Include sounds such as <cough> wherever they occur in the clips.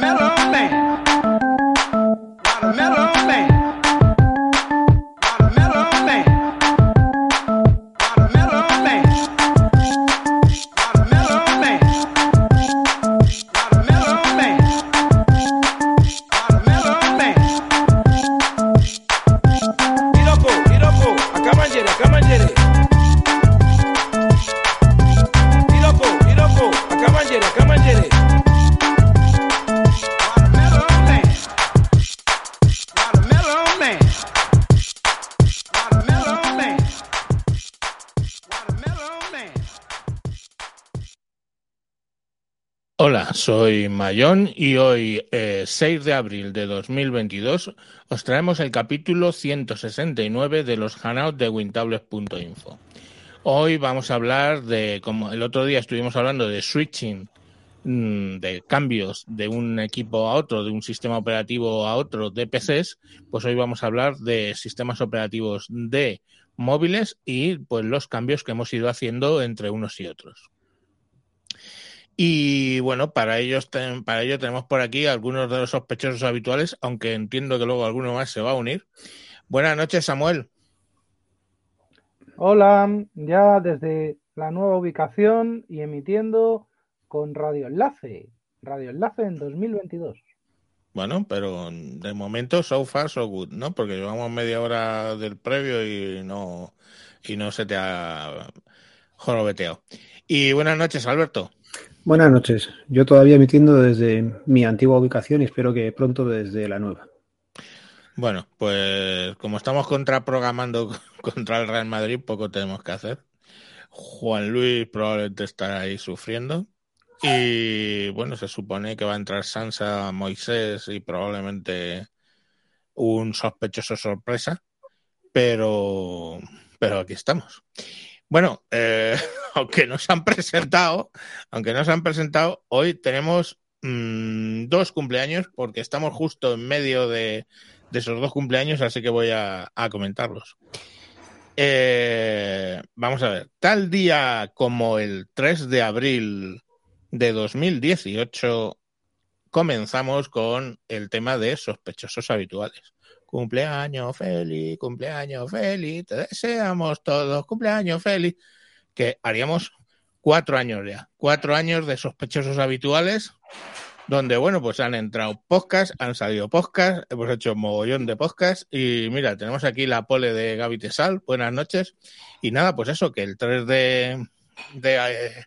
Carmelo Mayón y hoy, eh, 6 de abril de 2022, os traemos el capítulo 169 de los Hangouts de Wintables.info. Hoy vamos a hablar de, como el otro día estuvimos hablando de switching, mm, de cambios de un equipo a otro, de un sistema operativo a otro de PCs, pues hoy vamos a hablar de sistemas operativos de móviles y pues los cambios que hemos ido haciendo entre unos y otros. Y bueno, para, ellos ten- para ello tenemos por aquí algunos de los sospechosos habituales, aunque entiendo que luego alguno más se va a unir. Buenas noches, Samuel. Hola, ya desde la nueva ubicación y emitiendo con Radio Enlace. Radio Enlace en 2022. Bueno, pero de momento so far so good, ¿no? Porque llevamos media hora del previo y no, y no se te ha jorobeteado. Y buenas noches, Alberto. Buenas noches. Yo todavía emitiendo desde mi antigua ubicación y espero que pronto desde la nueva. Bueno, pues como estamos contraprogramando <laughs> contra el Real Madrid, poco tenemos que hacer. Juan Luis probablemente estará ahí sufriendo. Y bueno, se supone que va a entrar Sansa, Moisés y probablemente un sospechoso sorpresa. Pero, pero aquí estamos. Bueno, eh, <laughs> aunque nos han presentado, aunque nos han presentado, hoy tenemos mm, dos cumpleaños porque estamos justo en medio de, esos dos cumpleaños, así que voy a, a comentarlos. Eh, vamos a ver, tal día como el 3 de abril de 2018, comenzamos con el tema de sospechosos habituales. Cumpleaños feliz, cumpleaños feliz, te deseamos todos cumpleaños feliz, que haríamos cuatro años ya, cuatro años de sospechosos habituales donde, bueno, pues han entrado podcasts, han salido podcasts, hemos hecho mogollón de podcasts y mira, tenemos aquí la pole de Gaby Tesal, buenas noches, y nada, pues eso, que el 3 de, de, eh,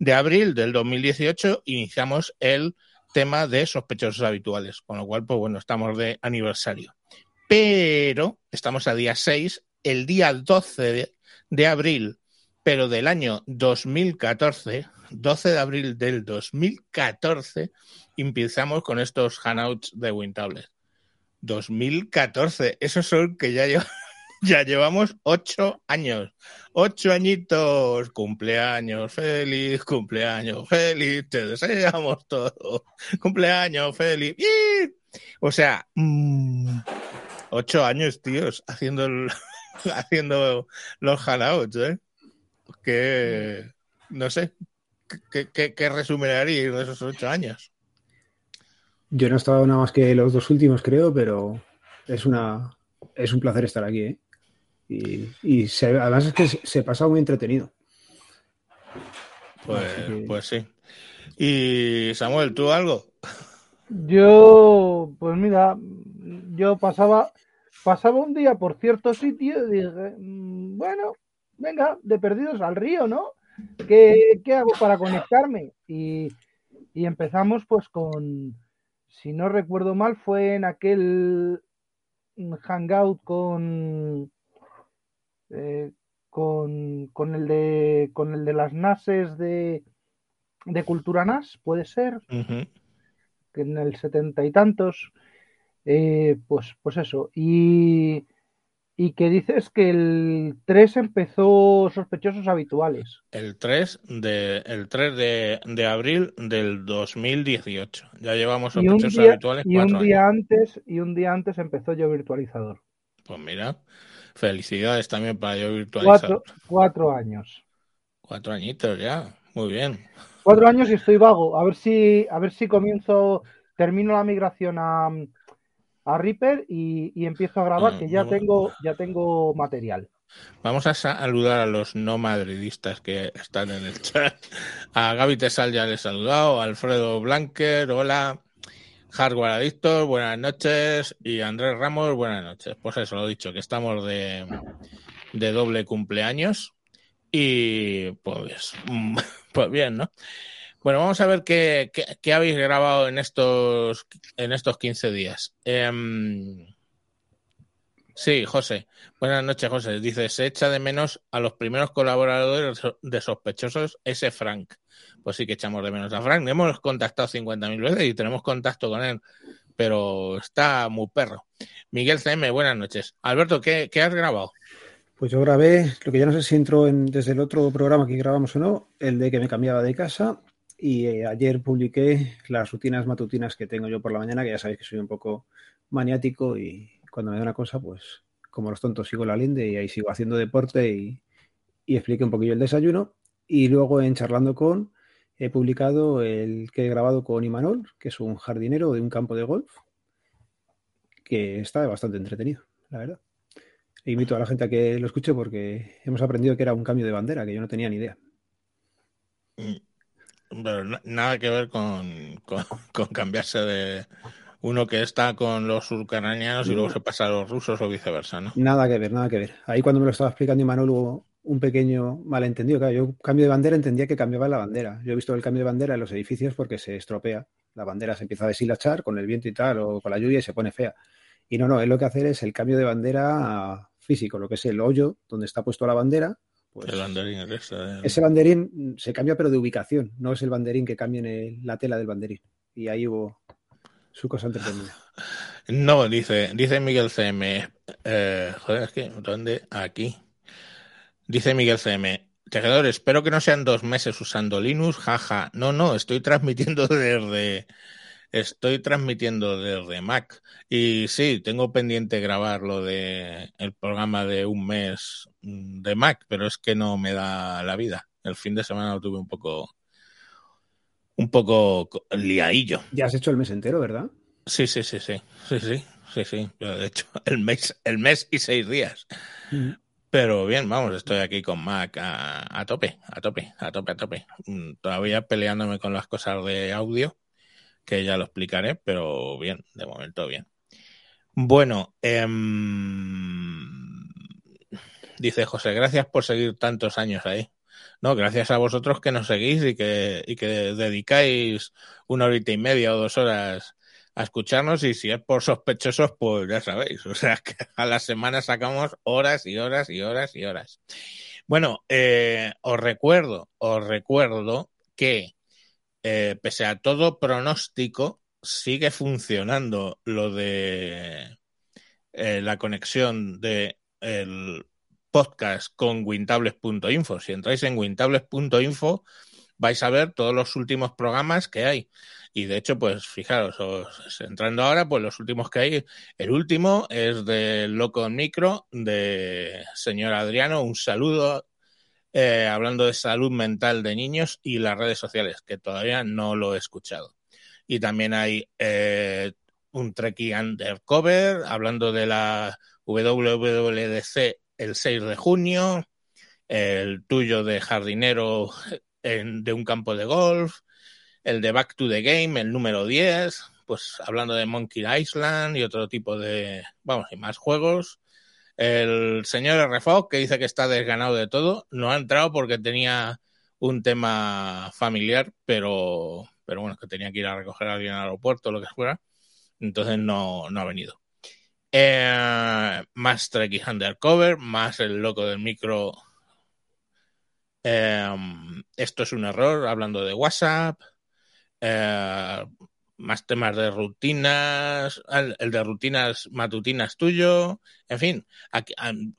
de abril del 2018 iniciamos el tema de sospechosos habituales, con lo cual, pues bueno, estamos de aniversario. Pero estamos a día 6, el día 12 de, abril, pero del año 2014, 12 de abril del 2014, empezamos con estos hangouts de Wintables. 2014, esos son que ya, <laughs> ya llevamos ocho años. Ocho añitos, cumpleaños feliz, cumpleaños feliz, te deseamos todo. Cumpleaños feliz. ¡Ih! O sea, mm, ocho años, tíos, haciendo, el- <laughs> haciendo los hangouts, ¿eh? Que, no sé, ¿qué, qué, qué resumen de esos ocho años? Yo no he estado nada más que los dos últimos, creo, pero es una es un placer estar aquí, ¿eh? Y, y se- además es que se, se pasa muy entretenido. Pues, que- pues sí. Y Samuel, ¿tú algo? Yo, pues mira, yo pasaba, pasaba un día por cierto sitio y dije, mm, bueno, venga, de perdidos al río, ¿no? ¿Qué, qué hago para conectarme? Y, y empezamos pues con, si no recuerdo mal, fue en aquel hangout con, eh, con, con el de, con el de las NASes de, de Cultura NAS, puede ser Ujú. que en el setenta y tantos, eh, pues, pues eso. Y, y que dices que el 3 empezó sospechosos habituales. El 3 de, el 3 de, de abril del 2018. Ya llevamos sospechosos día, habituales y un día años. antes, y un día antes empezó yo virtualizador. Pues mira, felicidades también para yo virtualizar. Cuatro, cuatro años. Cuatro añitos ya. Muy bien. Cuatro años y estoy vago. A ver si, a ver si comienzo, termino la migración a, a Reaper y, y empiezo a grabar, Ah, que ya bueno. tengo, ya tengo material. Vamos a saludar a los no madridistas que están en el chat. A Gaby Tesal ya le he saludado, a Alfredo Blanquer, hola. Hardware Adictor, buenas noches. Y Andrés Ramos, buenas noches. Pues eso, lo dicho, que estamos de, de doble cumpleaños. Y pues, mm, <laughs> pues bien, ¿no? Bueno, vamos a ver qué, qué- habéis grabado en estos, en estos 15 días. Em, sí, José. Buenas noches, José. Dice, se echa de menos a los primeros colaboradores de sospechosos, ese Frank. Pues sí que echamos de menos a Frank. Hemos contactado 50.000 veces y tenemos contacto con él, pero está muy perro. Miguel CM, buenas noches. Alberto, ¿qué, qué has grabado? Pues yo grabé, lo que ya no sé si entró en, desde el otro programa que grabamos o no, el de que me cambiaba de casa. Y eh, ayer publiqué las rutinas matutinas que tengo yo por la mañana, que ya sabéis que soy un poco maniático y cuando me da una cosa, pues como los tontos sigo la linde y ahí sigo haciendo deporte y, y expliqué un poquillo el desayuno. Y luego en Charlando con he publicado el que he grabado con Imanol, que es un jardinero de un campo de golf, que está bastante entretenido, la verdad. E invito a la gente a que lo escuche porque hemos aprendido que era un cambio de bandera, que yo no tenía ni idea. Pero na- nada que ver con, <laughs> con- cambiarse de uno que está con los ucranianos y luego se pasa a los rusos o viceversa, ¿no? Nada que ver, nada que ver. Ahí cuando me lo estaba explicando Imanol hubo un pequeño malentendido. Claro, yo cambio de bandera entendía que cambiaba la bandera. Yo he visto el cambio de bandera en los edificios porque se estropea. La bandera se empieza a deshilachar con el viento y tal, o con la lluvia y se pone fea. Y no, no, es lo que hacer es el cambio de bandera físico, lo que es el hoyo donde está puesto la bandera. Pues El banderín ese de- ese banderín se cambia pero de ubicación, no es el banderín que cambia en el- la tela del banderín. Y ahí hubo su cosa entretenida. <laughs> No, dice, dice Miguel CM. eh, joder, es que, ¿dónde? Aquí. Dice Miguel CM. Tejedor, espero que no sean dos meses usando Linux, jaja. No, no, estoy transmitiendo <laughs> desde. Estoy transmitiendo desde Mac. Y sí, tengo pendiente grabar lo de el programa de un mes mm, de Mac, pero es que no me da la vida. El fin de semana lo tuve un poco. Un poco co- liadillo. Ya has hecho el mes entero, ¿verdad? Sí, sí, sí, sí, sí, sí, sí, sí. De hecho, <laughs> el mes, el mes y seis días. Pero bien, vamos, estoy aquí con Mac a, a tope, a tope, a tope, a tope. Mm, Todavía peleándome con las cosas de audio, que ya lo explicaré, pero bien, de momento bien. Bueno, em, dice José, gracias por seguir tantos años ahí. No, gracias a vosotros que nos seguís y que, y que dedicáis una horita y media o dos horas a escucharnos y si es por sospechosos, pues ya sabéis, <laughs> o sea que a la semana sacamos horas y horas y horas y horas. Bueno, eh, os recuerdo, os recuerdo que eh, pese a todo pronóstico, sigue funcionando lo de eh, la conexión de el podcast con wintables.info. Si entráis en wintables.info vais a ver todos los últimos programas que hay. Y de hecho, pues fijaros, os, entrando ahora, pues los últimos que hay, el último es del Loco Micro, de señor Adriano, un saludo, eh, hablando de salud mental de niños y las redes sociales, que todavía no lo he escuchado. Y también hay eh, un Trekkie Undercover, hablando de la WWDC el 6 de junio, el tuyo de jardinero en, de un campo de golf, el de Back to the Game, el número 10, pues hablando de Monkey Island y otro tipo de, vamos, y más juegos. El señor RFO, que dice que está desganado de todo, no ha entrado porque tenía un tema familiar, pero, pero bueno, que tenía que ir a recoger a alguien al aeropuerto o lo que fuera, entonces no, no ha venido. Eh, más Trekkie Undercover, más el loco del micro. Eh, esto es un error, hablando de WhatsApp. Eh, más temas de rutinas, el, de rutinas matutinas tuyo, en fin, aquí,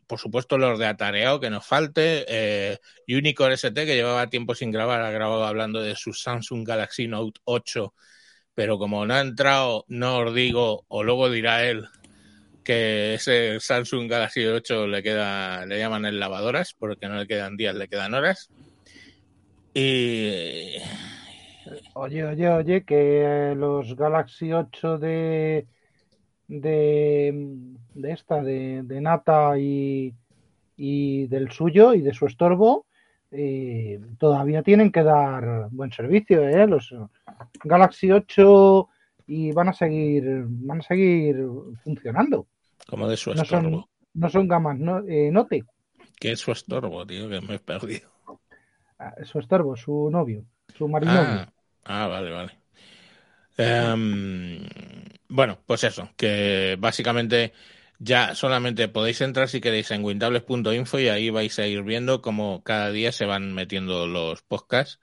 por supuesto los de atareado que nos falte, eh, ST que llevaba tiempo sin grabar, ha grabado hablando de su Samsung Galaxy Note 8, pero como no ha entrado, no os digo, o luego dirá él que ese Samsung Galaxy 8 le queda, le llaman en lavadoras, porque no le quedan días, le quedan horas. Y Oye, oye, oye, que los Galaxy 8 de de, de esta, de, de Nata y, y del suyo y de su estorbo, eh, todavía tienen que dar buen servicio, ¿eh? Los Galaxy 8 y van a seguir, van a seguir funcionando. Como de su No estorbo. son, no son gamas no, eh, Note, ¿Qué es su estorbo, tío? Que me he perdido. Ah, su estorbo, su novio, su marinovio. Ah, ah, vale, vale. Em, bueno, pues eso, que básicamente ya solamente podéis entrar si queréis en wintables.info y ahí vais a ir viendo cómo cada día se van metiendo los podcasts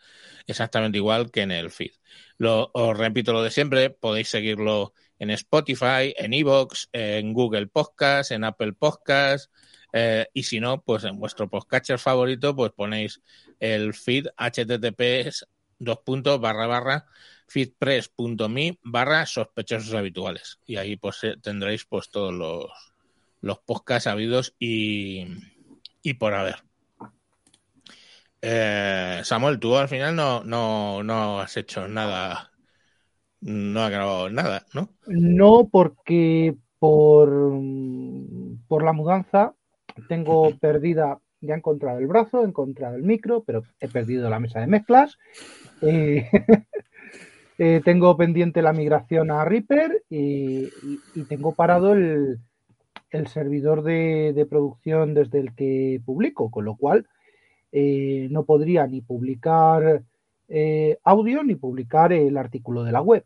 exactamente igual que en el feed. Lo, os repito lo de siempre, podéis seguirlo en Spotify, en Evox, en Google Podcast, en Apple Podcast, eh, y si no, pues en vuestro podcatcher favorito, pues ponéis el feed https dos puntos barra barra feedpress.me barra sospechosos habituales. Y ahí pues eh, tendréis pues todos los, los podcasts habidos y, y por haber. Eh, Samuel, tú al final no, no, no has hecho nada, no has grabado nada, ¿no? No, porque por, por la mudanza tengo perdida, ya he encontrado el brazo, he encontrado el micro, pero he perdido la mesa de mezclas. Eh, <laughs> eh, tengo pendiente la migración a Reaper y, y- y tengo parado el, el servidor de, de producción desde el que publico, con lo cual eh, no podría ni publicar audio ni publicar el artículo de la web.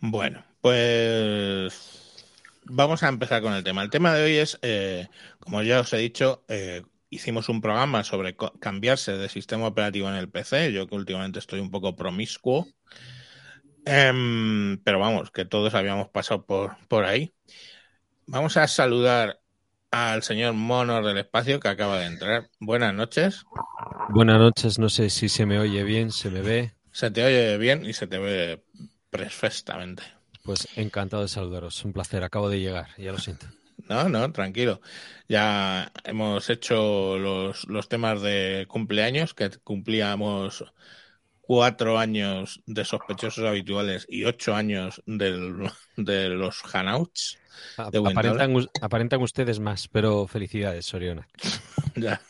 Bueno, pues vamos a empezar con el tema. El tema de hoy es, eh, como ya os he dicho, eh, hicimos un programa sobre cambiarse de sistema operativo en el PC. Yo que últimamente estoy un poco promiscuo. Em, pero vamos, que todos habíamos pasado por, por ahí. Vamos a saludar al señor Monor del Espacio que acaba de entrar. Buenas noches. Buenas noches, no sé si se me oye bien, se me ve. Se te oye bien y se te ve perfectamente. Pues encantado de saludaros, un placer, acabo de llegar, ya lo siento. No, no, tranquilo. Ya hemos hecho los, los temas de cumpleaños, que cumplíamos cuatro años de sospechosos habituales y ocho años del- de los Hanouts. Aparentan, aparentan ustedes más, pero felicidades, Soriona. <laughs> Ya.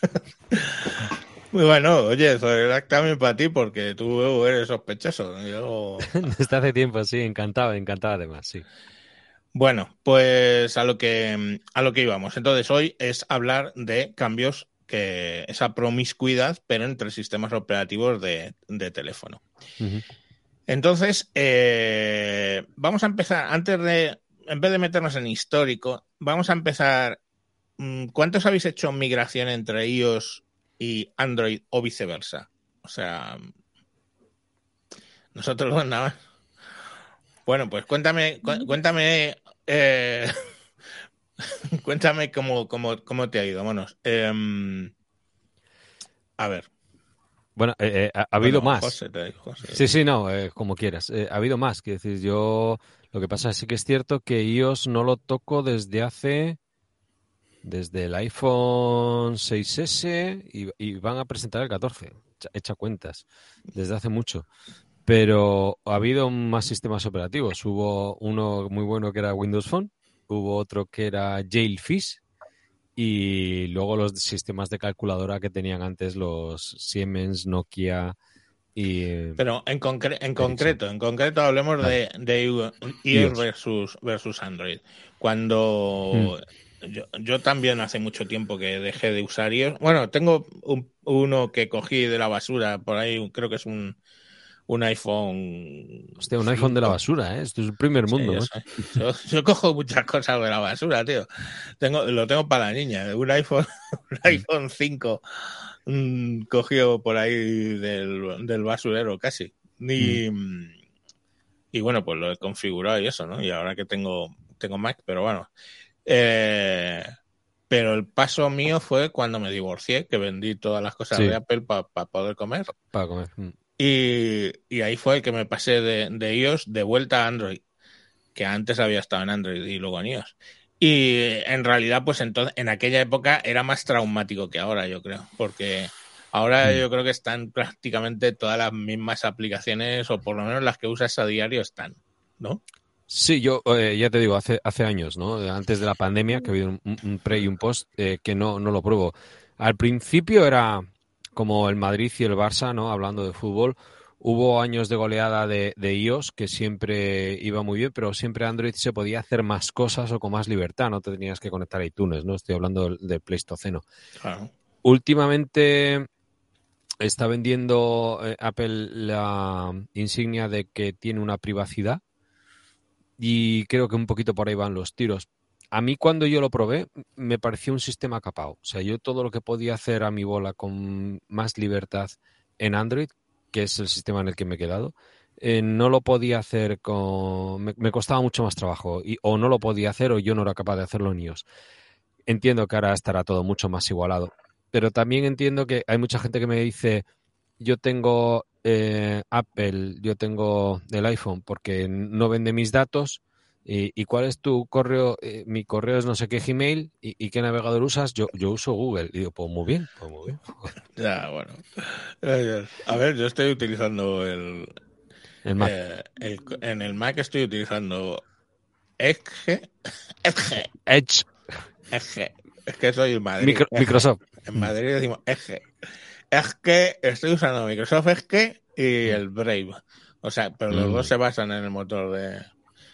Muy bueno, oye, eso era también para ti porque tú eres sospechoso. Yo... Desde <laughs> hace tiempo, sí, encantado, encantado además, sí. Bueno, pues a lo que a lo que íbamos. Entonces, hoy es hablar de cambios que esa promiscuidad, pero entre sistemas operativos de, de teléfono. Entonces, eh, vamos a empezar, antes de, en vez de meternos en histórico, vamos a empezar. mm, ¿Cuántos habéis hecho migración entre iOS y Android o viceversa? O sea, nosotros dos nada más. Bueno, pues cuéntame, cu- cuéntame, eh, <laughs> cuéntame cómo, cómo, cómo te ha ido, monos. Em, a ver. Bueno, eh, eh, ha, ha habido bueno, más. José, te digo, José. Sí, sí, no, eh, como quieras. Eh, ha habido más, quiero decir, yo lo que pasa es que es cierto que iOS no lo toco desde hace, desde el iPhone 6S y, y van a presentar el 14, echa, echa cuentas, desde hace mucho. Pero ha habido más sistemas operativos. Hubo uno muy bueno que era Windows Phone, hubo otro que era Jailfish y luego los sistemas de calculadora que tenían antes los Siemens, Nokia y... eh, Pero en, concre- en concreto, en concreto hablemos de, de iOS versus, versus Android. Cuando yo, yo también hace mucho tiempo que dejé de usar iOS. Bueno, tengo un- uno que cogí de la basura por ahí, creo que es un, un iPhone. Hostia, un iPhone de la 5. basura, ¿eh? Esto es el primer Sí, mundo. yo, ¿eh? Yo- yo cojo muchas cosas de la basura, tío. Tengo, lo tengo para la niña. Un iPhone, <laughs> un iPhone 5 mm, cogido por ahí del, del basurero casi. Y, y bueno, pues lo he configurado y eso, ¿no? Y ahora que tengo, tengo Mac, pero bueno. Eh, pero el paso mío fue cuando me divorcié, que vendí todas las cosas Sí. de Apple para poder comer. Para comer. Mm. Y, y ahí fue el que me pasé de, de iOS de vuelta a Android, que antes había estado en Android y luego en iOS. Y en realidad, pues entonces, en aquella época era más traumático que ahora, yo creo, porque Ahora Mm. yo creo que están prácticamente todas las mismas aplicaciones, o por lo menos las que usas a diario están, ¿no? Sí, yo eh, ya te digo, hace, hace años, ¿no? Antes de la pandemia, que ha habido un, un pre y un post, eh, que no, no lo pruebo. Al principio era como el Madrid y el Barça, ¿no? Hablando de fútbol. Hubo años de goleada de, de iOS que siempre iba muy bien, pero siempre Android se podía hacer más cosas o con más libertad, no te tenías que conectar a iTunes, ¿no? Estoy hablando del, del Pleistoceno. Claro. Últimamente está vendiendo eh, Apple la insignia de que tiene una privacidad y creo que un poquito por ahí van los tiros. A mí cuando yo lo probé me pareció un sistema capao. O sea, yo todo lo que podía hacer a mi bola con más libertad en Android, que es el sistema en el que me he quedado, eh, no lo podía hacer con... Me, costaba mucho más trabajo. Y, o no lo podía hacer o yo no era capaz de hacerlo en iOS. Entiendo que ahora estará todo mucho más igualado. Pero también entiendo que hay mucha gente que me dice, yo tengo eh, Apple, yo tengo el iPhone porque no vende mis datos. ¿Y, y cuál es tu correo? Eh, mi correo es no sé qué Gmail. ¿Y, y qué navegador usas? Yo, yo uso Google. Y digo, pues muy bien, pues muy bien. <laughs> Ya, bueno. A ver, yo estoy utilizando el, El Mac. eh, el- en el Mac estoy utilizando Edge, Edge, Edge, Edge. Es que soy en Madrid. Micro-. Microsoft. En Madrid decimos Edge. Es que estoy usando Microsoft Edge y el Brave. O sea, pero los Mm. dos se basan en el motor de.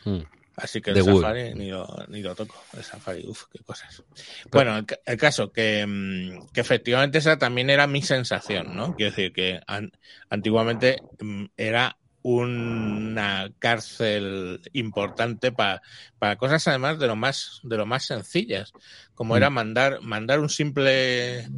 Mm. Así que el. Safari ni lo, ni lo toco. El Safari, uff, qué cosas. Bueno, el, ca- el caso que, mm, que efectivamente esa también era mi sensación, ¿no? Quiero decir que an- antiguamente mm, era una cárcel importante pa- para cosas además de lo más de lo más sencillas, como Mm. era mandar mandar un simple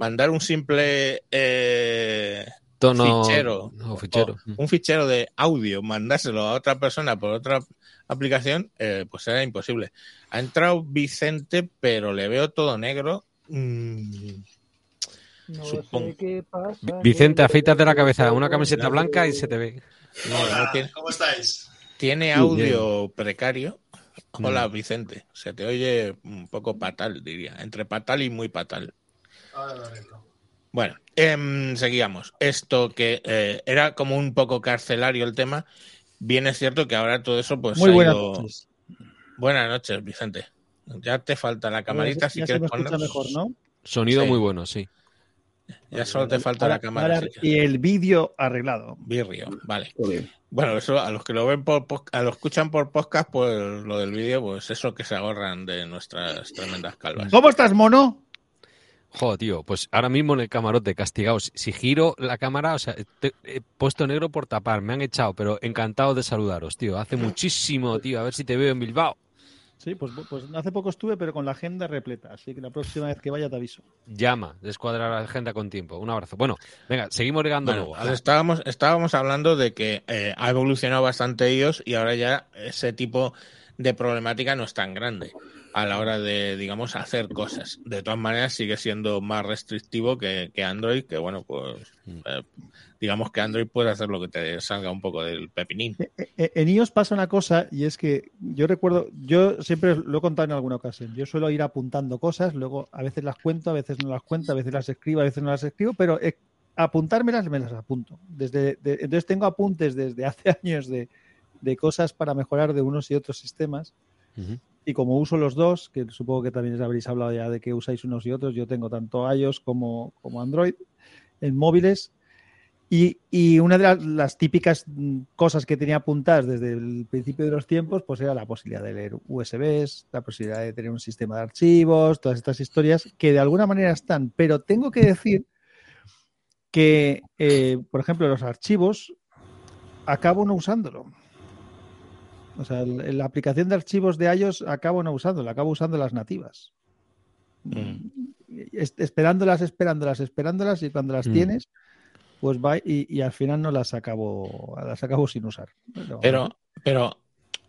mandar un simple eh, Tono. fichero, no, fichero. un fichero de audio, mandárselo a otra persona por otra aplicación, eh, pues era imposible. Ha entrado Vicente, pero le veo todo negro. Mm, No Supongo. sé qué pasa. Vicente, afeítate la cabeza, una camiseta blanca y se te ve. no, no Hola, tiene, ¿cómo estáis? tiene audio precario. Hola, Vicente. Se te oye un poco patal, diría. Entre patal y muy patal. Bueno, em, seguíamos. Esto que eh, era como un poco carcelario el tema. Bien es cierto que ahora todo eso pues Muy ha buenas ido- noches. Buenas noches, Vicente. Ya te falta la camarita ya si quieres ponernos- mejor, ¿no? Sonido Sí. muy bueno, sí. Ya solo te falta Ahora- la cámara. ahora- y el vídeo arreglado. Birrio, vale. Bueno, eso a los que lo ven por a los que escuchan por podcast, pues lo del vídeo, pues eso que se ahorran de nuestras tremendas calvas. ¿Cómo estás, mono? Joder, tío, pues ahora mismo en el camarote, castigado. Si, giro la cámara, o sea, te- he puesto negro por tapar, me han echado, pero encantado de saludaros, tío. Hace <laughs> muchísimo, tío, a ver si te veo en Bilbao. Sí, pues, pues hace poco estuve, pero con la agenda repleta. Así que la próxima vez que vaya te aviso. Llama, descuadrar la agenda con tiempo. Un abrazo. Bueno, venga, seguimos regando Bueno, luego. pues estábamos, estábamos hablando de que eh, ha evolucionado bastante iOS y ahora ya ese tipo de problemática no es tan grande a la hora de, digamos, hacer cosas. De todas maneras, sigue siendo más restrictivo que, que Android, que bueno, pues eh, digamos que Android puede hacer lo que te salga un poco del pepinín. Eh, En iOS pasa una cosa y es que yo recuerdo, yo siempre lo he contado en alguna ocasión, yo suelo ir apuntando cosas, luego a veces las cuento, a veces no las cuento, a veces las escribo, a veces no las escribo, pero eh, apuntármelas me las apunto. Desde, de- entonces tengo apuntes desde hace <laughs> años de, de cosas para mejorar de unos y otros sistemas. Y como uso los dos, que supongo que también habréis hablado ya de que usáis unos y otros, yo tengo tanto iOS como, Android en móviles. Y, una de las, las típicas mm, cosas que tenía apuntadas desde el principio de los tiempos, pues era la posibilidad de leer USBs, la posibilidad de tener un sistema de archivos, todas estas historias que de alguna manera están. Pero tengo que decir que, eh, por ejemplo, los archivos acabo no usándolo. O sea, el- la aplicación de archivos de iOS acabo no usándola, acabo usando las nativas. Es- Esperándolas, esperándolas, esperándolas y cuando las Mm. tienes, pues va y, y al final no las acabo, las acabo sin usar. Pero- Pero, pero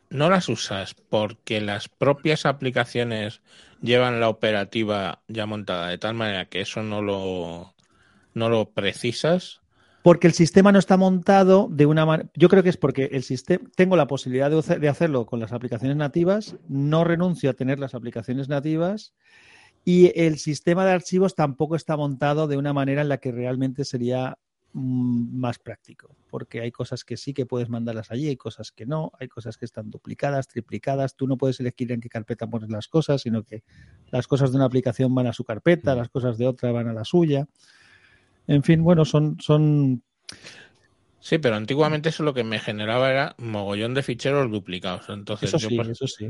no las usas porque las propias aplicaciones llevan la operativa ya montada de tal manera que eso no lo, no lo precisas. Porque el sistema no está montado de una manera. Yo creo que es porque el sistema tengo la posibilidad de, hacer- de hacerlo con las aplicaciones nativas, no renuncio a tener las aplicaciones nativas Y el sistema de archivos tampoco está montado de una manera en la que realmente sería mm, más práctico, porque hay cosas que sí que puedes mandarlas allí, hay cosas que no, hay cosas que están duplicadas, triplicadas, tú no puedes elegir en qué carpeta pones las cosas, sino que las cosas de una aplicación van a su carpeta, las cosas de otra van a la suya. En fin, bueno, son, son Sí, pero antiguamente eso lo que me generaba era mogollón de ficheros duplicados. Entonces, eso yo, sí, eso sí.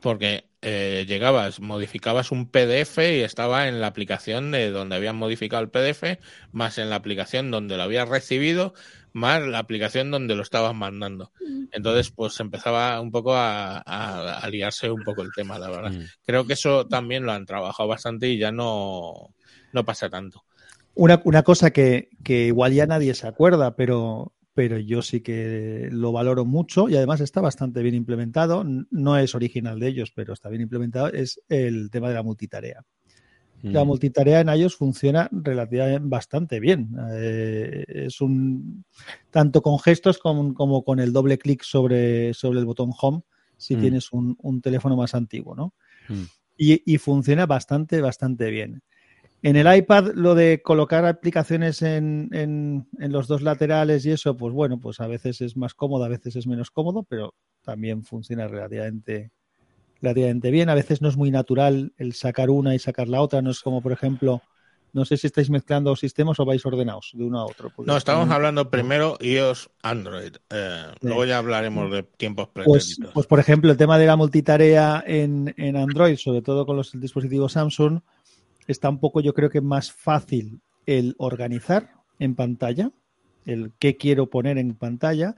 porque eh, llegabas, modificabas un PDF y estaba en la aplicación de donde habías modificado el PDF, más en la aplicación donde lo habías recibido, más la aplicación donde lo estabas mandando. Entonces, pues empezaba un poco a, a- a liarse un poco el tema, la verdad. Mm. Creo que eso también lo han trabajado bastante y ya no, no pasa tanto. Una, una cosa que, que igual ya nadie se acuerda, pero, pero yo sí que lo valoro mucho y además está bastante bien implementado. No es original de ellos, pero está bien implementado. Es el tema de la multitarea. La Mm. multitarea en iOS funciona relativamente bastante bien. Eh, es un tanto con gestos como, como con el doble clic sobre, sobre el botón home si Mm. tienes un, un teléfono más antiguo, ¿no? Mm. Y, y funciona bastante, bastante bien. En el iPad, lo de colocar aplicaciones en, en- en los dos laterales y eso, pues bueno, pues a veces es más cómodo, a veces es menos cómodo, pero también funciona relativamente, relativamente bien. A veces no es muy natural el sacar una y sacar la otra. No es como, por ejemplo, no sé si estáis mezclando sistemas o vais ordenados de uno a otro. No, estamos hablando primero iOS, Android. Eh, Sí. Luego ya hablaremos de tiempos Pues, pretéritos. pues, por ejemplo, el tema de la multitarea en, en Android, sobre todo con los dispositivos Samsung, está un poco, yo creo que más fácil el organizar en pantalla, el qué quiero poner en pantalla,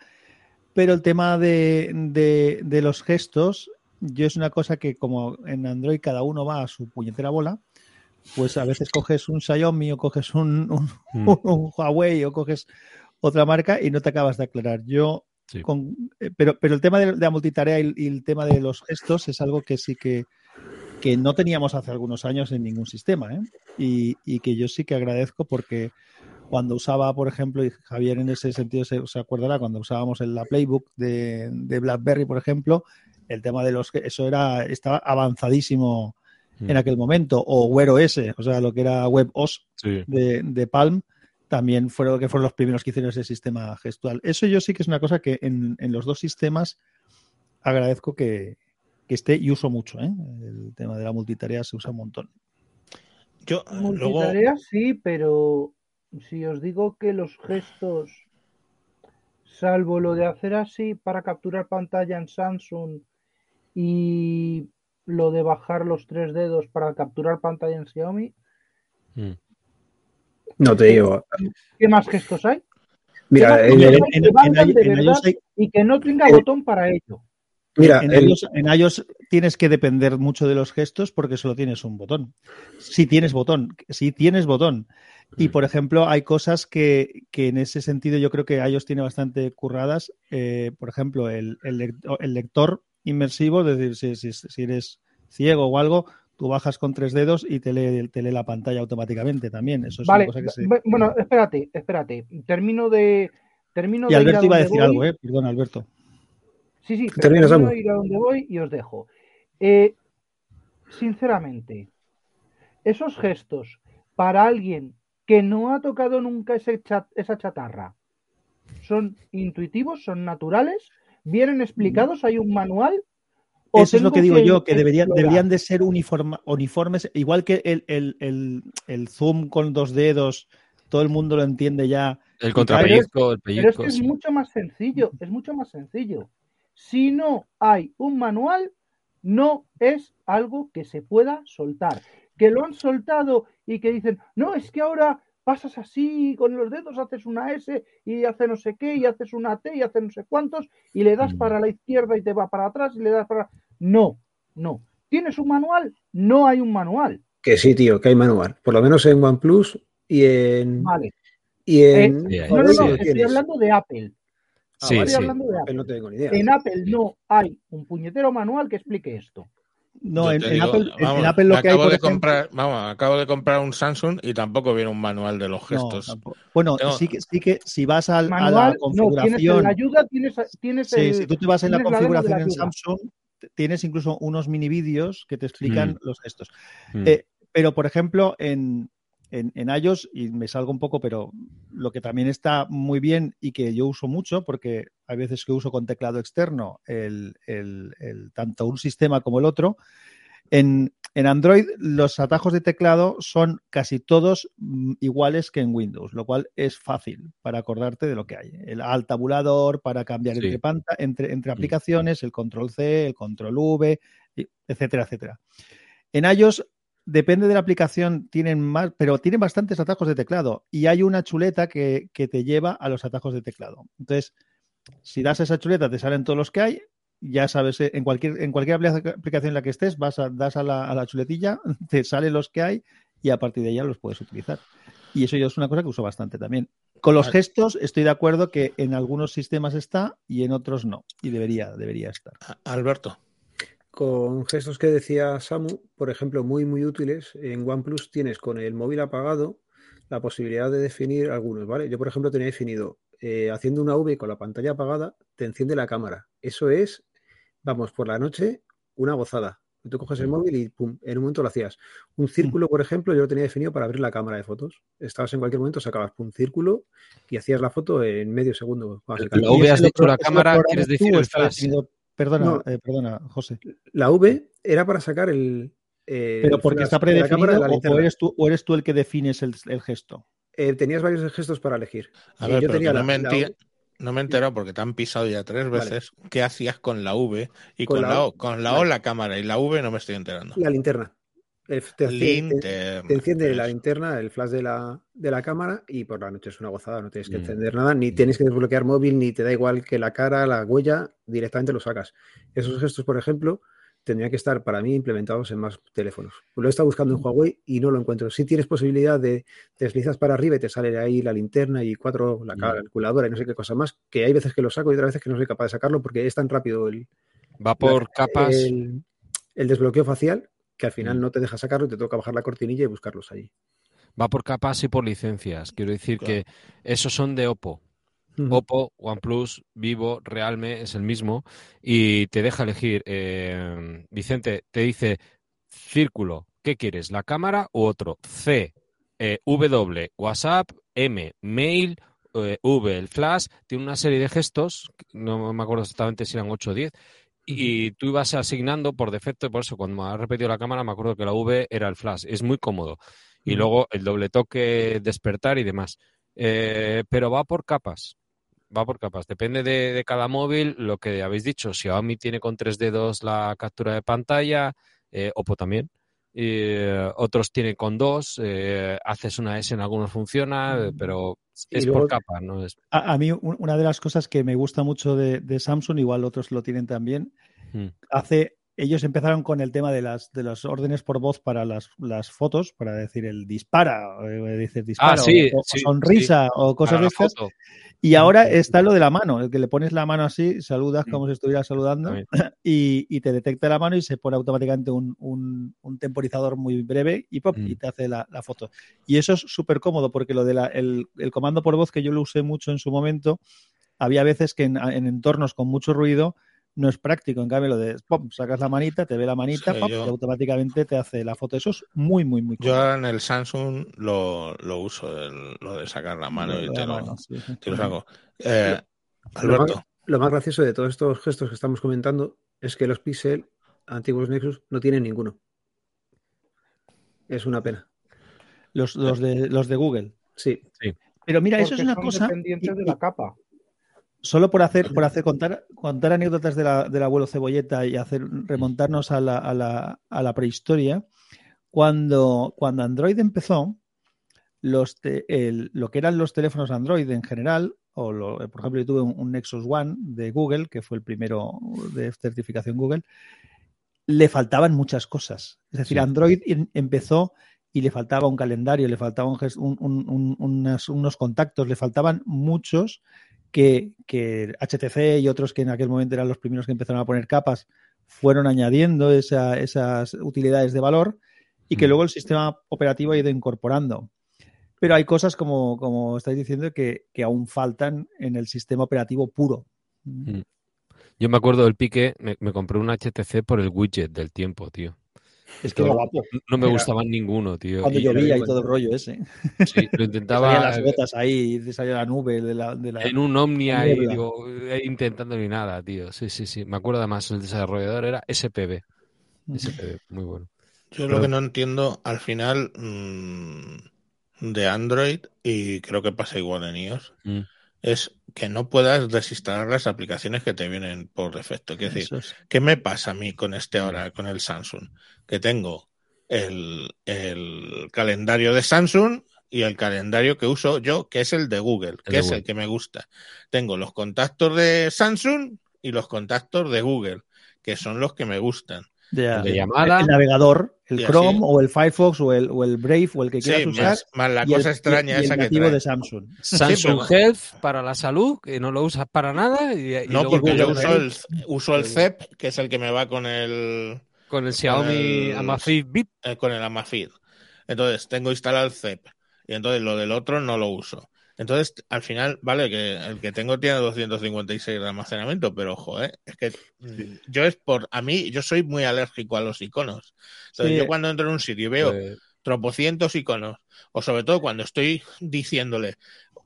pero el tema de, de- de los gestos, yo es una cosa que como en Android cada uno va a su puñetera bola, pues a veces coges un Xiaomi o coges un, un- Mm. <laughs> un Huawei o coges otra marca y no te acabas de aclarar. Yo Sí. con- eh, pero, pero el tema de, de la multitarea y, y el tema de los gestos es algo que sí que, que no teníamos hace algunos años en ningún sistema. ¿eh? Y, y que yo sí que agradezco porque cuando usaba, por ejemplo, y Javier en ese sentido se, se acordará, cuando usábamos en la Playbook de, de BlackBerry, por ejemplo, el tema de los eso era estaba avanzadísimo Mm. en aquel momento, o Wear OS, o sea, lo que era WebOS Sí. de, de Palm, también fueron, que fueron los primeros que hicieron ese sistema gestual. Eso yo sí que es una cosa que en, en los dos sistemas agradezco que, que esté y uso mucho. ¿eh? El tema de la multitarea se usa un montón. Yo, luego, Multitarea sí, pero si os digo que los gestos, salvo lo de hacer así para capturar pantalla en Samsung y lo de bajar los tres dedos para capturar pantalla en Xiaomi, Mm. No te digo. ¿qué más gestos hay? Mira, ¿Qué en más el- gestos hay de verdad y que no tenga Eh, botón para ello? Mira, en el- iOS, en iOS tienes que depender mucho de los gestos porque solo tienes un botón. Si tienes botón, si tienes botón. Y por ejemplo, hay cosas que, que en ese sentido yo creo que iOS tiene bastante curradas. Eh, por ejemplo, el, el lec- el lector inmersivo, es decir, si, si- si eres ciego o algo, tú bajas con tres dedos y te lee, te lee la pantalla automáticamente también. Eso es Vale, una cosa que se... bu- bueno, <laughs> espérate, espérate. Termino de. Termino Y de Alberto iba a decir voy. algo, ¿eh? Perdón, Alberto. Sí, sí, termino Samu. de ir a donde voy y os dejo. Eh, sinceramente, esos gestos para alguien que no ha tocado nunca ese chat- esa chatarra son intuitivos, son naturales, vienen explicados, hay un manual. ¿O Eso es lo que digo yo, que deberían, deberían de ser uniforma- uniformes, igual que el, el- el- el zoom con dos dedos, todo el mundo lo entiende ya. El contrapellizco, el Pero es pellizco. que es mucho más sencillo, es mucho más sencillo. Si no hay un manual, no es algo que se pueda soltar. Que lo han soltado y que dicen, no, es que ahora pasas así con los dedos, haces una S y hace no sé qué, y haces una T y hace no sé cuántos, y le das Mm. para la izquierda y te va para atrás y le das para... No, no. ¿Tienes un manual? No hay un manual. que sí, tío, que hay manual. Por lo menos en OnePlus y en. Vale. Y en. Hay. No, no, no, estoy hablando de Apple. Ah, Sí, sí. hablando de Apple Apple. no tengo ni idea. En Apple no hay un puñetero manual que explique esto. No, en, te en digo, Apple, vamos, en Apple lo que hay, acabo por de ejemplo- comprar, vamos, acabo de comprar un Samsung y tampoco viene un manual de los gestos. Bueno, Tengo- sí que, sí que si vas al- a la Manual, no, tienes configuración, la ayuda, tienes, tienes sí, el, si tú te vas en la configuración en. Samsung, tienes incluso unos mini vídeos que te explican Mm. los gestos. Mm. Eh, pero, por ejemplo, en, en, en iOS, y me salgo un poco, pero lo que también está muy bien y que yo uso mucho, porque hay veces que uso con teclado externo el, el- el- tanto un sistema como el otro, en, en Android los atajos de teclado son casi todos mm, iguales que en Windows, lo cual es fácil para acordarte de lo que hay. El al tabulador para cambiar Sí. entre, panta- entre, entre aplicaciones, el control C, el control V, etcétera, etcétera. En iOS depende de la aplicación, tienen más, pero tienen bastantes atajos de teclado y hay una chuleta que, que te lleva a los atajos de teclado. Entonces, si das a esa chuleta, te salen todos los que hay. Ya sabes, eh, en cualquier, en cualquier apli- aplicación en la que estés, vas a, das a la, a la chuletilla, <laughs> te salen los que hay y a partir de ya los puedes utilizar. Y eso yo es una cosa que uso bastante también. Con los Vale. gestos estoy de acuerdo que en algunos sistemas está y en otros no. Y debería, debería estar. Alberto. Con gestos que decía Samu, por ejemplo, muy, muy útiles, en OnePlus tienes con el móvil apagado la posibilidad de definir algunos, ¿vale? Yo, por ejemplo, tenía definido, eh, haciendo una V con la pantalla apagada, te enciende la cámara. Eso es, vamos, por la noche, una gozada. Tú coges el móvil y pum, en un momento lo hacías. Un círculo, por ejemplo, yo lo tenía definido para abrir la cámara de fotos. Estabas en cualquier momento, sacabas un círculo y hacías la foto en medio segundo. básicamente. La V ¿Y has dicho la cámara, ¿quieres decir el está flash? definido? Perdona, No. eh, perdona, José. La V era para sacar el. eh, Pero porque flash está predefinido de la o- eres tú, o eres tú el que defines el, el gesto. Eh, tenías varios gestos para elegir. A ver, yo pero tenía la- no, me la V. no me he enterado porque te han pisado ya tres Vale. veces. ¿Qué hacías con la V y Con con, la O. O? Con la O Vale. la cámara y la V no me estoy enterando. La linterna. El- te, te- Linterna. te enciende la eso. linterna, el flash de la, de la cámara y por la noche es una gozada. No tienes que Mm. encender nada, ni tienes que desbloquear móvil, ni te da igual que la cara, la huella, directamente lo sacas. Esos gestos, por ejemplo, tendrían que estar para mí implementados en más teléfonos. Lo he estado buscando en Huawei y no lo encuentro. Si tienes posibilidad de deslizas para arriba y te sale ahí la linterna y cuatro, la Mm. calculadora y no sé qué cosa más, que hay veces que lo saco y otras veces que no soy capaz de sacarlo porque es tan rápido el, Va por capas. el, el desbloqueo facial que al final Mm. no te deja sacarlo y te toca bajar la cortinilla y buscarlos allí. Va por capas y por licencias. Quiero decir Claro. que esos son de Oppo. Ujú. Oppo, OnePlus, Vivo, Realme es el mismo y te deja elegir. eh, Vicente te dice círculo, ¿qué quieres? ¿La cámara u otro? C, eh, W, WhatsApp, M, mail, eh, V, el flash. Tiene una serie de gestos, no me acuerdo exactamente si eran 8 o 10. Y tú ibas asignando por defecto, y por eso cuando me has repetido la cámara me acuerdo que la V era el flash. Es muy cómodo. Y luego el doble toque, despertar y demás. Eh, pero va por capas. Va por capas. Depende de, de cada móvil, lo que habéis dicho. Xiaomi tiene con tres dedos la captura de pantalla, eh, Oppo también. Eh, otros tienen con dos. eh, haces una S en algunos funciona, eh, pero Y es luego- por capas, ¿no? Es, A, a mí, un- una de las cosas que me gusta mucho de, de Samsung, igual otros lo tienen también, Mm. hace. Ellos empezaron con el tema de las, de las órdenes por voz para las, las fotos, para decir el dispara, eh, dices dispara, sí, o, o sí, sonrisa, o cosas de la estas. foto. Y ahora está lo de la mano, el que le pones la mano así, saludas Mm. como si estuvieras saludando <laughs> y, y te detecta la mano y se pone automáticamente un, un- un temporizador muy breve y, pop, Mm. y te hace la, la foto. Y eso es súper cómodo porque lo del el, el comando por voz que yo lo usé mucho en su momento, había veces que en, en entornos con mucho ruido no es práctico. En cambio, lo de sacas la manita, te ve la manita Sí, pop, yo- y automáticamente te hace la foto. Eso es muy, muy, muy Yo ahora en el Samsung lo, lo uso, el- lo de sacar la mano Lo y te la lo, mano, sí, te lo saco. Eh, Lo Alberto, más, lo más gracioso de todos estos gestos que estamos comentando es que los Pixel antiguos Nexus no tienen ninguno. Es una pena. Los, los, de, los de Google. Sí, Pero mira, eso es una son cosa. dependientes y- de la capa. Solo por hacer, por hacer contar, contar anécdotas de la- del abuelo Cebolleta y hacer remontarnos a la, a la- a la prehistoria, cuando, cuando Android empezó, los te- el- lo que eran los teléfonos Android en general, o lo- por ejemplo, yo tuve un, un Nexus One de Google, que fue el primero de certificación Google, le faltaban muchas cosas. Es decir, Sí. Android en- empezó y le faltaba un calendario, le faltaban un ges- un- un- un- unas- unos contactos, le faltaban muchos que, que HTC y otros que en aquel momento eran los primeros que empezaron a poner capas, fueron añadiendo esa- esas utilidades de valor y que Mm. luego el sistema operativo ha ido incorporando. Pero hay cosas, como, como estáis diciendo, que, que aún faltan en el sistema operativo puro. Mm. Yo me acuerdo del pique, me, me compré un HTC por el widget del tiempo, tío. Es que era guapo. No me Era- gustaban ninguno, tío. Cuando Y- llovía y todo el rollo ese. Sí, lo <laughs> Salían intentaba las gotas ahí y te salía la nube de la. De la... en un Omni ahí, digo, eh, intentando ni nada, tío. Sí, sí, sí. Me acuerdo además, el desarrollador era SPB. SPB, muy bueno. Yo lo que no entiendo al final mm, de Android, y creo que pasa igual en iOS, Mm. es que no puedas desinstalar las aplicaciones que te vienen por defecto. Quiero decir, es. ¿qué me pasa a mí con este ahora, con el Samsung? Que tengo el, el calendario de Samsung y el calendario que uso yo, que es el de Google, que de es Google. el que me gusta. Tengo los contactos de Samsung y los contactos de Google, que son los que me gustan. El de llamada. El navegador, el Y así. Chrome o el Firefox o el, o el Brave o el que quieras Sí, usar. más, más la y el- cosa extraña y el esa que nativo trae. de Samsung. Samsung Health para la salud, que no lo usas para nada. Y, y No, luego porque yo uso el, uso el CEP, que es el que me va con el, con el Xiaomi Amazfit Bip. eh, con el Amafit. Entonces, tengo instalado el CEP. Y entonces lo del otro no lo uso. Entonces, al final, vale, que el que tengo tiene 256 de almacenamiento, pero ojo, ¿eh? es que mm, yo es por, a mí, yo soy muy alérgico a los iconos. Entonces, Sí. yo cuando entro en un sitio y veo Pues, tropocientos iconos, o sobre todo cuando estoy diciéndole,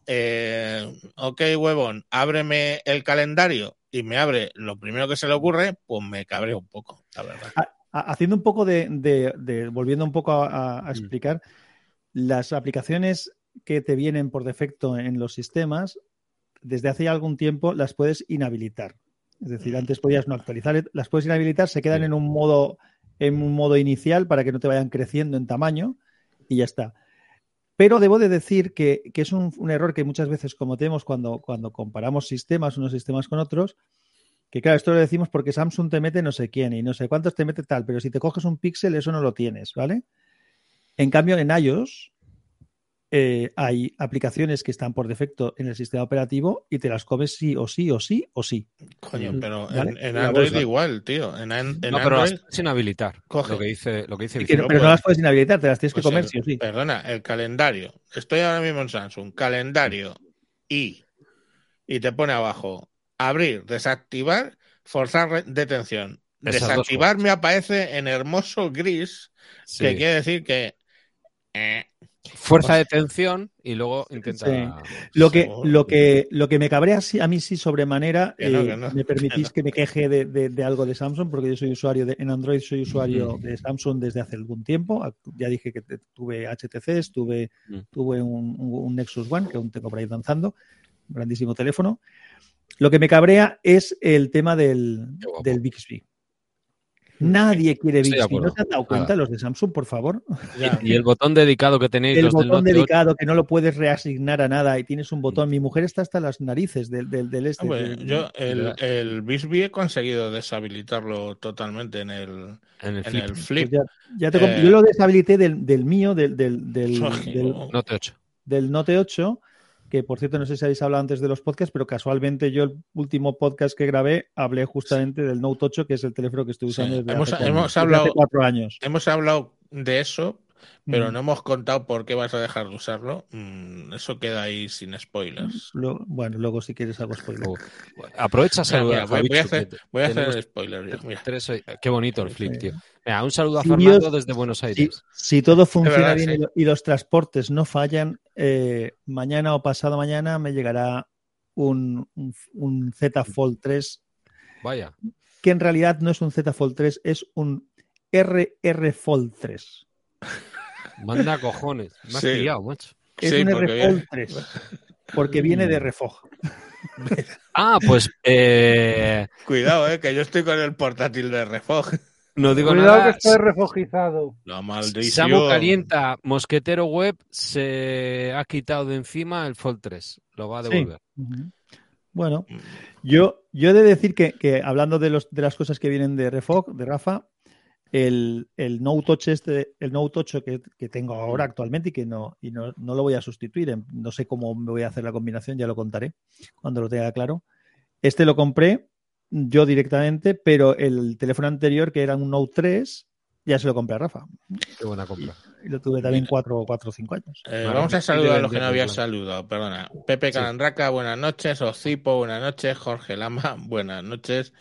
eh, ok, huevón, ábreme el calendario y me abre lo primero que se le ocurre, pues me cabreo un poco, la verdad. Ha- Haciendo un poco de, de- de- volviendo un poco a, a- a Mm. explicar, las aplicaciones que te vienen por defecto en los sistemas, desde hace ya algún tiempo las puedes inhabilitar. Es decir, antes podías no actualizar, las puedes inhabilitar, se quedan en un modo en un modo inicial para que no te vayan creciendo en tamaño y ya está. Pero debo de decir que, que es un, un error que muchas veces cometemos cuando, cuando comparamos sistemas, unos sistemas con otros, que claro, esto lo decimos porque Samsung te mete no sé quién y no sé cuántos te mete tal, pero si te coges un Pixel eso no lo tienes, ¿vale? En cambio, en iOS eh, hay aplicaciones que están por defecto en el sistema operativo y te las comes sí o sí o sí o sí. Coño, pero ¿vale? en, en Android igual, tío. En, an- en no, pero las Android, puedes inhabilitar. Coge. Lo que dice, lo que dice Y que- no pero no las puedes inhabilitar, te las tienes que pues comer el- sí o sí. Perdona, el calendario. Estoy ahora mismo en Samsung. Calendario y. Y te pone abajo. Abrir, desactivar, forzar detención. Desactivar me aparece en hermoso gris, Sí. que quiere decir que. eh, Fuerza de tensión y luego intenta. Sí. Lo que, lo que, lo que me cabrea sí- a mí sí sobremanera, Que no, eh, que no, me permitís que que me queje de, de- de algo de Samsung, porque yo soy usuario de, en Android, soy usuario Mm. de Samsung desde hace algún tiempo. Ya dije que tuve tuve, Mm. tuve un, un- un Nexus One, que aún tengo por ahí danzando, un grandísimo teléfono. Lo que me cabrea es el tema del, del Bixby. Nadie quiere Bixby. ¿No se han dado cuenta Nada. los de Samsung, por favor? ya. <laughs> Y el botón dedicado que tenéis el los del botón Note 8, dedicado que no lo puedes reasignar a nada y tienes un botón. Mi mujer está hasta las narices del, del, del este. Hombre, del- yo el, el Bixby he conseguido deshabilitarlo totalmente en el, en el en flip. el pues flip. ya, te Eh, Yo lo deshabilité del, del mío, del, del, del, <laughs> del, Note 8. del Note 8, que por cierto no sé si habéis hablado antes de los podcasts, pero casualmente yo el último podcast que grabé hablé justamente del Note 8, que es el teléfono que estoy Sí. usando desde, Hemos- hace, hemos hablado- hace cuatro años. Hemos hablado de eso, pero Mm. no hemos contado por qué vas a dejar de usarlo. Mm, eso queda ahí sin spoilers. Lo- bueno, luego si quieres hago spoiler. Oh, Aprovecha saludar voy, voy a hacer, voy a hacer spoiler. ya, mira. tres hoy- Qué bonito el flip, Sí. tío. Mira, un saludo a Fernando Dios- desde Buenos Aires. si todo funciona verdad, bien sí. y, lo- y los transportes no fallan, eh, mañana o pasado mañana me llegará un, un, un Z Fold 3, Vaya. que en realidad no es un Z Fold 3, es un RR Fold 3. Manda cojones. Me has Sí. pillado, macho. Es Sí, un porque R viene- Fold 3, porque viene de Refog. <laughs> Ah, pues eh, Cuidado, eh, que yo estoy con el portátil de Refog. no digo Cuidado nada. que estoy refojizado. La maldición. Samu Calienta, Mosquetero Web, se ha quitado de encima el Fold 3. Lo va a Sí. devolver. Bueno, yo, yo he de decir que, que hablando de, los, de las cosas que vienen de Refog, de Rafa, el, el Note 8, este, el Note 8 que, que tengo ahora actualmente y que no, y no, no lo voy a sustituir, en- no sé cómo me voy a hacer la combinación, ya lo contaré cuando lo tenga claro. Este lo compré yo directamente, pero el teléfono anterior, que era un Note 3, ya se lo compré a Rafa. Qué buena compra. Y lo tuve también cuatro, cuatro o cinco años. Eh, Vale, vamos a saludar a los que no había saludado, perdona. Pepe Sí. Calandraca, buenas noches. Ocipo, buenas noches. Jorge Lama, <laughs> buenas noches.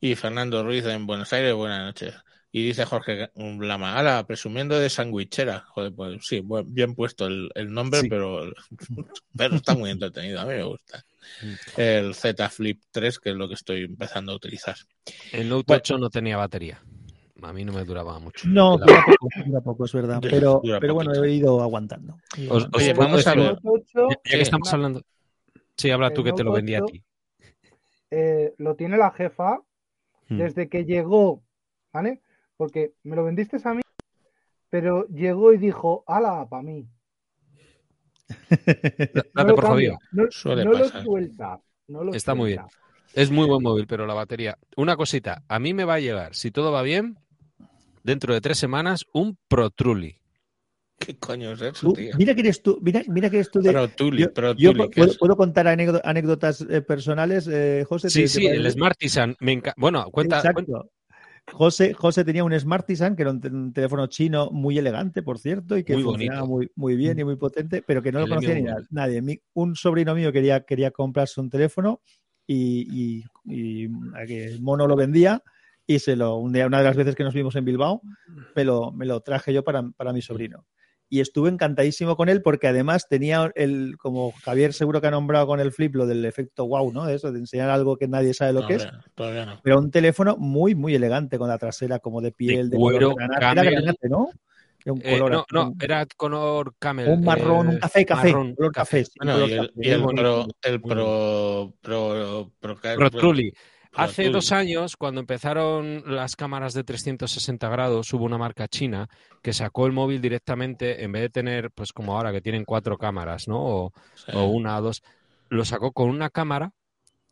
Y Fernando Ruiz en Buenos Aires, buenas noches. Y dice Jorge Lama, ala, presumiendo de sandwichera. Joder, pues sí, bien puesto el, el nombre, Sí. pero, <laughs> pero está muy entretenido, a mí me gusta. Mm. El Z Flip 3, que es lo que estoy empezando a utilizar. El Note Bueno. 8 no tenía batería. A mí no me duraba mucho. No, dura poco, <laughs> dura poco, es verdad. Pero, pero bueno, he ido aguantando. Os-. Oye, vamos a ver. Note 8, Ya que estamos hablando. Sí, habla tú que te lo vendí a 8. ti. eh, lo tiene la jefa Hmm. desde que llegó, ¿vale? Porque me lo vendiste a mí, pero llegó y dijo, ala, para mí. Date No por jodido. no, Suele no lo suelta. no lo Está muy suelta. Es muy buen móvil, pero la batería. Una cosita, a mí me va a llegar, si todo va bien, dentro de tres semanas, un Pro Truly. ¿Qué coño es eso, Tú- tío? mira que eres tú, mira, mira que eres tú de. Yo Pro yo Tuli, pu- ¿qué puedo, contar anécdo- anécdotas eh, personales, eh, José. Sí, ¿te- te sí, el. Me enca- Bueno, cuenta. Exacto. cuenta- José, José tenía un Smartisan, que era un, te- un teléfono chino muy elegante, por cierto, y que Muy funcionaba muy, muy bien y muy potente, pero que no lo conocía ni M1. na- nadie. Mi- un sobrino mío quería, quería comprarse un teléfono y, y- el mono lo vendía y se lo, una de las veces que nos vimos en Bilbao, me lo, me lo traje yo para, para mi sobrino. Y estuve encantadísimo con él porque además tenía el, como Javier seguro que ha nombrado con el flip, lo del efecto wow, ¿no? Eso, de enseñar algo que nadie sabe lo No, que es. Todavía no. Pero un teléfono muy, muy elegante, con la trasera como de piel, de, cuero, color. Era granate, ¿no? Era un eh, color no, no, era color camel. un marrón, eh, un café, café, marrón, color café. sí, Bueno, color y el, café, y el pro, el muy pro, pro, pro, Pro Truly. Pro Hace dos años, cuando empezaron las cámaras de 360 grados, hubo una marca china que sacó el móvil directamente, en vez de tener, pues como ahora que tienen cuatro cámaras, ¿no? O, Sí. o una o dos, lo sacó con una cámara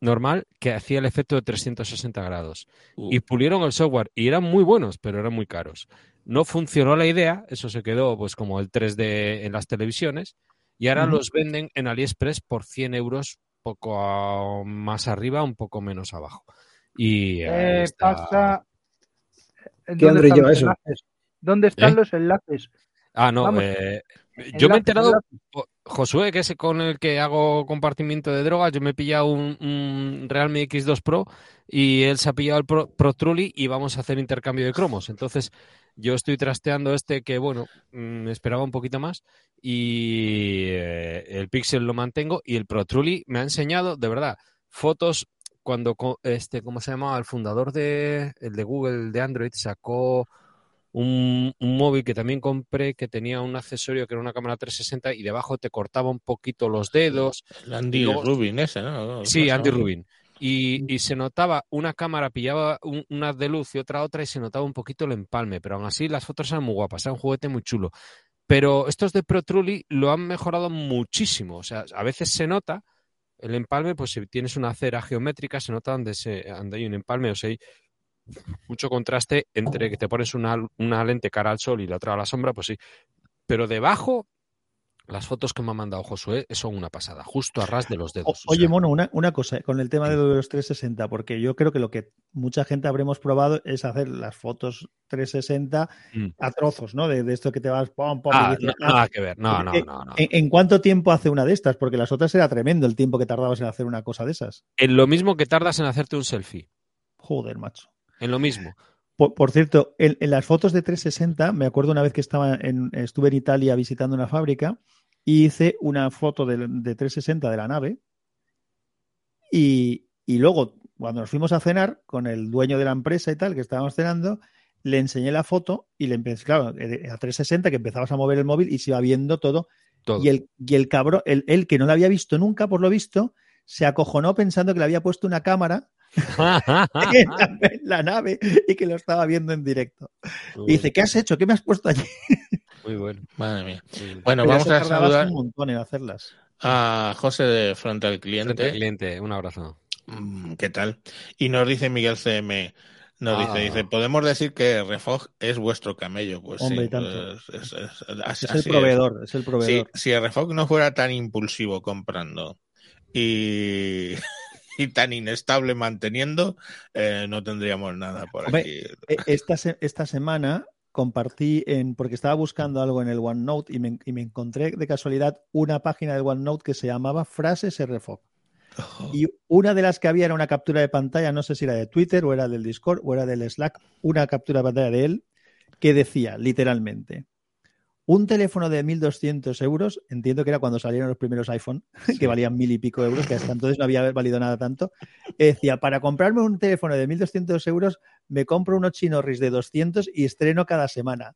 normal que hacía el efecto de 360 grados. Uh, Y pulieron el software y eran muy buenos, pero eran muy caros. No funcionó la idea, eso se quedó pues como el 3D en las televisiones y ahora los venden en AliExpress por 100 euros, poco a- más arriba, un poco menos abajo. Y Eh, está. pasa. ¿Qué ¿Dónde Android están lleva los eso? enlaces? ¿Dónde están ¿Eh? los enlaces? Ah, no, vamos, eh, yo me he enterado, enlaces. Josué, que es con el que hago compartimiento de drogas, yo me he pillado un, un Realme X2 Pro y él se ha pillado el Pro, Pro Truly y vamos a hacer intercambio de cromos. Entonces, yo estoy trasteando este que, bueno, mm, esperaba un poquito más y eh, el Pixel lo mantengo y el Pro Truly me ha enseñado, de verdad, fotos cuando, este, ¿cómo se llamaba? El fundador de, el de Google, de Android, sacó un, un móvil que también compré que tenía un accesorio que era una cámara 360 y debajo te cortaba un poquito los dedos. el Andy luego- Rubin ese, ¿no? Sí, ¿Cómo se Andy? Rubin. Y, y se notaba, una cámara pillaba un- una de luz y otra otra y se notaba un poquito el empalme, pero aún así las fotos eran muy guapas, era un juguete muy chulo. Pero estos de Pro Truly lo han mejorado muchísimo, o sea, a veces se nota el empalme, pues si tienes una cera geométrica se nota donde, se, donde hay un empalme, o sea, hay mucho contraste entre que te pones una, una lente cara al sol y la otra a la sombra, pues sí. Pero debajo, las fotos que me ha mandado Josué son una pasada, justo a ras de los dedos. o Oye, sea, Mono, una, una cosa con el tema de los 360, porque yo creo que lo que mucha gente habremos probado es hacer las fotos 360 Mm. a trozos, ¿no? De, de esto que te vas pom, pom, Ah, y dices, no, "Ah, nada que ver. No, no, Eh, no, no. ¿En, en cuánto tiempo hace una de estas? Porque las otras era tremendo el tiempo que tardabas en hacer una cosa de esas. En lo mismo que tardas en hacerte un selfie. Joder, macho. En lo mismo. Por, por cierto, en, en las fotos de 360, me acuerdo una vez que estaba en, estuve en Italia visitando una fábrica y hice una foto de, de 360 de la nave y, y luego, cuando nos fuimos a cenar con el dueño de la empresa y tal, que estábamos cenando, le enseñé la foto y le empecé, claro, eh, a 360 que empezabas a mover el móvil y se iba viendo todo Todo. Y el, y el cabrón, el, él que no lo había visto nunca, por lo visto, se acojonó pensando que le había puesto una cámara <laughs> en la, en la nave y que lo estaba viendo en directo. Y dice, ¿qué has hecho? ¿Qué me has puesto allí? Muy bueno. Madre mía. bueno. Pero vamos a saludar un montón en hacerlas. a José de Frontal Frente Cliente. al cliente, un abrazo. Mm, ¿Qué tal? Y nos dice Miguel CM, nos Ah. dice, dice, podemos decir que Refog es vuestro camello. Pues Hombre, sí, y tanto. pues, es, es- así- Es el proveedor, es el proveedor. si el Refog no fuera tan impulsivo comprando y, <laughs> y tan inestable manteniendo, eh, no tendríamos nada por Hombre, aquí. E- Esta, esta semana compartí en, porque estaba buscando algo en el OneNote y me, y me encontré de casualidad una página del OneNote que se llamaba Frases RFOC. Y una de las que había era una captura de pantalla, no sé si era de Twitter o era del Discord o era del Slack, una captura de pantalla de él que decía literalmente, un teléfono de 1.200 euros, entiendo que era cuando salieron los primeros iPhone, <laughs> que valían mil y pico euros, que hasta entonces no había valido nada tanto, decía, para comprarme un teléfono de 1.200 euros, me compro unos chinorris de 200 y estreno cada semana.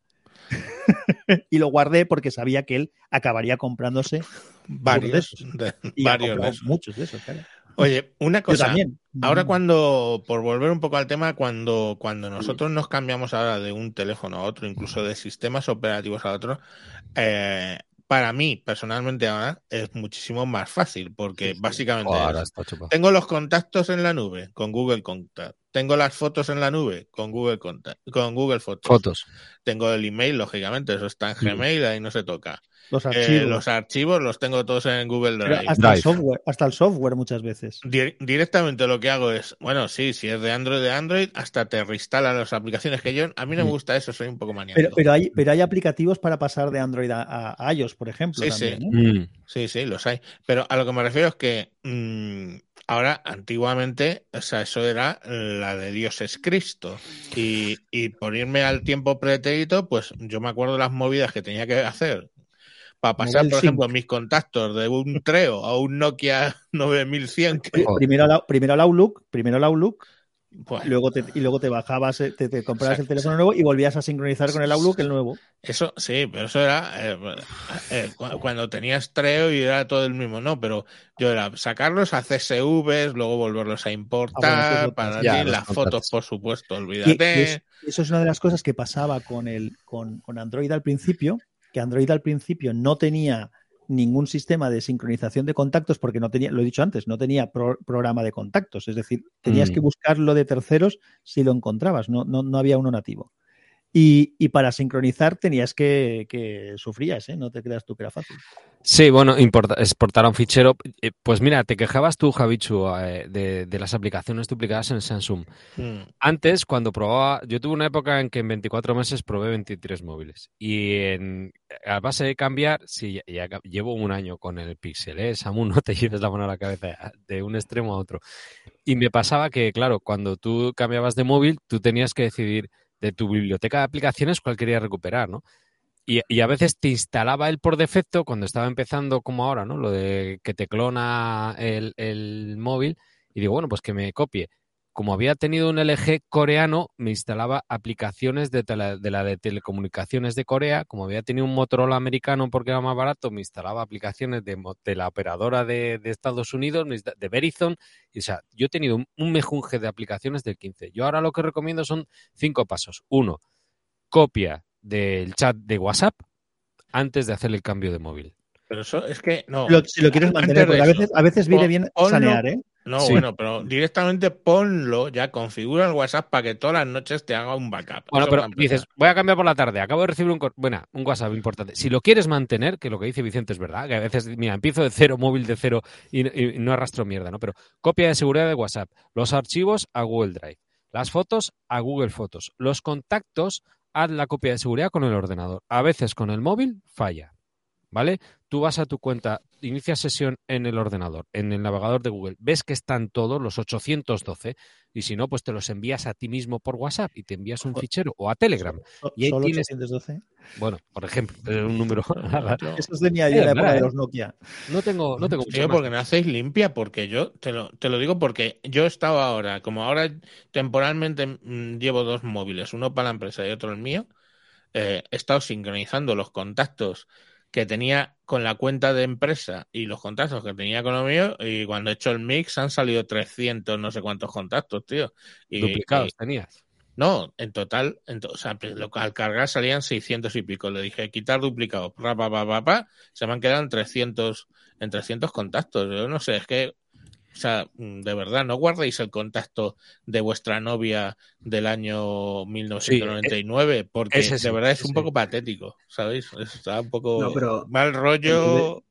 <laughs> y lo guardé porque sabía que él acabaría comprándose Varios, de esos. de- Y ha varios de esos. muchos de esos, claro. Oye, una Yo cosa. también. Ahora cuando, por volver un poco al tema, cuando, cuando nosotros nos cambiamos ahora de un teléfono a otro, incluso de sistemas operativos a otro, eh, para mí personalmente ahora es muchísimo más fácil, porque Sí, sí. básicamente Oh, es, tengo los contactos en la nube con Google Contact, tengo las fotos en la nube con Google Contact, con Google Fotos, Fotos. tengo el email, lógicamente, eso está en. Gmail, ahí no se toca. Los Eh, archivos. los archivos los tengo todos en Google Pero Drive. hasta, el software, hasta el software muchas veces. Di- directamente lo que hago es, bueno, sí, si es de Android, de Android, hasta te reinstala las aplicaciones que yo, a mí no me gusta eso, soy un poco maníaco. Pero, pero, hay, pero hay aplicativos para pasar de Android a, a- iOS, por ejemplo. Sí, también, sí. ¿eh? Mm. Sí, sí, los hay. Pero a lo que me refiero es que ahora, antiguamente, o sea, eso era la de Dios es Cristo. Y, y por irme al tiempo pretérito, pues yo me acuerdo las movidas que tenía que hacer para pasar, por ejemplo, mis contactos de un Treo a un Nokia 9100. que. Primero, el, primero el Outlook, primero el Outlook, pues, luego te, y luego te bajabas, eh, te, te comprabas el teléfono nuevo y volvías a sincronizar con el Outlook el nuevo. Eso sí, pero eso era eh, eh, cu- cuando tenías Treo y era todo el mismo, no, pero yo era sacarlos a CSVs, luego volverlos a importar, Ah, bueno, eso para ya, las fotos, por supuesto, Y- y olvídate. es- eso es una de las cosas que pasaba con, el, con, con Android al principio, que Android al principio no tenía ningún sistema de sincronización de contactos porque no tenía, lo he dicho antes, no tenía pro- programa de contactos, es decir, tenías Mm. que buscarlo de terceros si lo encontrabas, no, no, no había uno nativo. Y, y para sincronizar tenías que, que sufrías, ¿eh? no te creas tú que era fácil. Sí, bueno, importa- exportar a un fichero. Eh, Pues mira, te quejabas tú, Javichu, eh, de, de las aplicaciones duplicadas en Samsung. Mm, Antes, cuando probaba, yo tuve una época en que en 24 meses probé 23 móviles. Y en, a base de cambiar, sí, ya, ya llevo un año con el Pixel, ¿eh? Samu, no te <laughs> lleves la mano a la cabeza de un extremo a otro. Y me pasaba que, claro, cuando tú cambiabas de móvil, tú tenías que decidir de tu biblioteca de aplicaciones cuál querías recuperar, ¿no? Y, a veces te instalaba él por defecto cuando estaba empezando como ahora, ¿no? Lo de que te clona el, el móvil y digo, bueno, pues que me copie. Como había tenido un LG coreano, me instalaba aplicaciones de, tele- de la de telecomunicaciones de Corea. Como había tenido un Motorola americano porque era más barato, me instalaba aplicaciones de, de la operadora de, de Estados Unidos, de Verizon. Y, o sea, yo he tenido un, un mejunje de aplicaciones del 15. Yo ahora lo que recomiendo son cinco pasos. Uno, copia del chat de WhatsApp antes de hacer el cambio de móvil. Pero eso es que no. Lo- si lo quieres mantener, porque a veces, a veces viene bien ponlo- sanear, ¿eh? No, Sí. bueno, pero directamente ponlo, ya configura el WhatsApp para que todas las noches te haga un backup. Bueno, Eso pero dices, voy a cambiar por la tarde, acabo de recibir un, cor- buena, un WhatsApp importante. Si lo quieres mantener, que lo que dice Vicente es verdad, que a veces, mira, empiezo de cero, móvil de cero y, y no arrastro mierda, ¿no? Pero copia de seguridad de WhatsApp, los archivos a Google Drive, las fotos a Google Fotos, los contactos, haz la copia de seguridad con el ordenador. A veces con el móvil falla, ¿vale? Tú vas a tu cuenta, inicias sesión en el ordenador, en el navegador de Google, ves que están todos los 812 y si no, pues te los envías a ti mismo por WhatsApp y te envías un fichero o a Telegram. Y ahí Solo tienes- 812. Bueno, por ejemplo, <laughs> es un número. Eso es de mi de Eh, la época verdad, de los Nokia. No tengo, no tengo Tío, porque no hacéis limpia, porque yo te lo, te lo digo porque yo estaba ahora, como ahora temporalmente mm, llevo dos móviles, uno para la empresa y otro el mío, eh, he estado sincronizando los contactos que tenía con la cuenta de empresa y los contactos que tenía con lo mío y cuando he hecho el mix han salido 300 no sé cuántos contactos, tío. Y, Duplicados y- tenías. no, en total, en to- o sea, pues, lo- al cargar salían 600 y pico. Le dije, quitar duplicados, pa, pa, pa, pa, pa, se me han quedado en 300, en 300 contactos. Yo no sé, es que, o sea, mm, de verdad, no guardéis el contacto de vuestra novia del año 1999, porque ese sí, de verdad es ese un sí. poco patético, ¿sabéis? Está un poco No, pero mal rollo.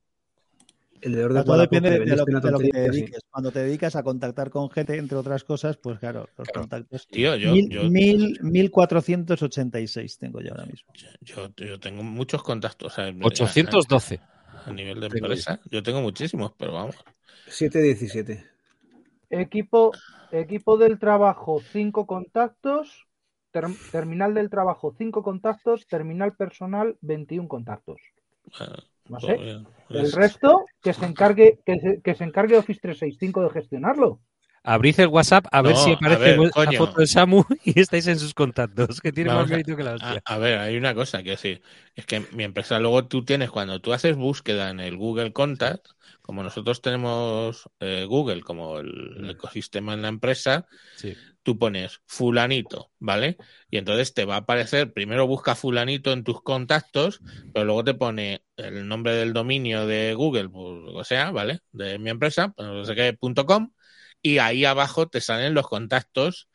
El de orden Todo Wallapop, depende de, de lo, de que te sí. dediques. Cuando te dedicas a contactar con gente, entre otras cosas, pues claro, los Claro. contactos. Tío, yo, Mil- yo, mil- 1486 tengo yo ahora mismo. yo, yo tengo muchos contactos. o sea, 812. A, a nivel de empresa, yo tengo muchísimos, pero vamos. 717. Equipo, equipo del trabajo, cinco contactos. Ter- terminal del trabajo, cinco contactos. Terminal personal, 21 contactos. No todo sé. El Es- resto, que se encargue, que se, que se encargue Office 365 de gestionarlo. Abrid el WhatsApp a ver si aparece ver, la foto de Samu <laughs> y estáis en sus contactos, que tiene Vamos más mérito que la A, hostia. a ver, hay una cosa que decir. Es que mi empresa luego tú tienes, cuando tú haces búsqueda en el Google Contact, como nosotros tenemos eh, Google como el, el ecosistema en la empresa, Sí. tú pones fulanito, ¿vale? Y entonces te va a aparecer, primero busca fulanito en tus contactos, pero luego te pone el nombre del dominio de Google, pues, o sea, ¿vale? De mi empresa, pues, no sé qué, punto com, y ahí abajo te salen los contactos,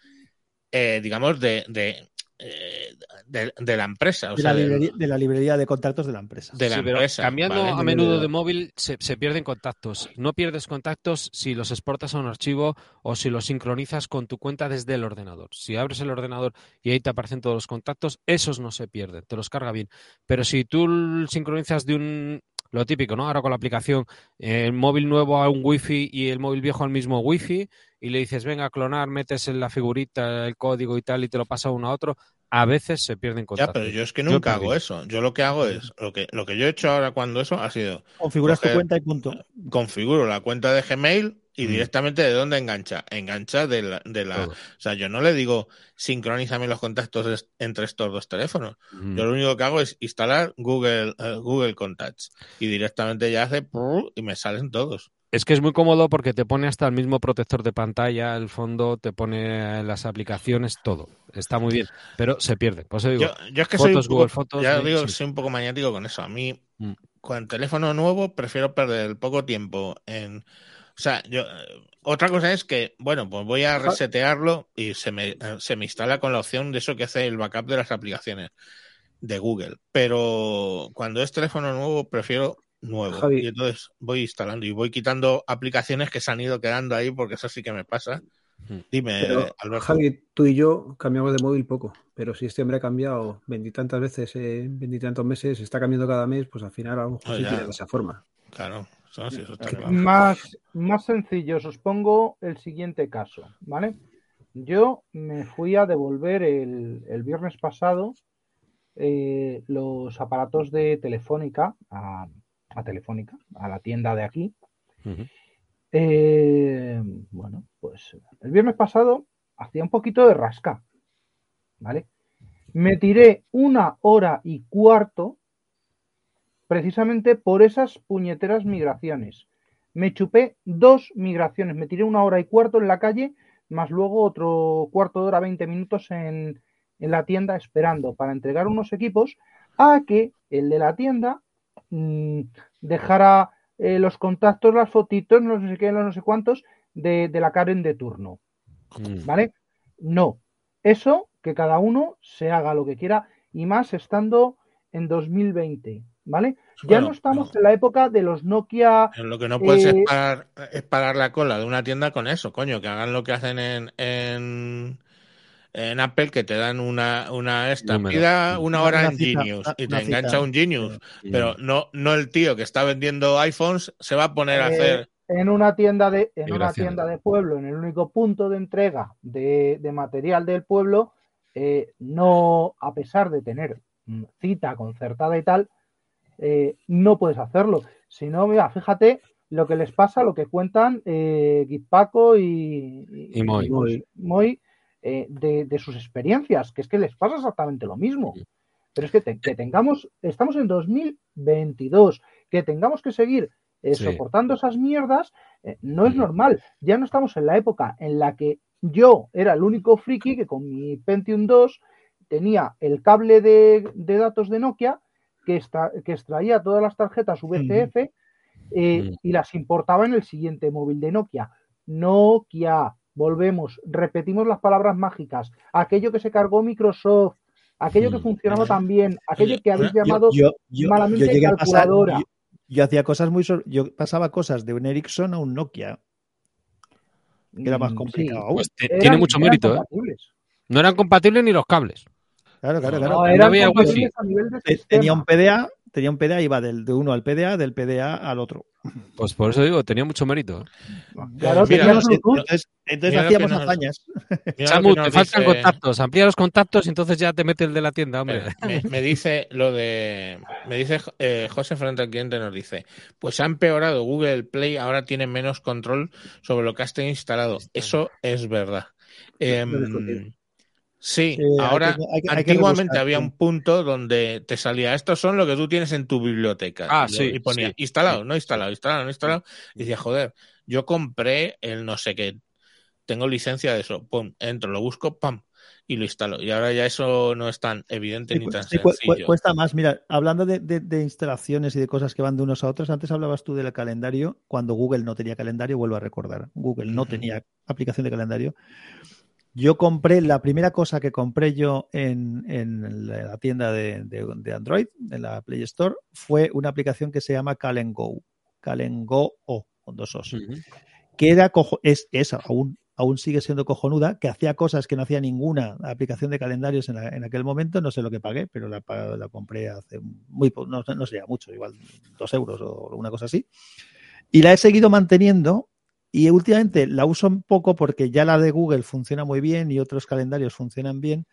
eh, digamos, de, de, eh, de, de la empresa, o De sea, la, librería, de la librería de contactos de la empresa. de la Sí, pero empresa. cambiando ¿vale? a menudo de móvil se, se pierden contactos. No pierdes contactos si los exportas a un archivo o si los sincronizas con tu cuenta desde el ordenador. Si abres el ordenador y ahí te aparecen todos los contactos, esos no se pierden, te los carga bien. Pero si tú sincronizas de un... Lo típico, ¿no? Ahora con la aplicación, eh, el móvil nuevo a un wifi y el móvil viejo al mismo wifi y le dices, venga, a clonar, metes en la figurita el código y tal y te lo pasa uno a otro, a veces se pierden Ya, contactos. pero yo es que nunca hago eso. Yo lo que hago es, lo que, lo que yo he hecho ahora cuando eso ha sido, Configuras tu cuenta y punto. configuro la cuenta de Gmail y Mm. directamente de dónde engancha. Engancha de la, de la, Todo. o sea, yo no le digo sincronízame los contactos entre estos dos teléfonos. Mm. Yo lo único que hago es instalar Google, eh, Google Contacts y directamente ya hace prrr y me salen todos. Es que es muy cómodo porque te pone hasta el mismo protector de pantalla, el fondo, te pone las aplicaciones, todo. Está muy bien, pero se pierde. Por eso digo, Yo, yo es que fotos, soy un poco, Google Fotos, ya digo, sí. soy un poco maniático con eso. A mí, Mm. con el teléfono nuevo, prefiero perder el poco tiempo en. O sea, yo. eh, Otra cosa es que, bueno, pues voy a resetearlo y se me, eh, se me instala con la opción de eso que hace el backup de las aplicaciones de Google. Pero cuando es teléfono nuevo, prefiero nuevo. Javi. Y entonces voy instalando y voy quitando aplicaciones que se han ido quedando ahí porque eso sí que me pasa. Dime, Pero, Alberto. Javi, tú y yo cambiamos de móvil poco, pero si este hombre ha cambiado veintitantas veces en veintitantos meses, está cambiando cada mes, pues al final a lo mejor Oh, sí de esa forma. Claro, eso sí, eso está claro. Más, más sencillo, os pongo el siguiente caso, ¿vale? Yo me fui a devolver el, el viernes pasado eh, los aparatos de Telefónica a, a Telefónica, a la tienda de aquí. Eh, bueno, pues el viernes pasado hacía un poquito de rasca, ¿vale? Me tiré una hora y cuarto precisamente por esas puñeteras migraciones. Me chupé dos migraciones, me tiré una hora y cuarto en la calle, más luego otro cuarto de hora, 20 minutos en, en la tienda esperando para entregar unos equipos a que el de la tienda mm, dejara eh, los contactos, las fotitos, no sé qué, no sé cuántos, de, de la Karen de turno. Mm. ¿Vale? No. Eso, que cada uno se haga lo que quiera, y más estando en 2020, ¿vale? ya Bueno, no estamos en la época de los Nokia. Lo que no puedes Eh, es, parar, es parar la cola de una tienda con eso, coño, que hagan lo que hacen en, en, en Apple, que te dan una, una esta, pida una hora Una en cita, Genius una- y te cita. engancha un Genius, pero no, no el tío que está vendiendo iPhones se va a poner a Eh, hacer... En una tienda de, en una tienda de pueblo, en el único punto de entrega de, de material del pueblo, eh, no, a pesar de tener cita concertada y tal, eh, no puedes hacerlo. Si no, mira, fíjate lo que les pasa, lo que cuentan eh, Guipaco y, Y Moy. Moy, Moy, eh, de, de sus experiencias, que es que les pasa exactamente lo mismo. Pero es que, te- que tengamos, estamos en 2022, que tengamos que seguir eh, Sí. soportando esas mierdas, no es normal. Ya no estamos en la época en la que yo era el único friki que con mi Pentium 2 tenía el cable de, de datos de Nokia que, extra- que extraía todas las tarjetas VCF eh, Mm. y las importaba en el siguiente móvil de Nokia. Nokia, volvemos, repetimos las palabras mágicas. Aquello que se cargó Microsoft, aquello que Mm. funcionaba tan bien, aquello que habéis llamado yo, yo- malamente yo llegué a pasar, calculadora. yo, yo hacía cosas muy. sor- Yo pasaba cosas de un Ericsson a un Nokia, que era más Mm, complicado sí. aún. Pues te- Eran- tiene mucho mérito, ¿eh? No eran compatibles ni los cables. Claro, claro, claro. No, había wifi. Tenía un PDA, tenía un PDA, iba del, de uno al PDA, del PDA al otro. Pues por eso digo, tenía mucho mérito. ¿eh? Claro, Mira. Entonces, entonces Mira lo hacíamos nos- hazañas. Samu, te faltan dice- contactos. Amplía los contactos y entonces ya te mete el de la tienda, hombre. Me, me dice lo de. Me dice eh, José frente al cliente, nos dice: Pues ha empeorado Google Play, ahora tiene menos control sobre lo que has tenido instalado. Eso es verdad. Sí, hay ahora. que- hay que- hay que antiguamente había un punto donde te salía: Estos son lo que tú tienes en tu biblioteca. Ah, y, sí, y ponía: sí, instalado, sí. no instalado, instalado, no instalado. Y decía: Joder, yo compré el no sé qué. Tengo licencia de eso. Pum, entro, lo busco, pam, y lo instalo. Y ahora ya eso no es tan evidente Sí, ni tan sí, sencillo. cuesta más. Mira, hablando de, de- de instalaciones y de cosas que van de unos a otros, antes hablabas tú del calendario. Cuando Google no tenía calendario, vuelvo a recordar, Google no tenía aplicación de calendario. Yo compré, la primera cosa que compré yo en, en la tienda de, de- de Android, en la Play Store, fue una aplicación que se llama Calen Go. Calen Go O, con dos O's Ujú. que era cojo- es, es aún, aún sigue siendo cojonuda, que hacía cosas que no hacía ninguna aplicación de calendarios en, la- en aquel momento, no sé lo que pagué, pero la, compré hace muy po- no, no sé, mucho, igual dos euros o una cosa así. Y la he seguido manteniendo y últimamente la uso un poco porque ya la de Google funciona muy bien y otros calendarios funcionan bien,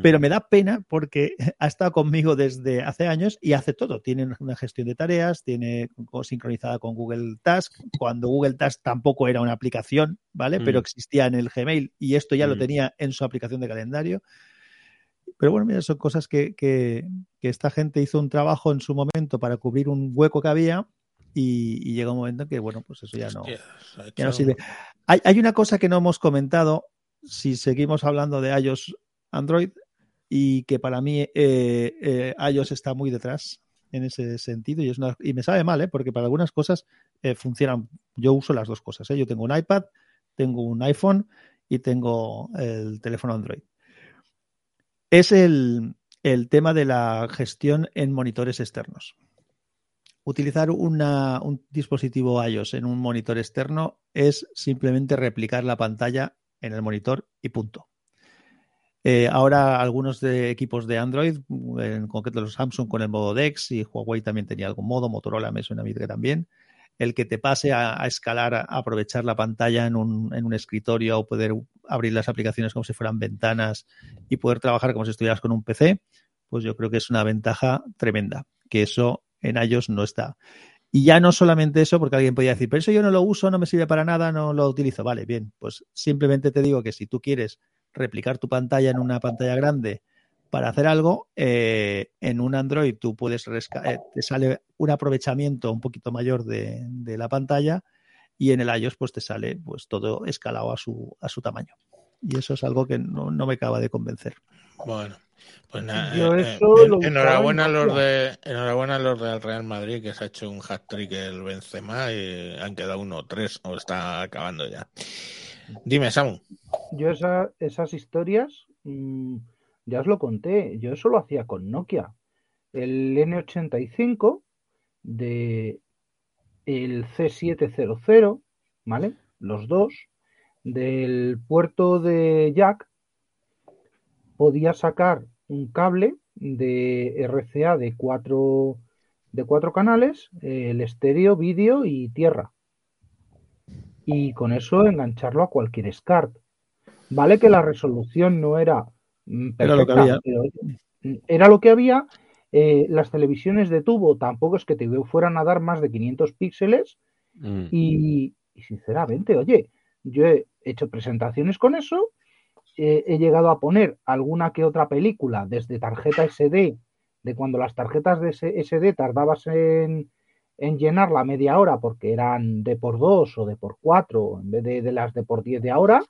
pero me da pena porque <laughs> ha estado conmigo desde hace años y hace todo. Tiene una gestión de tareas, tiene sincronizada con Google Task. Cuando Google Task tampoco era una aplicación, ¿vale? Mm. Pero existía en el Gmail y esto ya lo Mm. tenía en su aplicación de calendario. Pero bueno, mira, son cosas que, que- que esta gente hizo un trabajo en su momento para cubrir un hueco que había y, y llega un momento en que, bueno, pues eso ya no, ya no sirve. Hay, hay una cosa que no hemos comentado, si seguimos hablando de iOS Android, y que para mí eh, eh, iOS está muy detrás en ese sentido, y, es una- y me sabe mal, ¿eh? porque para algunas cosas eh, funcionan. Yo uso las dos cosas. ¿eh? Yo tengo un iPad, tengo un iPhone y tengo el teléfono Android. Es el, el tema de la gestión en monitores externos utilizar un dispositivo iOS en un monitor externo es simplemente replicar la pantalla en el monitor y punto. Eh, ahora algunos de equipos de Android, en concreto los Samsung con el modo DeX y Huawei también tenía algún modo, Motorola me suena a mí que también, el que te pase a, a escalar, a aprovechar la pantalla en un, en un escritorio o poder abrir las aplicaciones como si fueran ventanas y poder trabajar como si estuvieras con un PC, pues yo creo que es una ventaja tremenda, que eso en iOS no está. Y ya no solamente eso, porque alguien podría decir, pero eso yo no lo uso, no me sirve para nada, no lo utilizo. Vale, bien, pues simplemente te digo que si tú quieres replicar tu pantalla en una pantalla grande para hacer algo, eh, en un Android tú puedes, eh, te sale un aprovechamiento un poquito mayor de, de la pantalla y en el iOS pues te sale pues todo escalado a su, a su tamaño. Y eso es algo que no, no me acaba de convencer. Bueno, pues nada. Eh, eh, enhorabuena, a los de, enhorabuena a los del Real Madrid que se ha hecho un hat-trick el Benzema y han quedado uno o tres o está acabando ya. Dime, Samu. Yo esa- esas historias, mm, ya os lo conté, yo eso lo hacía con Nokia. El N85 de el C700, ¿vale? Los dos, del puerto de jack, podía sacar un cable de RCA de cuatro, de cuatro canales, eh, el estéreo, vídeo y tierra. Y con eso engancharlo a cualquier SCART. Vale que la resolución no era mm, Era lo que perfecta, había. pero mm, era lo que había. Eh, las televisiones de tubo tampoco es que te fueran a dar más de 500 píxeles Mm. y, y sinceramente, oye, yo he hecho presentaciones con eso, eh, he llegado a poner alguna que otra película desde tarjeta SD, de cuando las tarjetas de SD tardabas en, en llenarla media hora porque eran de por 2 o de por 4 en vez de, de las de por 10 de ahora.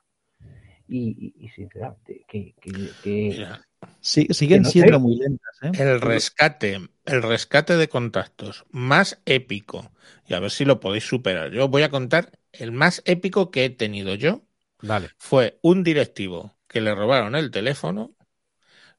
Y, y- y sinceramente, que, que- que- Mira, Sí, siguen no sé. siendo muy lentas. ¿eh? el rescate, el rescate de contactos más épico, y a ver si lo podéis superar. Yo voy a contar el más épico que he tenido yo. Fue un directivo que le robaron el teléfono.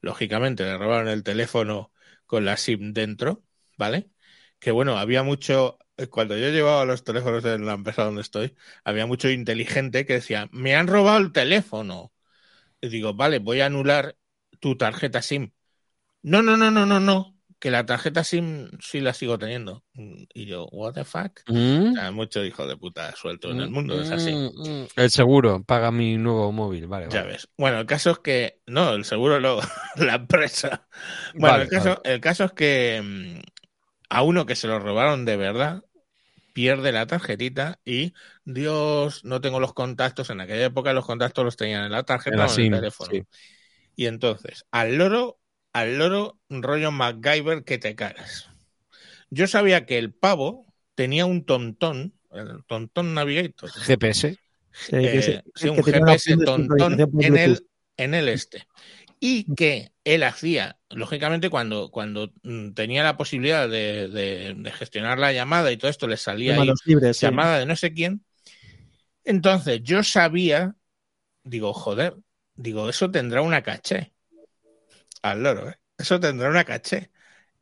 Lógicamente le robaron el teléfono con la SIM dentro, ¿vale? que bueno, había mucho, eh, cuando yo llevaba los teléfonos en la empresa donde estoy, había mucho inteligente que decía, me han robado el teléfono. Y digo, vale, voy a anular tu tarjeta SIM. No, no, no, no, no, no, que la tarjeta SIM sí la sigo teniendo. Y yo, what the fuck? ¿Mm? O sea, mucho hijo de puta suelto en el mundo, es así. Mm, mm. El seguro paga mi nuevo móvil, vale. Ya vale. ves. Bueno, el caso es que. No, el seguro lo, <laughs> la empresa. Bueno, Vale, el, caso, el caso es que mm, a uno que se lo robaron de verdad pierde la tarjetita y Dios, no tengo los contactos. En aquella época los contactos los tenían en la tarjeta En la o en el teléfono. sí. Y entonces, al loro, al loro rollo MacGyver que te cagas. Yo sabía que el pavo tenía un tontón, el tontón Navigator. GPS. Sí, que Eh, sí, un GPS tontón en el, Bluetooth. en el este. Y que él hacía, lógicamente, cuando, cuando mm, tenía la posibilidad de, de- de gestionar la llamada y todo esto, le salía ahí sí. llamada de no sé quién. Entonces yo sabía, digo, joder, digo, eso tendrá una caché. Al loro, ¿eh? Eso tendrá una caché.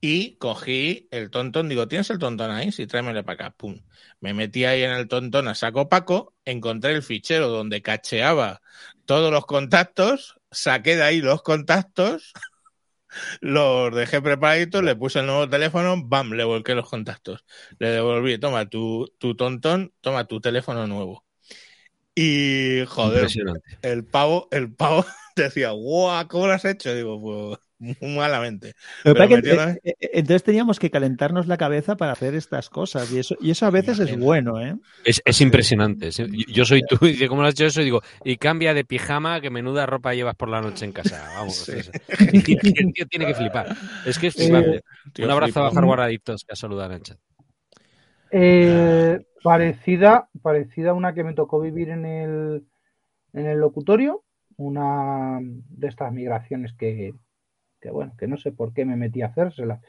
Y cogí el tontón, digo, ¿tienes el tontón ahí? Sí, tráemelo para acá. Pum. Me metí ahí en el tontón a saco Paco, encontré el fichero donde cacheaba todos los contactos, saqué de ahí los contactos, <laughs> los dejé preparaditos, le puse el nuevo teléfono, bam, le volqué los contactos. Le devolví, toma tu, tu tontón, toma tu teléfono nuevo. Y joder, el pavo, el pavo <laughs> decía, guau, ¿cómo lo has hecho? Digo, pues malamente. Pero que, metiendo- eh, eh, entonces teníamos que calentarnos la cabeza para hacer estas cosas y eso, y eso a veces es bueno, ¿eh? Es, es impresionante. es- Yo soy tú y dice, ¿cómo lo has hecho eso? Y digo, y cambia de pijama, que menuda ropa llevas por la noche en casa. Vamos, Sí. es- el tío tiene que flipar. Es que es flipante. Tío, Un abrazo a flipo. Bajar Guardaditos que ha saludado en el chat. Eh, parecida, parecida a una que me tocó vivir en el, en el locutorio, una de estas migraciones que, que, bueno, que no sé por qué me metí a hacérsela,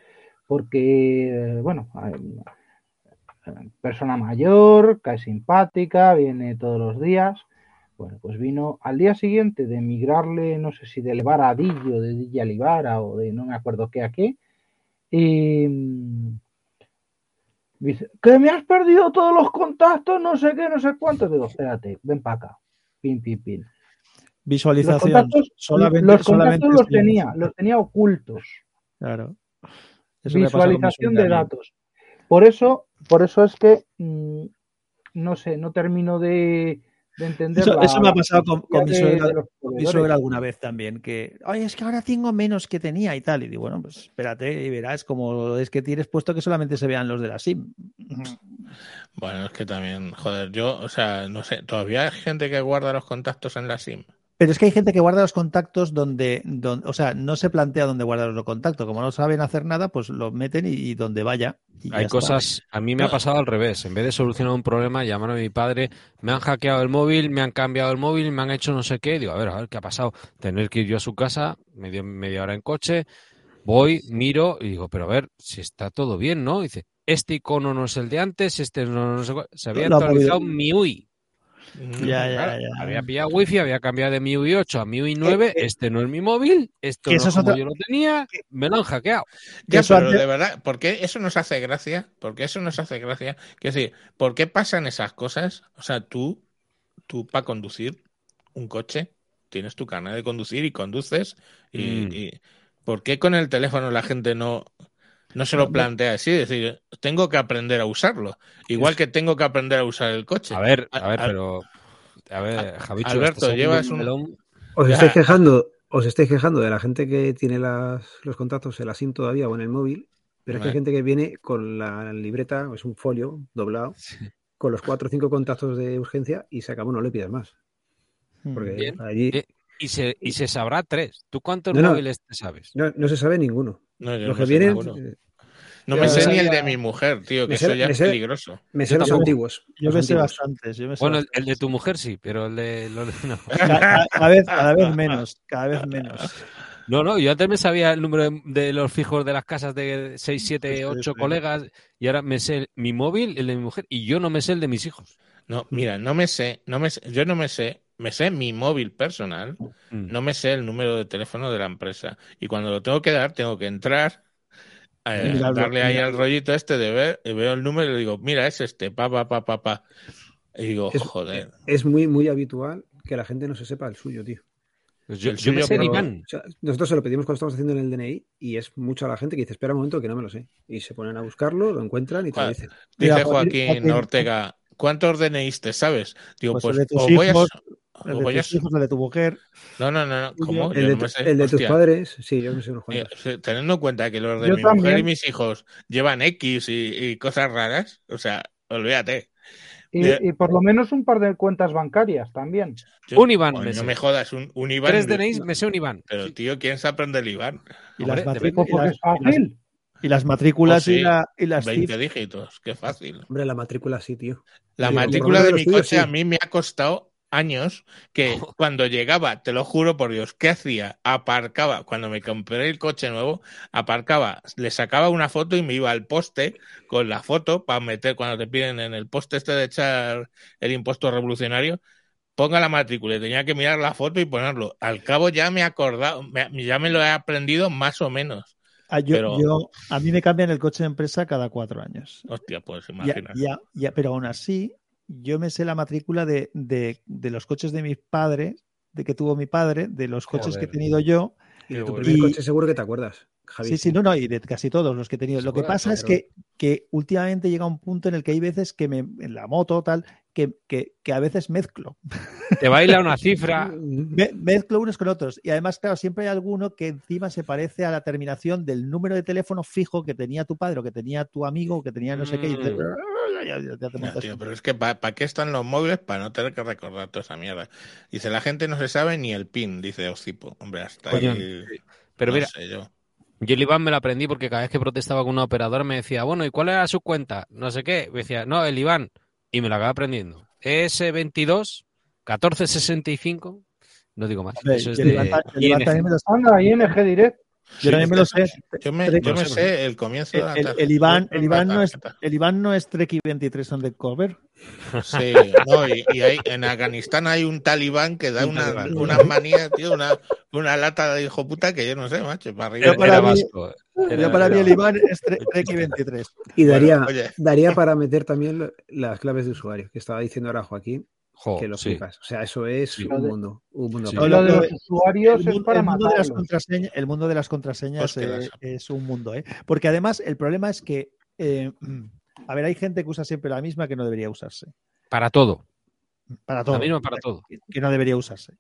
porque, bueno, persona mayor, cae simpática, viene todos los días. Bueno, pues vino al día siguiente de migrarle, no sé si de Levar a Dillo, de Dilla a Livara o de no me acuerdo qué a qué. Y dice, que me has perdido todos los contactos, no sé qué, no sé cuánto. Digo, espérate, ven para acá. Pin, pin, pin. Los Visualización. contactos, solamente, los solamente contactos los tenía, los tenía ocultos. Claro. Eso visualización de datos. Por eso, por eso es que mm, no sé, no termino de, de entender. Eso, la- eso me ha pasado con, con mi suegra, mi suegra alguna vez también, que, oye, es que ahora tengo menos que tenía y tal. Y digo, bueno, pues espérate y verás como es que tienes puesto que solamente se vean los de la SIM. Bueno, es que también, joder, yo, o sea, no sé, todavía hay gente que guarda los contactos en la SIM. Pero es que hay gente que guarda los contactos donde, donde o sea, no se plantea dónde guardar los contactos. Como no saben hacer nada, pues lo meten y, y donde vaya. y Hay está. cosas, a mí me ha pasado al revés. En vez de solucionar un problema, llamaron a mi padre, me han hackeado el móvil, me han cambiado el móvil, me han hecho no sé qué. Digo, a ver, a ver, ¿qué ha pasado? Tener que ir yo a su casa, medio, media hora en coche, voy, miro y digo, pero a ver, si está todo bien, ¿no? Dice, este icono no es el de antes, este no, no sé cuál". Se había actualizado mi UI. Ya, ya, Claro, ya. Había pillado wifi, había cambiado de mi UI 8 a mi UI 9, Eh, eh, este no es mi móvil, esto que no eso es es como otra- yo lo tenía, me lo han hackeado. Ya, pero antes- de verdad, ¿por qué eso nos hace gracia? ¿Por qué eso nos hace gracia? Quiero decir, ¿por qué pasan esas cosas? O sea, tú, tú para conducir un coche, tienes tu carnet de conducir y conduces. Y, Mm. y- ¿Por qué con el teléfono la gente no, no se lo plantea así? Es decir, tengo que aprender a usarlo. Igual que tengo que aprender a usar el coche. A ver, a ver, a- pero. A ver, Javicho, Alberto, llevas un- melón. Os estáis quejando, os estáis quejando de la gente que tiene las, los contactos en la SIM todavía o en el móvil, pero es que hay gente que viene con la libreta, es un folio doblado, con los cuatro o cinco contactos de urgencia y se acabó, no le pidas más. Porque Bien. allí Bien. Y se, y se sabrá tres. ¿Tú cuántos No, no. móviles te sabes? no, no se sabe ninguno. No, yo Los no que vienen, ninguno. eh, No me sé ni el de mi mujer, tío, que sé- eso ya es sé- peligroso. me sé Yo los tampoco. antiguos. Yo los me sé bastantes. Yo me sé Bueno, el, bastantes. el de tu mujer sí, pero el de. lo- no. <laughs> <laughs> Cada, cada vez, cada vez menos, cada vez menos. No, no, yo antes me sabía el número de, de los fijos de las casas de 6, 7, Sí, 8 sí. colegas y ahora me sé mi móvil, el de mi mujer y yo no me sé el de mis hijos. No, mira, no me sé, no me sé- yo no me sé, me sé mi móvil personal, Mm. no me sé el número de teléfono de la empresa. Y cuando lo tengo que dar, tengo que entrar eh, Mira, darle ahí al rollito este de ver, y veo el número y le digo, mira, es este, pa, pa, pa, pa, pa. Y digo, Es- joder. Es muy, muy habitual que la gente no se sepa el suyo, tío. Pues yo, El yo me suyo, sé el pero- Iván. O sea, nosotros se lo pedimos cuando estamos haciendo en el DNI y es mucha la gente que dice, espera un momento que no me lo sé. Y se ponen a buscarlo, lo encuentran y te lo Ah, dicen. Dice Joaquín- Joaquín Ortega, ¿cuántos DNIs te sabes? Digo, Pues pues, o voy a- El de tus hijos, el de tu mujer. No, no, no, no, ¿cómo? El de, no sé. el de tus padres, sí, yo me sé unos cuantos. Teniendo en cuenta que los de Yo mi mujer y mis hijos llevan X y, y cosas raras, o sea, olvídate. Y, por lo menos un par de cuentas bancarias también. Yo- Un me no sé. me jodas, un, un Iván. Tres DNIs, me sé un Iván. Pero, tío, ¿quién se aprende el Iván? Y Hombre, las, matrículas, Pues y las- y las matrículas Oh, sí. y, la, y las 20 CIF. dígitos, qué fácil. Hombre, la matrícula sí, tío. La Sí, matrícula de mi coche sí. a mí me ha costado años que <laughs> cuando llegaba, te lo juro por Dios, ¿qué hacía? Aparcaba, cuando me compré el coche nuevo, aparcaba, le sacaba una foto y me iba al poste con la foto para meter, cuando te piden en el poste este de echar el impuesto revolucionario, ponga la matrícula y tenía que mirar la foto y ponerlo. Al cabo ya me he acordado, me- ya me lo he aprendido más o menos. Ah, yo- pero- yo- a mí me cambian el coche de empresa cada cuatro años. Hostia, pues Ya, imagina. ya, ya, pero aún así, yo me sé la matrícula de, de- de los coches de mis padres, de que tuvo mi padre, de los coches que he tenido yo. Y de tu primer Y- coche seguro que te acuerdas, Javi. Sí, sí, no, no, y de casi todos los que he tenido. Lo que pasa es que, que últimamente llega un punto en el que hay veces que me, en la moto tal, que, que, que a veces mezclo. Te baila una cifra. <laughs> Me- mezclo unos con otros. Y además, claro, siempre hay alguno que encima se parece a la terminación del número de teléfono fijo que tenía tu padre o que tenía tu amigo o que tenía no sé qué. y te- Ya- te montas tío, pero es que ¿para qué están los móviles? Para no tener que recordar toda esa mierda. Dice, la gente no se sabe ni el PIN, dice Ocipo. Hombre, hasta ahí. Pero no mira, sé yo. yo el Iván me lo aprendí porque cada vez que protestaba con una operadora me decía, bueno, ¿y cuál era su cuenta? No sé qué. Me decía, no, el Iván. Y me lo acaba aprendiendo. S22 1465. No digo más. Hombre, Eso es de también me lo- ING Direct. Yo también me lo sé. Yo me, yo sé, el comienzo de la El, el- Iván, el, Iván no es, el Iván no es Trek 23 undercover. Sí, no, y, y hay- en Afganistán hay un talibán que da Un una, una manía, tío, una, una lata de hijo puta que yo no sé, macho, para arriba. Yo Era, para era mí- vasco. Era- Yo para mí el Iván es Tre- Trek 23. Y daría, Bueno, daría para meter también las claves de usuario, que estaba diciendo ahora Joaquín, Jo, que lo sí. flipas. O sea, eso es Sí. un mundo. Un mundo Sí. Lo de los usuarios el, es mundo, para el mundo de las contraseñas, el mundo de las contraseñas eh, es un mundo, ¿eh? Porque además el problema es que, eh, <clears throat> a ver, hay gente que usa siempre la misma que no debería usarse. Para todo. Para todo. La misma para todo. Que no debería usarse.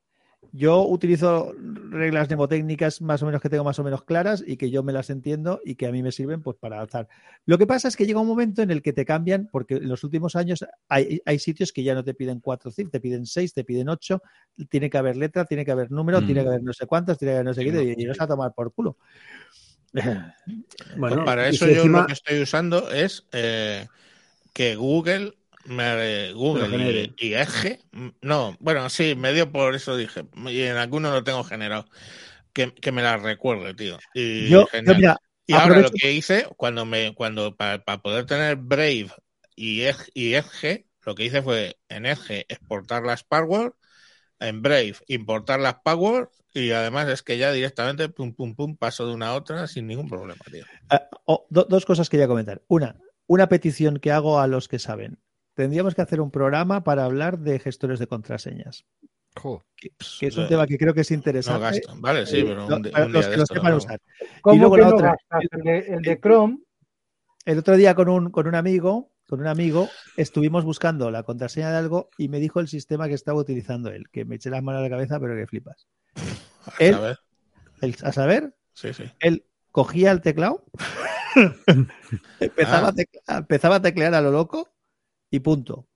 Yo utilizo reglas mnemotécnicas más o menos que tengo más o menos claras y que yo me las entiendo y que a mí me sirven pues para alzar. Lo que pasa es que llega un momento en el que te cambian, porque en los últimos años hay, hay sitios que ya no te piden cuatro cifras, te piden seis, te piden ocho, tiene que haber letra, tiene que haber número, Mm. tiene que haber no sé cuántas, tiene que haber no sé qué, no, y y vas a tomar por culo. Bueno, Pues para eso si yo encima- lo que estoy usando es eh, que Google me Google y, y Edge, no, bueno, sí, me dio por eso dije, y en algunos lo tengo generado, que, que me la recuerde, tío. Y Yo, yo, genial. mira, Y ahora lo que hice, cuando me, cuando para poder tener Brave y Edge, y Edge, lo que hice fue en Edge exportar las passwords, en Brave importar las passwords, y además es que ya directamente pum pum pum paso de una a otra sin ningún problema, tío. Oh, do- dos cosas quería comentar. Una, una petición que hago a los que saben. Tendríamos que hacer un programa para hablar de gestores de contraseñas, Jo. que, que es un Eh, tema que creo que es No interesante. gasto. Vale, sí, Eh, pero un, di- para un los día que de lo esto sepan usar. ¿Cómo luego que la no otra- gastas? El de, el de Chrome, El otro día con un, con un amigo, con un amigo, estuvimos buscando la contraseña de algo y me dijo el sistema que estaba utilizando él, que me eché las manos a la cabeza, pero que flipas. <laughs> él- A El- a saber, sí, sí. él cogía el teclado, <laughs> empezaba, Ah. a tecla- empezaba a teclear a lo loco y punto.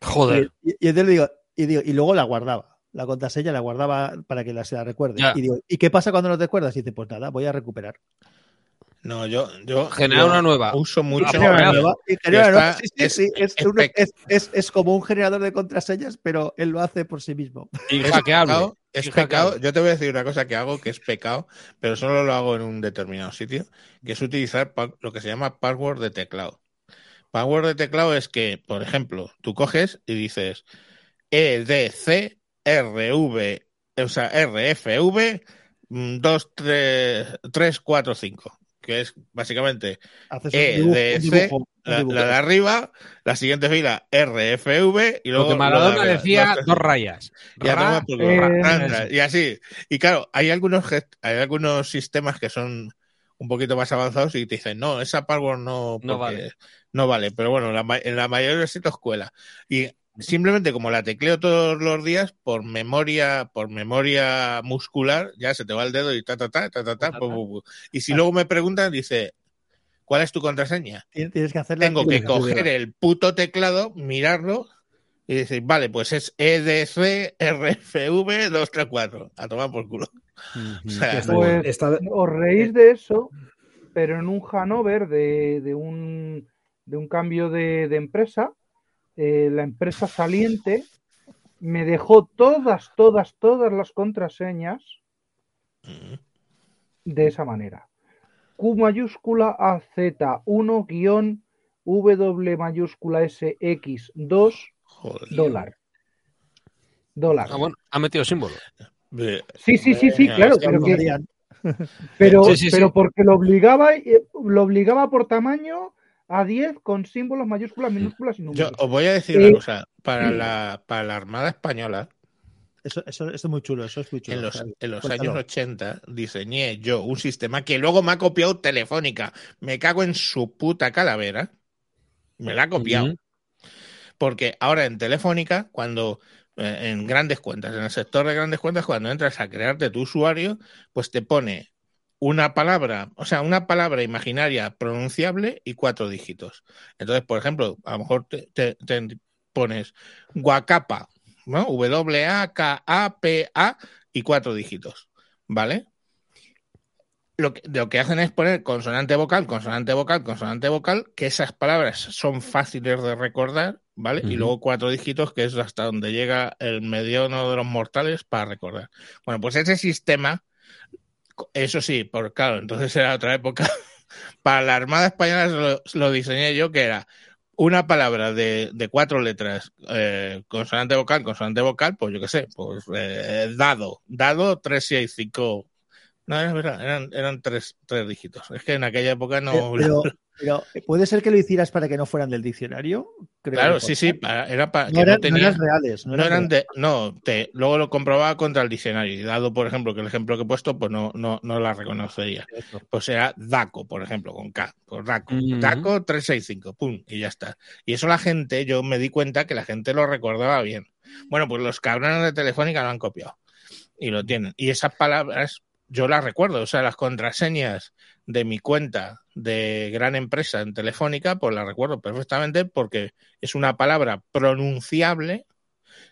Joder. Y, y entonces le digo, y digo, y luego la guardaba. La contraseña la guardaba para que la, se la recuerde. Ya. Y digo, ¿y qué pasa cuando no te acuerdas? Y dice, pues nada, voy a recuperar. No, yo, yo Generar una nueva. Uso mucho. Ah, Genera una nueva, Sí, sí, es- sí, es, es una- pec- es- es- es como un generador de contraseñas, pero él lo hace por sí mismo. Y Es hackeable. pecado, es Y pecado. hackeable. Yo te voy a decir una cosa que hago que es pecado, pero solo lo hago en un determinado sitio, que es utilizar lo que se llama password de teclado. Password de teclado es que, por ejemplo, tú coges y dices E EDC RV, o sea, RFV 2, 3, 3, 4, 5. que es básicamente Haces E, un dibujo, D, un C, dibujo, un la, la de arriba, la siguiente fila RFV y luego Lo que lo de Maradona arriba. decía, Dos- dos rayas. <laughs> Ya Ra, eh, y así. Y claro, hay algunos hay algunos sistemas que son un poquito más avanzados y te dicen, no, esa password no, No vale. no vale. Pero bueno, la ma- en la mayoría de los sitios cuela. Y simplemente como la tecleo todos los días, por memoria, por memoria muscular, ya se te va el dedo y ta ta ta ta ta ta. pu, pu, pu. Y si luego me preguntan, dice, ¿cuál es tu contraseña? Tien- Tienes que hacerla. Tengo que hacer coger el puto teclado, mirarlo y decir, vale, pues es EDC RFV 234. A tomar por culo. O sea, Está- Pues- está- Os reís de eso, pero en un Hanover de, de un, de un cambio de, de empresa, eh, la empresa saliente me dejó todas, todas, todas las contraseñas de esa manera. Q mayúscula AZ1 guion W mayúscula SX2 joder. dólar. Dólar. Ah, bueno, ha metido símbolo. Sí, sí, sí, sí, claro, pero que. <laughs> Pero, Sí, sí, pero sí. porque lo obligaba, eh, lo obligaba por tamaño a 10 con símbolos mayúsculas, minúsculas y Yo números. os voy a decir Eh, una cosa. Para la, para la Armada Española, Eso, eso, eso es muy chulo, eso es muy chulo. en los, en los años 80, diseñé yo un sistema que luego me ha copiado Telefónica. Me cago en su puta calavera. Me la ha copiado. Porque ahora en Telefónica, cuando en grandes cuentas, en el sector de grandes cuentas, cuando entras a crearte tu usuario, pues te pone una palabra, o sea, una palabra imaginaria pronunciable y cuatro dígitos. Entonces, por ejemplo, a lo mejor te, pones Guacapa, ¿no? W-A-K-A-P-A y cuatro dígitos, ¿vale? Lo que, lo que hacen es poner consonante vocal, consonante vocal, consonante vocal, que esas palabras son fáciles de recordar, ¿vale? Y luego cuatro dígitos, que es hasta donde llega el mediano de los mortales para recordar. Bueno, pues ese sistema, eso sí, por claro, entonces era otra época. <laughs> Para la Armada Española lo, lo diseñé yo, que era una palabra de, de cuatro letras, eh, consonante vocal, consonante vocal, pues yo qué sé, pues eh, dado, dado 365. No, es verdad, eran, eran tres, tres dígitos. Es que en aquella época no. Pero, <laughs> pero, ¿puede ser que lo hicieras para que no fueran del diccionario? Creo claro, sí, sí, para- era para No, que eran, no tenía. no eran reales. No No eran eran de, no, te, luego lo comprobaba contra el diccionario y dado, por ejemplo, que el ejemplo que he puesto, pues no, no, no la reconocería. Pues era DACO, por ejemplo, con K, pues DACO. DACO 365, pum, y ya está. Y eso la gente, yo me di cuenta que la gente lo recordaba bien. Bueno, pues los cabrones de Telefónica lo han copiado y lo tienen. Y esas palabras yo las recuerdo, o sea, las contraseñas de mi cuenta de gran empresa en Telefónica, pues las recuerdo perfectamente porque es una palabra pronunciable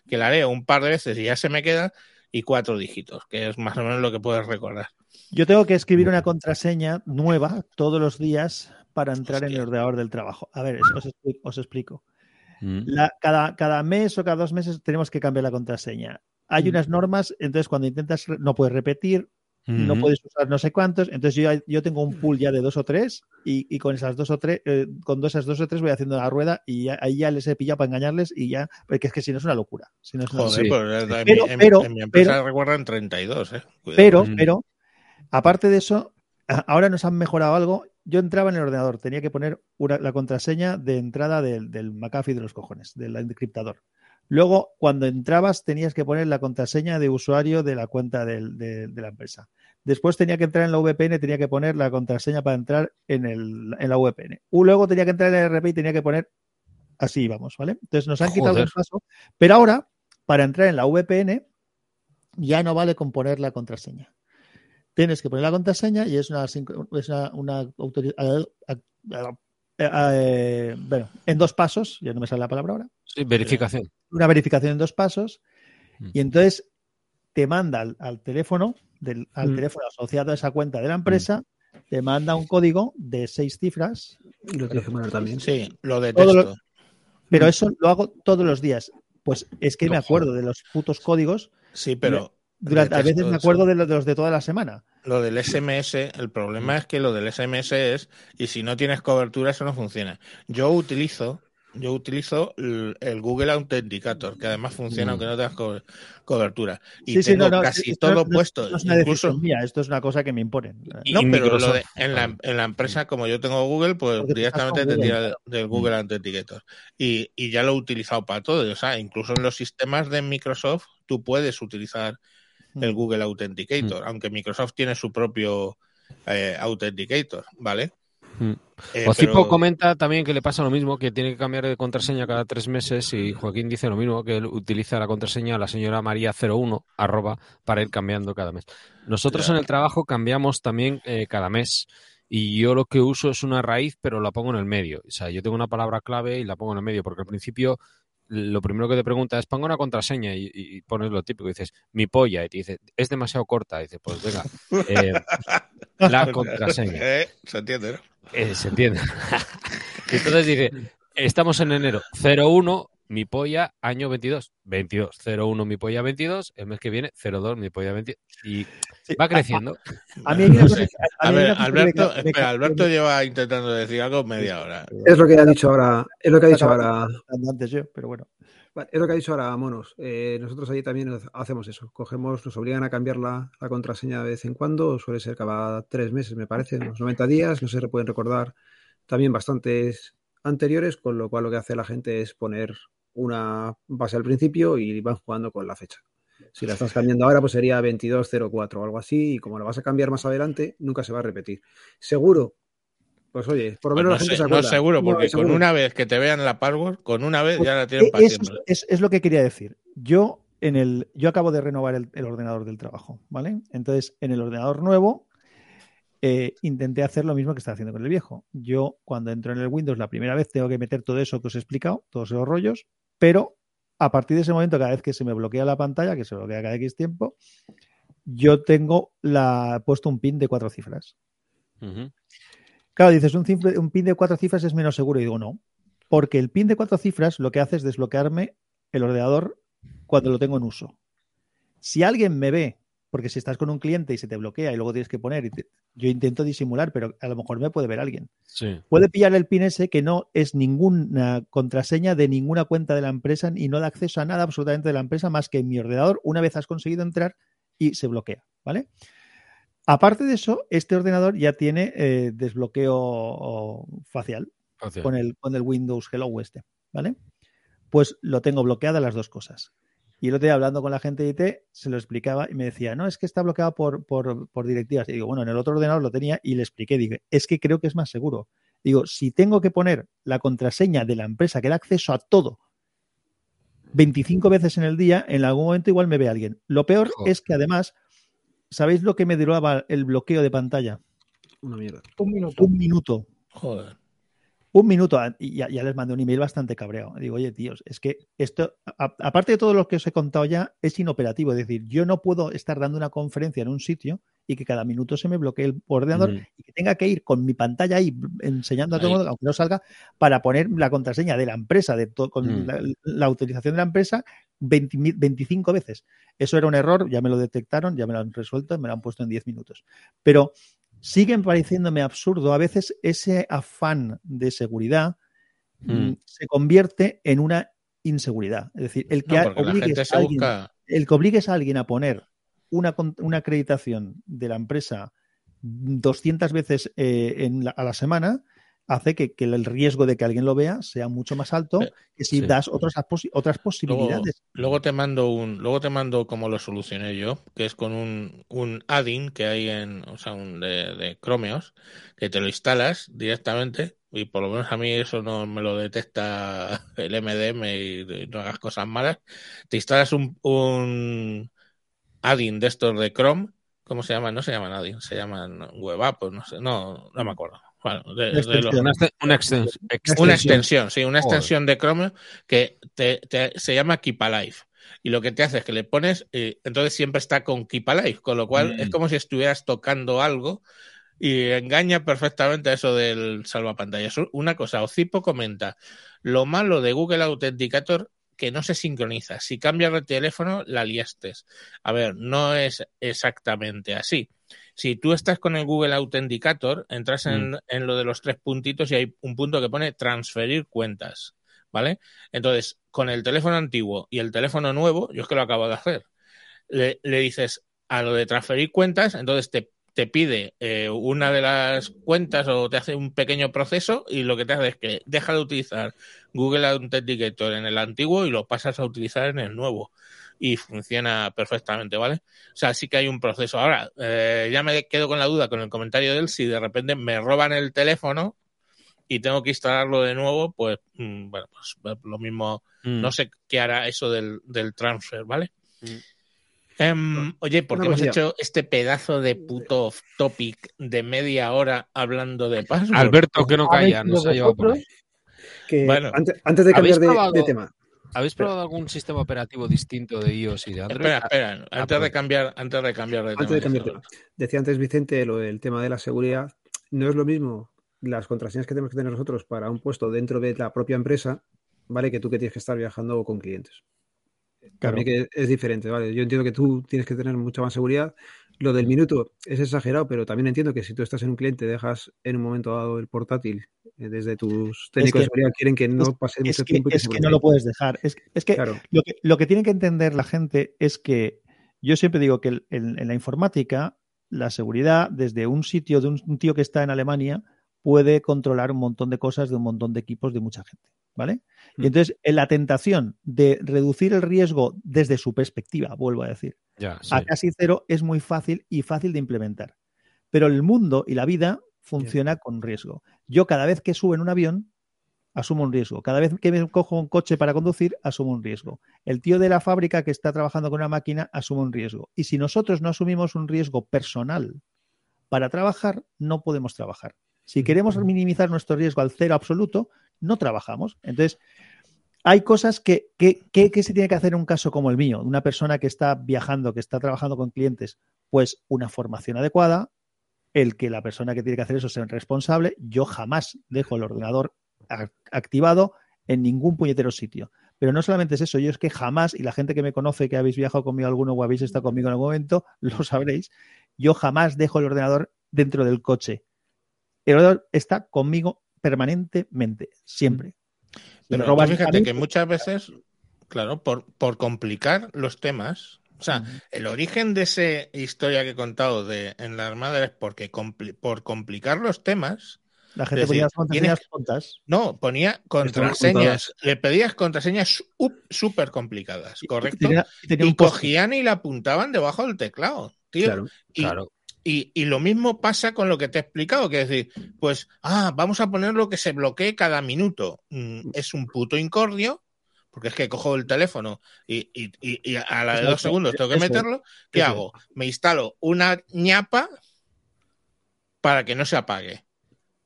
que la leo un par de veces y ya se me queda y cuatro dígitos, que es más o menos lo que puedes recordar. Yo tengo que escribir una contraseña nueva todos los días para entrar en el ordenador del trabajo. A ver, os explico. Os explico. Mm. La- cada, cada mes o cada dos meses tenemos que cambiar la contraseña. Hay Mm. unas normas, entonces cuando intentas, no puedes repetir, no puedes usar no sé cuántos. Entonces yo, yo tengo un pool ya de dos o tres y, y con esas dos o tres, eh, con dos, esas dos o tres voy haciendo la rueda y ya- ahí ya les he pillado para engañarles y ya, porque es que si no es una locura. Si no es una Joder, Sí. pues en, Pero- en- pero- en mi empresa pero- recuerdan 32, ¿eh? Cuidado. Pero, pero, aparte de eso, ahora nos han mejorado algo. Yo entraba en el ordenador, tenía que poner una- la contraseña de entrada del, del McAfee de los cojones, del encriptador. Luego, cuando entrabas, tenías que poner la contraseña de usuario de la cuenta del- de, de la empresa. Después tenía que entrar en la VPN, tenía que poner la contraseña para entrar en, el, en la VPN. Luego tenía que entrar en el RP y tenía que poner así íbamos, ¿vale? Entonces nos han quitado un paso, pero ahora, para entrar en la VPN, ya no vale con poner la contraseña. Tienes que poner la contraseña y es una, es una, una autori- eh, bueno, en dos pasos, ya no me sale la palabra ahora, Sí, verificación. una verificación en dos pasos Mm. y entonces te manda al, al teléfono, del, al Mm. teléfono asociado a esa cuenta de la empresa, te manda un código de seis cifras, Y lo tienes que también. Sí, lo detesto. lo- pero Mm. eso lo hago todos los días. Pues es que No, me acuerdo de los putos códigos, Sí, pero durante, a veces me acuerdo de los de toda la semana. lo del SMS, el problema es que lo del SMS es, y si no tienes cobertura, eso no funciona. Yo utilizo yo utilizo el, el Google Authenticator, que además funciona Mm. aunque no tengas co- cobertura. Y Sí, sí, tengo no, no, casi esto todo no- puesto. Es una incluso, mía, esto es una cosa que me imponen. Y- no, pero lo de- en, la, en la empresa, como yo tengo Google, pues Porque directamente te Google, tira del Google Authenticator. Y, y ya lo he utilizado para todo. O sea, incluso en los sistemas de Microsoft, tú puedes utilizar el Mm. Google Authenticator, aunque Microsoft tiene su propio eh, Authenticator, ¿vale? Mm. Eh, Ocipo pero- comenta también que le pasa lo mismo, que tiene que cambiar de contraseña cada tres meses y Joaquín dice lo mismo, que él utiliza la contraseña la señora María 01 arroba para ir cambiando cada mes. Nosotros en el trabajo cambiamos también eh, cada mes y yo lo que uso es una raíz pero la pongo en el medio. O sea, yo tengo una palabra clave y la pongo en el medio porque al principio lo primero que te pregunta es pongo una contraseña y, y pones lo típico, dices mi polla y te dice es demasiado corta, y dice pues venga, eh, <laughs> la <laughs> contraseña. Eh, se entiende, ¿no? Eh, se entiende. Y <laughs> Entonces dice, estamos en enero, 01, mi polla, año 22, 22, 01, mi polla 22, el mes que viene, 02, mi polla 22, y Sí, va creciendo. A mí hay una No cosa a A mí ver, Alberto, me espera, Alberto lleva intentando decir algo media hora. Es lo que ha dicho ahora, es lo que ha dicho ahora, antes yo, pero bueno. Es lo que ha dicho ahora Monos. Eh, nosotros allí también hacemos eso. Cogemos, nos obligan a cambiar la, contraseña de vez en cuando, suele ser cada tres meses, me parece, unos 90 días, no se pueden recordar también bastantes anteriores, con lo cual lo que hace la gente es poner una base al principio y van jugando con la fecha. Si la estás cambiando ahora, pues sería 2204 o algo así, y como la vas a cambiar más adelante, nunca se va a repetir. Seguro, pues oye, por lo Pues menos no, la gente sé- se no acuerda. seguro, porque No, seguro. con una vez que te vean la password, con una vez Pues, ya la tienen Eh, para es, es lo que quería decir. Yo en el, yo acabo de renovar el, el ordenador del trabajo, ¿vale? Entonces, en el ordenador nuevo eh, intenté hacer lo mismo que estaba haciendo con el viejo. Yo cuando entro en el Windows la primera vez tengo que meter todo eso que os he explicado, todos esos rollos, pero a partir de ese momento, cada vez que se me bloquea la pantalla, que se bloquea cada X tiempo, yo tengo la, puesto un pin de cuatro cifras. Ujú. Claro, dices, un, cifre- un pin de cuatro cifras es menos seguro. Y digo, no. Porque el pin de cuatro cifras lo que hace es desbloquearme el ordenador cuando lo tengo en uso. Si alguien me ve, porque si estás con un cliente y se te bloquea y luego tienes que poner, y te- yo intento disimular, pero a lo mejor me puede ver alguien. Sí. Puede pillar el pin ese que no es ninguna contraseña de ninguna cuenta de la empresa y no da acceso a nada absolutamente de la empresa más que en mi ordenador una vez has conseguido entrar y se bloquea, ¿vale? Aparte de eso, este ordenador ya tiene eh, desbloqueo facial con el, con el Windows Hello este, ¿vale? Pues lo tengo bloqueada las dos cosas. Y el otro día hablando con la gente de IT, se lo explicaba y me decía, no, es que está bloqueado por, por, por directivas. Y digo, bueno, en el otro ordenador lo tenía y le expliqué, digo, es que creo que es más seguro. Digo, si tengo que poner la contraseña de la empresa que da acceso a todo 25 veces en el día, en algún momento igual me ve alguien. Lo peor Joder. es que además, ¿sabéis lo que me duraba el bloqueo de pantalla? Una mierda. Un minuto. Un minuto. Joder. Un minuto a- y ya, ya les mandé un email bastante cabreado. Digo, oye, tíos, es que esto, a- aparte de todo lo que os he contado ya, es inoperativo. Es decir, yo no puedo estar dando una conferencia en un sitio y que cada minuto se me bloquee el ordenador y que tenga que ir con mi pantalla ahí enseñando a todo el mundo, aunque no salga, para poner la contraseña de la empresa, de con Mm. la, la autorización de la empresa 20 mil- 25 veces. Eso era un error, ya me lo detectaron, ya me lo han resuelto, me lo han puesto en 10 minutos. Pero siguen pareciéndome absurdo. A veces ese afán de seguridad Mm. mm, se convierte en una inseguridad. Es decir, el que No, obligues a alguien- busca. el que obligues a alguien a poner una, una acreditación de la empresa 200 veces eh, en la- a la semana hace que, que el riesgo de que alguien lo vea sea mucho más alto Eh, que si sí. das otras, otras posibilidades. luego te mando un, luego te mando como lo solucioné yo, que es con un, un add-in que hay en, o sea, un de, de Chromeos, que te lo instalas directamente y por lo menos a mí eso no me lo detecta <laughs> el MDM y, y no hagas cosas malas. Te instalas un, un add-in de estos de Chrome, ¿cómo se llaman? No se llaman add-in, se llaman web app, no sé, no, no me acuerdo. Bueno, de- de los- Extensión. Una, exten- una exten- una extensión. sí, una Joder. extensión de Chrome que te, te- se llama Keep Alive. Y lo que te hace es que le pones, eh, entonces siempre está con Keep Alive, con lo cual Mm. es como si estuvieras tocando algo y engaña perfectamente a eso del salvapantallas. Una cosa, Ocipo comenta, lo malo de Google Authenticator que no se sincroniza. Si cambias de teléfono, la liaste. A ver, no es exactamente así. Si tú estás con el Google Authenticator, entras en, en lo de los tres puntitos y hay un punto que pone transferir cuentas. ¿vale? Entonces, con el teléfono antiguo y el teléfono nuevo, yo es que lo acabo de hacer, le, le dices a lo de transferir cuentas, entonces te, te pide eh, una de las cuentas o te hace un pequeño proceso y lo que te hace es que deja de utilizar Google Authenticator en el antiguo y lo pasas a utilizar en el nuevo y funciona perfectamente, ¿vale? O sea, sí que hay un proceso. Ahora, eh, ya me quedo con la duda con el comentario de él, si de repente me roban el teléfono y tengo que instalarlo de nuevo, pues, mm, bueno, pues lo mismo, Mm. no sé qué hará eso del, del transfer, ¿vale? Mm. Em, oye, ¿por qué hemos hecho este pedazo de puto off topic de media hora hablando de password? Alberto, que no ¿Habéis calla, nos ha llevado por ahí. Que Bueno. antes, antes de ¿Habéis cambiar de tema, ¿Habéis probado algún sistema operativo distinto de iOS y de Android? Espera, espera, antes de cambiar, antes de cambiar de antes de cambiar de tema, decía antes Vicente lo del tema de la seguridad. No es lo mismo las contraseñas que tenemos que tener nosotros para un puesto dentro de la propia empresa, ¿vale? Que tú que tienes que estar viajando con clientes. Claro. Que es diferente, ¿vale? Yo entiendo que tú tienes que tener mucha más seguridad. Lo del minuto es exagerado, pero también entiendo que si tú estás en un cliente, dejas en un momento dado el portátil eh, desde tus técnicos que- de seguridad, quieren que no es- pase Es mucho que, tiempo y es que no lo puedes dejar. Es, es que Claro, lo que lo que tiene que entender la gente es que yo siempre digo que el- en la informática la seguridad desde un sitio de un, un tío que está en Alemania puede controlar un montón de cosas de un montón de equipos de mucha gente, ¿vale? Mm. Y entonces en la tentación de reducir el riesgo desde su perspectiva, vuelvo a decir, sí. a casi cero es muy fácil y fácil de implementar. Pero el mundo y la vida funciona con riesgo. Yo cada vez que subo en un avión, asumo un riesgo. Cada vez que me cojo un coche para conducir, asumo un riesgo. El tío de la fábrica que está trabajando con una máquina asume un riesgo. Y si nosotros no asumimos un riesgo personal para trabajar, no podemos trabajar. Si queremos minimizar nuestro riesgo al cero absoluto, no trabajamos. Entonces, hay cosas que, que, que- que se tiene que hacer en un caso como el mío, una persona que está viajando, que está trabajando con clientes, pues una formación adecuada, el que la persona que tiene que hacer eso sea responsable, yo jamás dejo el ordenador activado en ningún puñetero sitio. Pero no solamente es eso, yo es que jamás, y la gente que me conoce, que habéis viajado conmigo alguno o habéis estado conmigo en algún momento, <laughs> lo sabréis, yo jamás dejo el ordenador dentro del coche. El ordenador está conmigo permanentemente, siempre. Pero tú fíjate que muchas veces, claro, por, por complicar los temas, o sea, el origen de esa historia que he contado de en la Armada es porque compli- por complicar los temas, la gente ponía decir, las contraseñas tontas. no, ponía contraseñas, le pedías contraseñas súper complicadas, y ¿correcto? tenía- y tenía cogían y la apuntaban debajo del teclado, tío. claro. Y, Claro. Y, y lo mismo pasa con lo que te he explicado, que es decir, pues, ah, vamos a poner lo que se bloquee cada minuto. Mm, es un puto incordio, porque es que cojo el teléfono y, y- y- a la de dos segundos tengo que meterlo. ¿Qué hago? Me instalo una ñapa para que no se apague.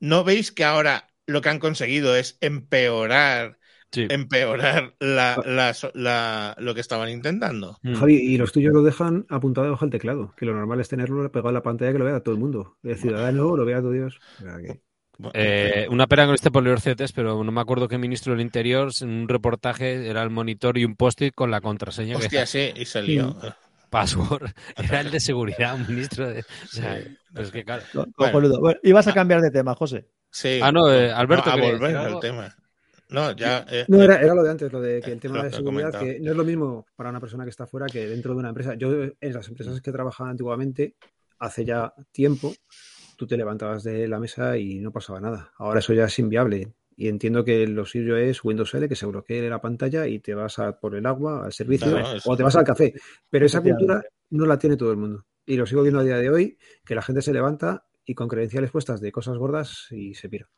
¿No veis que ahora lo que han conseguido es empeorar, Sí. empeorar la, la- la- lo que estaban intentando? Mm. Javi, y los tuyos lo dejan apuntado debajo del teclado, que lo normal es tenerlo pegado a la pantalla que lo vea todo el mundo. El ciudadano lo vea todo Dios. Que- Eh, una pena con este poliorcetes, pero no me acuerdo qué ministro del Interior, en un reportaje, era el monitor y un post-it con la contraseña que Hostia, sí, y se lió. <laughs> password. Era el de seguridad, un ministro de... O sea, pero es que claro. Co- Bueno. ibas a cambiar de tema, José. Sí. Ah, no, eh, Alberto, No, a ¿querías volver al tema. No, ya. eh, No, eh, era, era lo de antes, lo de que el tema Lo de seguridad, que no es lo mismo para una persona que está fuera que dentro de una empresa. Yo en las empresas que trabajaba antiguamente, hace ya tiempo, tú te levantabas de la mesa y no pasaba nada. Ahora eso ya es inviable. Y entiendo que lo suyo es Windows L, que se bloquee la pantalla y te vas a por el agua, al servicio, Claro, o te vas al café. Pero esa cultura no la tiene todo el mundo. Y lo sigo viendo a día de hoy, que la gente se levanta y con credenciales puestas de cosas gordas y se pira.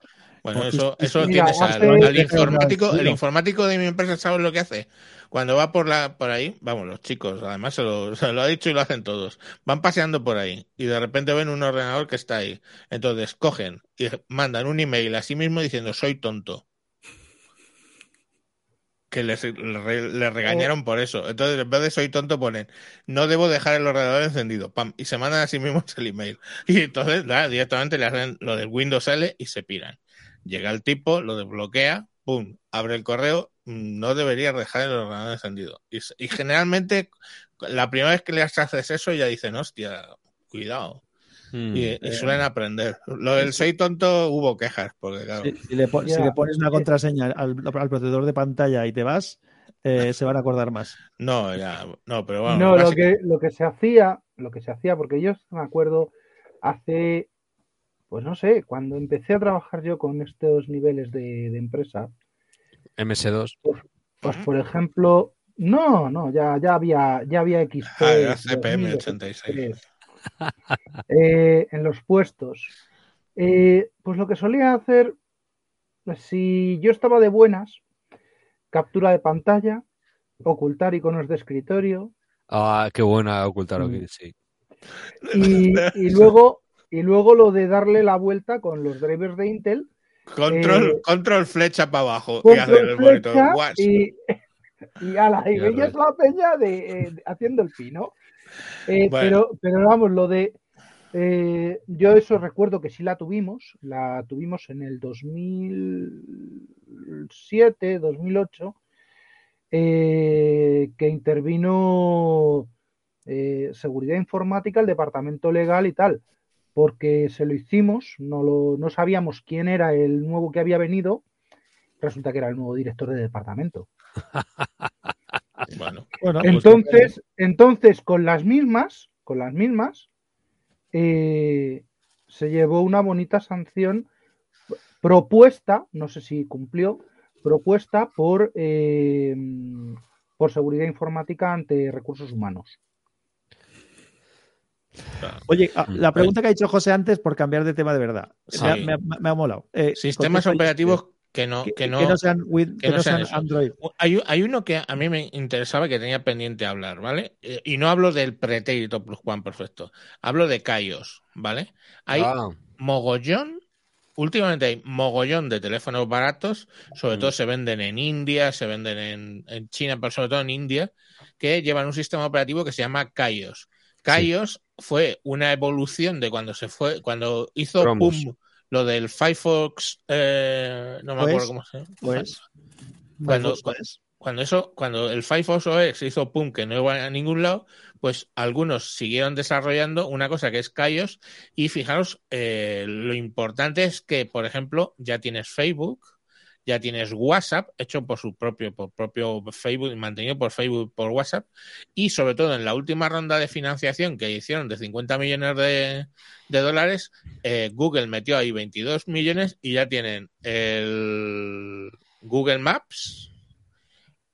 Bueno, eso, eso tienes al, informático, el informático de mi empresa, ¿sabes lo que hace? Cuando va por la por ahí, vamos, los chicos, además se lo, <laughs> se lo ha dicho y lo hacen todos. Van paseando por ahí y de repente ven un ordenador que está ahí. Entonces cogen y mandan un email a sí mismo diciendo soy tonto. Que les, le, le regañaron por eso. Entonces, en vez de soy tonto, ponen no debo dejar el ordenador encendido. Pam, y se mandan a sí mismos el email. <laughs> Y entonces, nada, directamente le hacen lo del Windows L y se piran. Llega el tipo, lo desbloquea, pum, abre el correo, no debería dejar el ordenador encendido. Y, generalmente, la primera vez que les haces eso, ya dicen, hostia, cuidado. Mm. y, y suelen aprender. Lo del soy tonto hubo quejas, porque claro, Si, si le, pon- si Ya. le pones una contraseña al, al protector de pantalla y te vas, eh, se van a acordar más. <laughs> no, ya, no, pero bueno, no, lo que, lo que se hacía, lo que se hacía, porque yo me acuerdo hace, pues no sé, cuando empecé a trabajar yo con estos niveles de, de empresa, MS2. pues por ejemplo, no, no, ya, ya había, ya había XP. Ah, era CPM 2000, 86. eh, en los puestos. Eh, pues lo que solía hacer, si yo estaba de buenas, captura de pantalla, ocultar iconos de escritorio, Ah, qué buena ocultar Mm. aquí, sí. <laughs> Y, y luego, y luego lo de darle la vuelta con los drivers de Intel, Control, eh, control flecha para abajo y hacer el monitor. y, y ala, y Ya veías ves. la peña de, eh, haciendo el pino. Eh, Bueno. pero, pero vamos, lo de eh, yo eso recuerdo que sí la tuvimos, la tuvimos en el 2007, 2008, eh, que intervino eh, seguridad informática, el departamento legal y tal, porque se lo hicimos, no, lo, no sabíamos quién era el nuevo que había venido, resulta que era el nuevo director de departamento. <laughs> Bueno, Bueno, pues Entonces, entonces con las mismas, con las mismas, eh, se llevó una bonita sanción propuesta, no sé si cumplió, propuesta por, eh, por seguridad informática ante recursos humanos. Claro. Oye, ah, Mm, la pregunta que ha dicho José antes, por cambiar de tema de verdad, Sí. me, ha, me ha- me ha molado. Eh, sistemas operativos que no, que, que que no, sean, Win- que que no sean. Android. Hay, hay uno que a mí me interesaba que tenía pendiente hablar, ¿vale? Eh, y no hablo del pretérito plus Juan perfecto. Hablo de Kaios, ¿vale? Hay Ah, mogollón, últimamente hay mogollón de teléfonos baratos, sobre Mm. todo se venden en India, se venden en, en China, pero sobre todo en India, que llevan un sistema operativo que se llama Kaios. Kaios fue una evolución de cuando se fue, cuando hizo lo del Firefox, eh, no me Pues, acuerdo cómo se llama. Pues, Cuando- pues, cuando eso, cuando el Firefox OS hizo pum que no iba a ningún lado, pues algunos siguieron desarrollando una cosa que es Kaios. Y fijaros, eh, lo importante es que, por ejemplo, ya tienes Facebook, ya tienes WhatsApp hecho por su propio, por propio Facebook mantenido por Facebook por WhatsApp y sobre todo en la última ronda de financiación que hicieron de 50 millones de, de dólares, eh, Google metió ahí 22 millones y ya tienen el Google Maps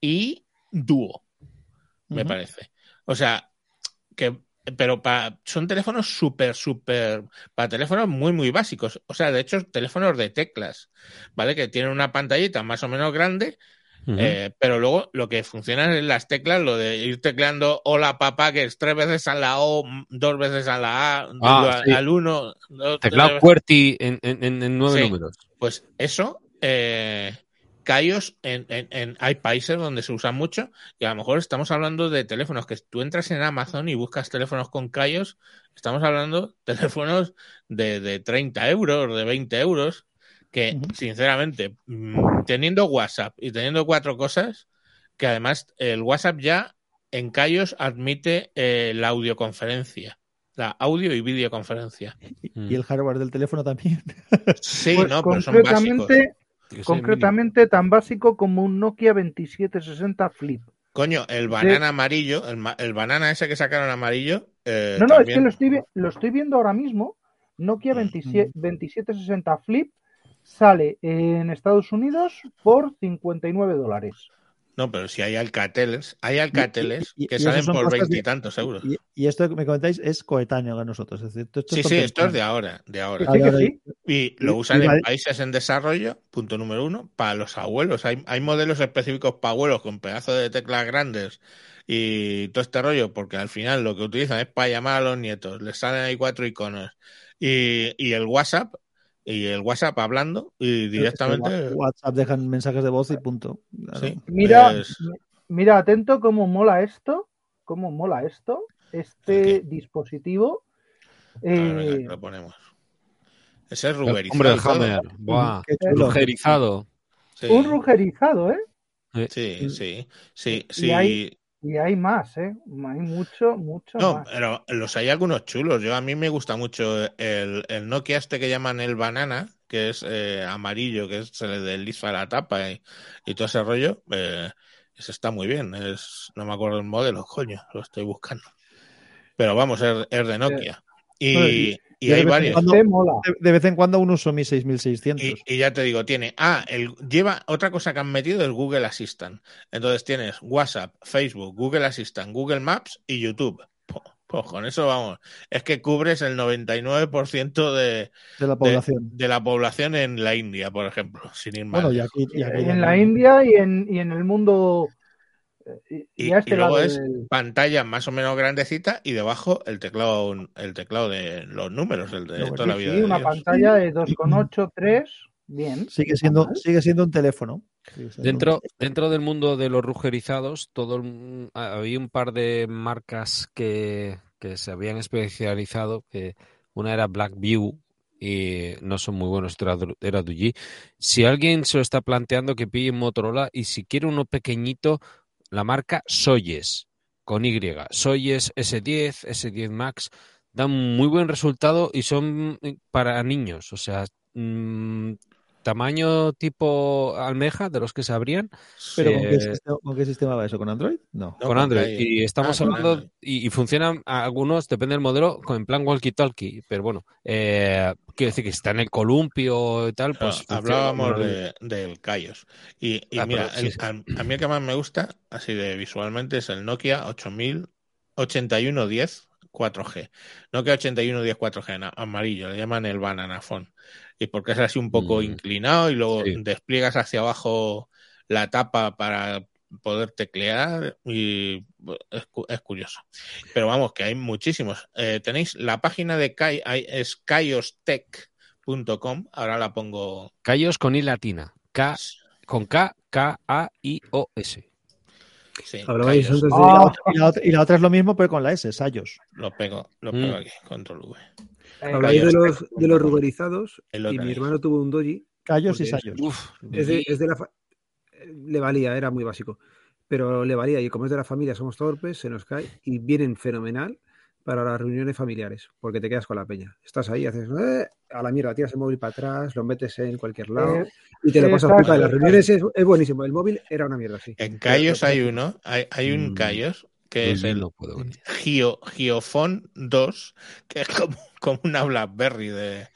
y Duo, me parece. O sea, que pero pa- son teléfonos súper, súper, para teléfonos muy, muy básicos. O sea, de hecho, teléfonos de teclas, ¿vale? Que tienen una pantallita más o menos grande, eh, pero luego lo que funciona en las teclas, lo de ir tecleando hola papá, que es tres veces a la O, dos veces a la A, digo, a- sí. al uno, dos, Teclado QWERTY en, en, en- en nueve Sí. números. pues eso, eh, Kaios, en, en- en- hay países donde se usan mucho y a lo mejor estamos hablando de teléfonos que tú entras en Amazon y buscas teléfonos con Kaios, estamos hablando de <laughs> teléfonos de, de 30 euros, de 20 euros, que sinceramente, mm, teniendo WhatsApp y teniendo cuatro cosas, que además el WhatsApp ya en Kaios admite eh, la audioconferencia, la audio y videoconferencia. Y el hardware del teléfono también. Sí, Pues <laughs> no, pero son básicos. Concretamente, tan básico como un Nokia 2760 Flip. Coño, el banana amarillo, el, banana ese que sacaron amarillo. eh, No, no, es que lo estoy, lo estoy viendo ahora mismo. Nokia 27 2760 Flip sale en Estados Unidos por 59 dólares. No, pero si hay alcateles, hay alcateles y- y que salen por veintitantos euros. Y, y esto que me comentáis es coetáneo a nosotros. Es decir, esto- esto Sí, es sí, esto es de contemporáneo. ahora, de ahora. Que sí, que Ahora- sí. Y lo usan y en países en desarrollo, punto número uno, para los abuelos. Hay, hay modelos específicos para abuelos con pedazos de teclas grandes y todo este rollo, porque al final lo que utilizan es para llamar a los nietos. Les salen ahí cuatro iconos. Y, y el WhatsApp, y el WhatsApp hablando, y directamente. WhatsApp dejan mensajes de voz y punto. Claro. Sí, Mira, pues- mira, atento cómo mola esto, cómo mola esto, este ¿El dispositivo. ver, Eh, lo ponemos. Ese es El ruberizado. hombre todo. Hammer. Buah. Qué chulo. Rugerizado. Sí. Un rugerizado, ¿eh? Sí, sí, sí, Y sí. Y hay más, ¿eh? Hay mucho, mucho No, más. pero los hay algunos chulos. Yo a mí me gusta mucho el, el Nokia este que llaman el banana, que es eh, amarillo, que es, se le desliza la tapa y, y todo ese rollo. eh, ese está muy bien. Es, no me acuerdo el modelo, coño, lo estoy buscando. Pero vamos, es, es de Nokia. Y, de hay vez en varios. cuando-. De, de vez en cuando aún uso mi 6600. Y, y ya te digo, tiene. Ah, el, lleva otra cosa que han metido es Google Assistant. Entonces tienes WhatsApp, Facebook, Google Assistant, Google Maps y YouTube. Pues con eso vamos. Es que cubres el 99% de, de la población. de la población en la India, por ejemplo, sin ir más. bueno, y lejos. aquí, y aquí En la India y en, y en el mundo. Eh, Y, Y, y a este y luego es del- pantalla más o menos grandecita y debajo el teclado, el teclado de los números, el de toda la vida. sí, de una Dios. pantalla de 2,8, 3. Bien. Sigue siendo, mal. sigue siendo un teléfono. Dentro, dentro del mundo de los rugerizados, todo el- había un par de marcas que, que se habían especializado, que una era Blackview y no son muy buenos, era. Si alguien se lo está planteando, que pille un Motorola y si quiere uno pequeñito, la marca Soyes, con Y. Soyes S10, S10 Max, dan muy buen resultado y son eh, para niños, o sea, mm, tamaño tipo almeja, de los que se abrían, ¿Pero Eh, ¿con, qué sistema, con qué sistema va eso? ¿con Android? No. No, con Android. hay- Y estamos Ah, hablando, y, y funcionan a- algunos, depende del modelo, con en plan walkie-talkie. Pero bueno, eh, quiero decir que si está en el columpio y tal, pues. hablábamos de, del Kaios. Y, y Ah, mira, pero sí, el- sí. a, a mí el que más me gusta, así de visualmente, es el Nokia 808110 4G. Nokia 8110 4G, en amarillo, le llaman el Banana Phone. Y porque es así un poco Mm. inclinado y luego Sí. despliegas hacia abajo la tapa para poder teclear y es, cu- es curioso. Pero vamos, que hay muchísimos. Eh, tenéis la página de Kai, es kaiostech.com, ahora la pongo Cayos con I latina. K, con K, K-A-I-O-S. Sí, Hablabais Kaios. antes de. Ah, Y la, otra, y la otra es lo mismo, pero con la S, Sayos. Lo pego, lo pego Mm. aquí, control V. eh, Hablabais de los, de los lo y mi hermano tuvo un doji. Callos y es- Sayos. Uf, Es de, es de la fa- Le valía, era muy básico. Pero le valía, y como es de la familia, somos torpes, se nos cae y vienen fenomenal para las reuniones familiares, porque te quedas con la peña. Estás ahí, haces "Eh", a la mierda, tiras el móvil para atrás, lo metes en cualquier lado eh, y te lo pasas. En las reuniones es, es buenísimo. El móvil era una mierda, sí. En Pero- hay uno, hay, hay un Mm. Que es Pues el no puedo. Gio, Giofon 2, que es como, como una BlackBerry de,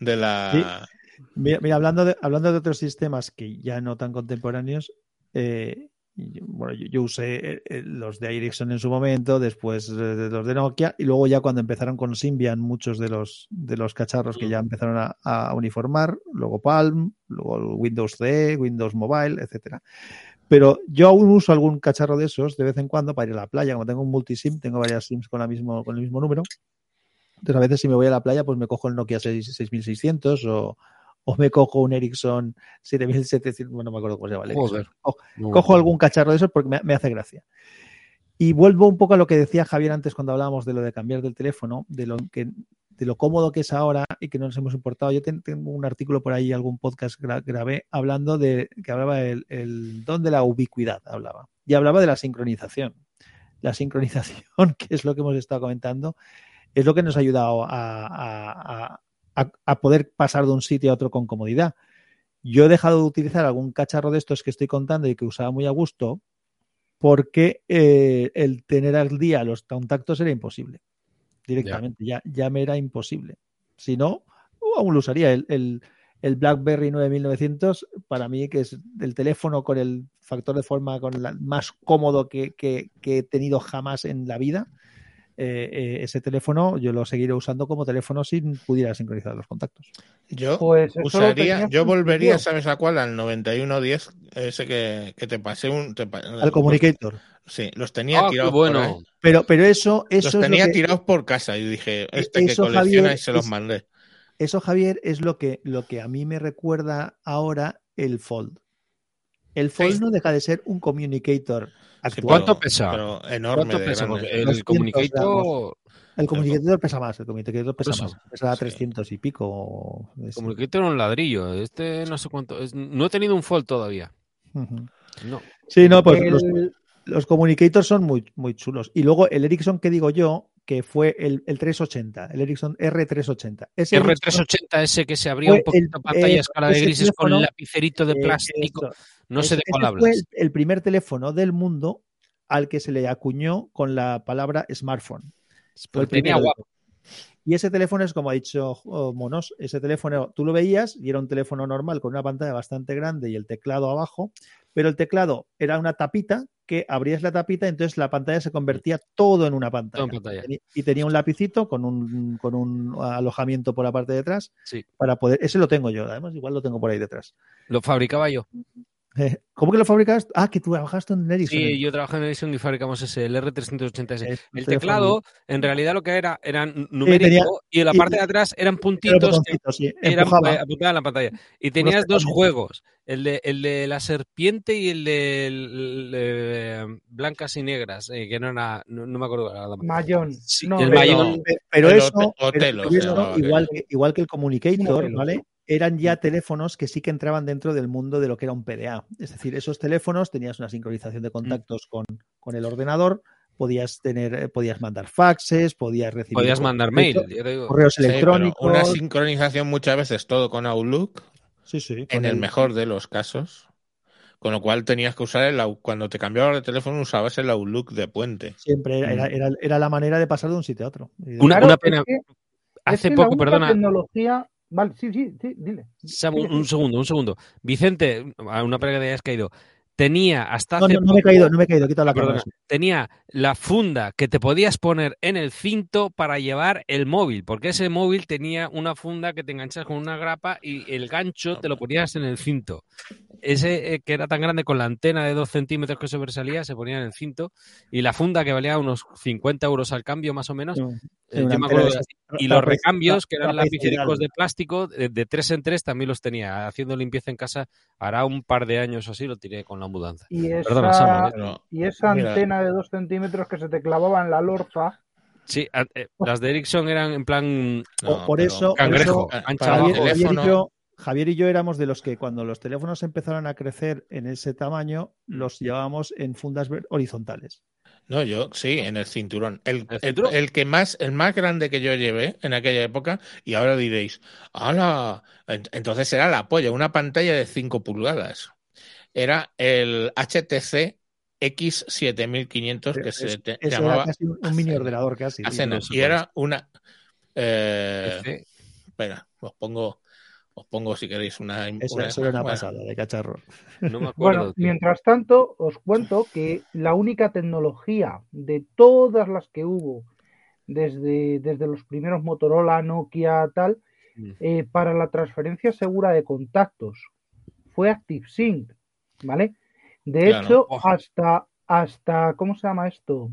de la... Mira, mira, hablando, de, hablando de otros sistemas que ya no tan contemporáneos, eh, yo- bueno, yo, yo usé eh, eh, los de Ericsson en su momento, después eh, de los de Nokia, y luego ya cuando empezaron con Symbian, muchos de los, de los cacharros que ya empezaron a, a uniformar, luego Palm, luego Windows CE, Windows Mobile, etcétera. Pero yo aún uso algún cacharro de esos de vez en cuando para ir a la playa, como tengo un multisim, tengo varias sims con, la mismo, con el mismo número. Entonces a veces si me voy a la playa, pues me cojo el Nokia 6 6600 o, o me cojo un Ericsson 7700, bueno, no me acuerdo cómo se llama el. Joder. No, Cojo algún cacharro de esos porque me, me hace gracia. Y vuelvo un poco a lo que decía Javier antes cuando hablábamos de lo de cambiar del teléfono, de lo que de lo cómodo que es ahora y que no nos hemos importado. Yo ten- tengo un artículo por ahí, algún podcast gra- grabé, hablando de que hablaba el, el don de la ubicuidad, hablaba. Y hablaba de la sincronización. La sincronización, <laughs> que es lo que hemos estado comentando, es lo que nos ha ayudado a, a- a- a poder pasar de un sitio a otro con comodidad. Yo he dejado de utilizar algún cacharro de estos que estoy contando y que usaba muy a gusto porque eh, el tener al día los contactos era imposible. Directamente, ya, ya me era imposible. Si no, uh, aún lo usaría. El, el- el BlackBerry 9900, para mí, que es el teléfono con el factor de forma con la- más cómodo que, que- que he tenido jamás en la vida, eh, eh, ese teléfono yo lo seguiré usando como teléfono si pudiera sincronizar los contactos. Yo Pues usaría, yo volvería, tío. ¿sabes a cuál? Al 9110, ese que, que te pasé un... te Al Communicator. Sí, los tenía Ah, tirados por bueno. ahí. Pero, pero eso, eso Los es lo tenía que- tirados por casa y dije, este que colecciona Javier, y se los es- mandé. Eso, Javier, es lo que, lo que a mí me recuerda ahora el Fold. El Fold Sí. no deja de ser un communicator Sí, actual. ¿Cuánto pesa? Pero enorme el 200 comunicator, El comunicator pesa más, el comunicator pesa más. Pesa Sí. 300 y pico. Es- comunicator era un ladrillo. Este no sé cuánto. es- no he tenido un fold todavía. No. Sí, no, pues los- El, Los Communicators son muy, muy chulos. Y luego el Ericsson que digo yo, que fue el, el 380, el Ericsson R380. Ese Ericsson R380 ese que se abría un poquito el- pantalla eh, escala de grises con el lapicerito de eh, plástico. esto, No sé de cuál ese fue hablas. el, primer teléfono del mundo al que se le acuñó con la palabra smartphone. Fue el Tenía guapo. Y ese teléfono es como ha dicho oh, Monos, ese teléfono tú lo veías y era un teléfono normal con una pantalla bastante grande y el teclado abajo, pero el teclado era una tapita que abrías la tapita y entonces la pantalla se convertía todo en una pantalla. Todo en pantalla. Y tenía un lapicito con un, con un alojamiento por la parte de atrás Sí. para poder. Ese lo tengo yo, además, igual lo tengo por ahí detrás. Lo fabricaba yo. Eh, <laughs> ¿Cómo que lo fabricas? Ah, que tú trabajaste en Ericsson. Sí, yo trabajé en Edison y fabricamos ese, el R380S. Es un El teléfono teclado, en realidad, lo que era, era n- numérico tenía- y en la y- parte de atrás eran Era puntitos que sí, eran eh, apuntadas en la pantalla. Y tenías dos juegos, el de, el de la serpiente y el de, el de blancas y negras, eh, que no era, no, no me acuerdo. ahora. Mayón. Sí, No, el pero- Mayón. Pe- Pero El eso, Ote- pero eso, se llamaba igual, aquel. que, igual que el Communicator. ¿vale? Eran ya teléfonos que sí que entraban dentro del mundo de lo que era un PDA. Es decir, esos teléfonos tenías una sincronización de contactos con, con el ordenador, podías tener, eh, podías mandar faxes, podías recibir Podías mandar mail. correos- yo te digo. correos Sí, pero electrónicos. una sincronización muchas veces todo con Outlook, Sí, sí, en el mejor de los casos. Con lo cual tenías que usar el cuando te cambiabas de teléfono usabas el Outlook de puente. Siempre era, era, era- era la manera de pasar de un sitio a otro. Una- Claro, una es pena. que- es Hace que la poco, única perdona, tecnología. Vale, sí, sí, sí, dile. Un, un segundo, un segundo. Vicente, a una pena que te hayas caído. Tenía hasta No, hace no, no me he poco- caído, no me he caído, quita la cámara. tenía la funda que te podías poner en el cinto para llevar el móvil, porque ese móvil tenía una funda que te enganchas con una grapa y el gancho te lo ponías en el cinto. Ese eh, que era tan grande con la antena de dos centímetros que sobresalía se ponía en el cinto y la funda que valía unos 50 euros al cambio más o menos. No, eh, una yo me antena acuerdo de de- esas y los recambios, que eran lapicericos de plástico, de, de tres en tres también los tenía. Haciendo limpieza en casa, hará un par de años o así, lo tiré con la mudanza. Y esa, Perdona, Sam, ¿eh? Pero, y esa Mira. antena de dos centímetros que se te clavaba en la lorza. Sí, a- eh, las de Ericsson eran en plan Por- no, por eso- por cangrejo, para- ancha para abajo. Teléfono- Javier y yo éramos de los que cuando los teléfonos empezaron a crecer en ese tamaño, los llevábamos en fundas horizontales. No, yo sí, en el cinturón. El, ¿El el- cinturón? el que más, el más grande que yo llevé en aquella época, y ahora diréis, ¡hala! Ent- Entonces era la polla, una pantalla de 5 pulgadas. Era el HTC X7500 que se Es- te- eso llamaba era casi un, un mini ordenador casi. Y era una. eh, PC. espera, os pongo, os pongo si queréis una. Eso, una- eso era una bueno, pasada de cacharro. <laughs> No me acuerdo. Bueno, tío. mientras tanto, os cuento que la única tecnología de todas las que hubo, desde, desde los primeros Motorola, Nokia, tal, Mm. eh, para la transferencia segura de contactos fue ActiveSync, ¿vale? De Claro. hecho, Oh. hasta, hasta, ¿cómo se llama esto?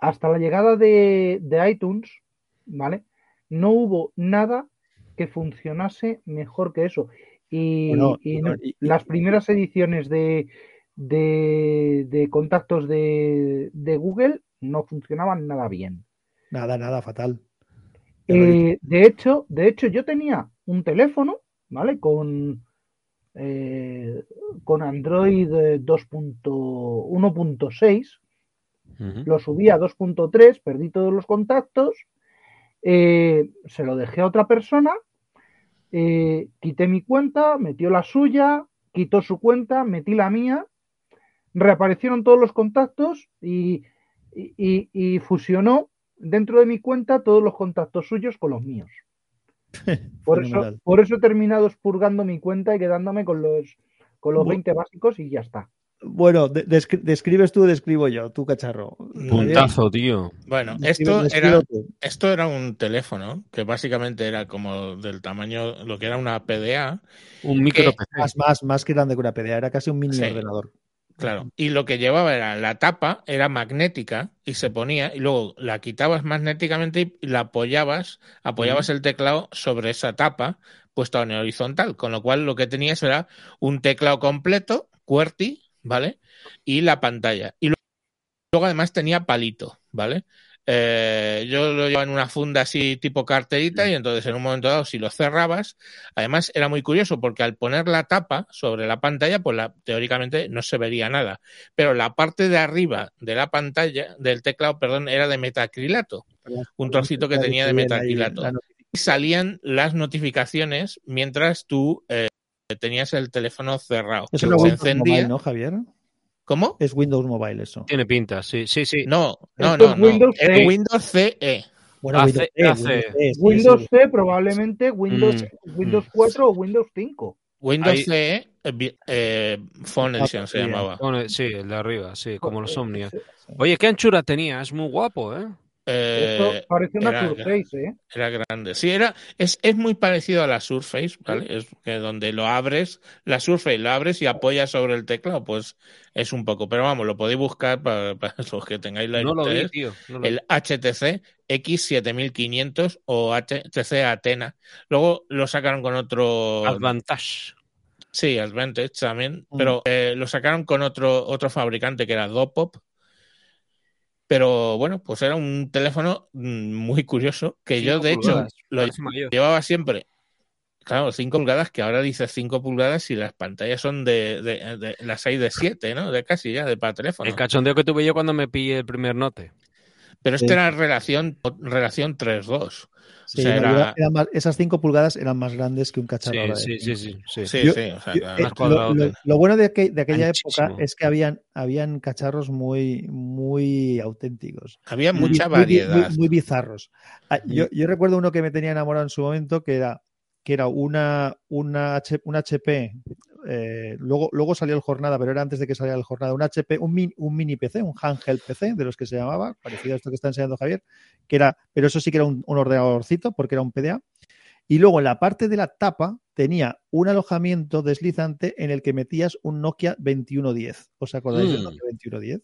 Hasta la llegada de, de iTunes, ¿vale? No hubo nada que funcionase mejor que eso. Y, Bueno, y no- y- y- las primeras ediciones de, de, de contactos de, de Google no funcionaban nada bien. Nada, nada, fatal. Eh, de hecho, de hecho, yo tenía un teléfono, ¿vale? Con, eh, con Android eh, 2.1.6, Ujú. lo subí a 2.3, perdí todos los contactos, eh, se lo dejé a otra persona, eh, quité mi cuenta, metió la suya, quitó su cuenta, metí la mía, reaparecieron todos los contactos y, y- y- y fusionó dentro de mi cuenta todos los contactos suyos con los míos. <laughs> Por eso, por eso he terminado expurgando mi cuenta y quedándome con los, con los Bu- 20 básicos y ya está. Bueno, de- descri- describes tú, describo yo, tú cacharro. Puntazo, tío. Bueno, esto describe era, esto era un teléfono que básicamente era como del tamaño, lo que era una PDA, Un micro Que-. Más, más, más que grande que una PDA, era casi un mini Sí. ordenador. claro. Y lo que llevaba era la tapa, era magnética y se ponía, y luego la quitabas magnéticamente y la apoyabas, apoyabas el teclado sobre esa tapa puesta en horizontal, con lo cual lo que tenías era un teclado completo, QWERTY, ¿vale? Y la pantalla. Y luego además tenía palito, ¿vale? eh, yo lo llevaba en una funda así tipo carterita y entonces en un momento dado si lo cerrabas, además era muy curioso porque al poner la tapa sobre la pantalla, pues la, teóricamente no se vería nada, pero la parte de arriba de la pantalla, del teclado, perdón, era de metacrilato, un trocito que tenía de metacrilato. Y salían las notificaciones mientras tú eh, tenías el teléfono cerrado. Eso Se encendía. Mobile, ¿no, Javier? ¿Cómo? Es Windows Mobile eso. Tiene pinta, sí, sí, sí. No, no, Esto no, es no. Windows Es CE. Windows CE. Bueno, Windows, C, Windows, C, sí, Windows. C probablemente Windows, Windows 4 o Windows 5. Windows Ahí- CE eh, eh, Phone Ah, Edition se llamaba. Sí, el de arriba, sí, como los Omnia. Sí. Oye, qué anchura tenía, es muy guapo, ¿eh? Esto Eh, parece una era- Surface, ¿eh? Era grande. Sí, era, es, es muy parecido a la Surface, ¿vale? Es que donde lo abres, la Surface lo abres y apoyas sobre el teclado, pues es un poco. Pero vamos, lo podéis buscar para, para <laughs> los que tengáis la No lo vi, interés. tío. no lo vi. El HTC X7500 o HTC Athena. Luego lo sacaron con otro. Advantage. Sí, Advantage también, Mm. pero eh, lo sacaron con otro, otro fabricante que era Dopop. Pero bueno, pues era un teléfono mm, muy curioso que yo de hecho lo llevaba siempre. Claro, 5 pulgadas, que ahora dice 5 pulgadas y las pantallas son de, de, de las 6 de 7, ¿no? De casi ya, de para teléfono. El cachondeo que tuve yo cuando me pillé el primer note. Pero este Sí. era relación, relación 3.2. Sí, o sea, no, era- era- eran más- esas 5 pulgadas eran más grandes que un cacharro. Sí, ahora de sí, sí, cinco. sí, sí. Sí, Yo- sí, o sea, Yo- que- eh, más lo, cuadrado lo- que- lo bueno de, aquel- de aquella Anchísimo. época es que habían, habían cacharros muy, muy auténticos. había Muy- mucha variedad. Muy, muy bizarros. Ah, Yo, yo recuerdo uno que me tenía enamorado en su momento, que era, que era una, una, H- un HP, eh, luego, luego salió el jornada, pero era antes de que saliera el jornada, un HP, un mini, un mini PC, un handheld PC, de los que se llamaba, parecido a esto que está enseñando Javier, que era, pero eso sí que era un, un ordenadorcito, porque era un PDA. Y luego en la parte de la tapa tenía un alojamiento deslizante en el que metías un Nokia 2110. ¿Os acordáis del Mm. Nokia 2110?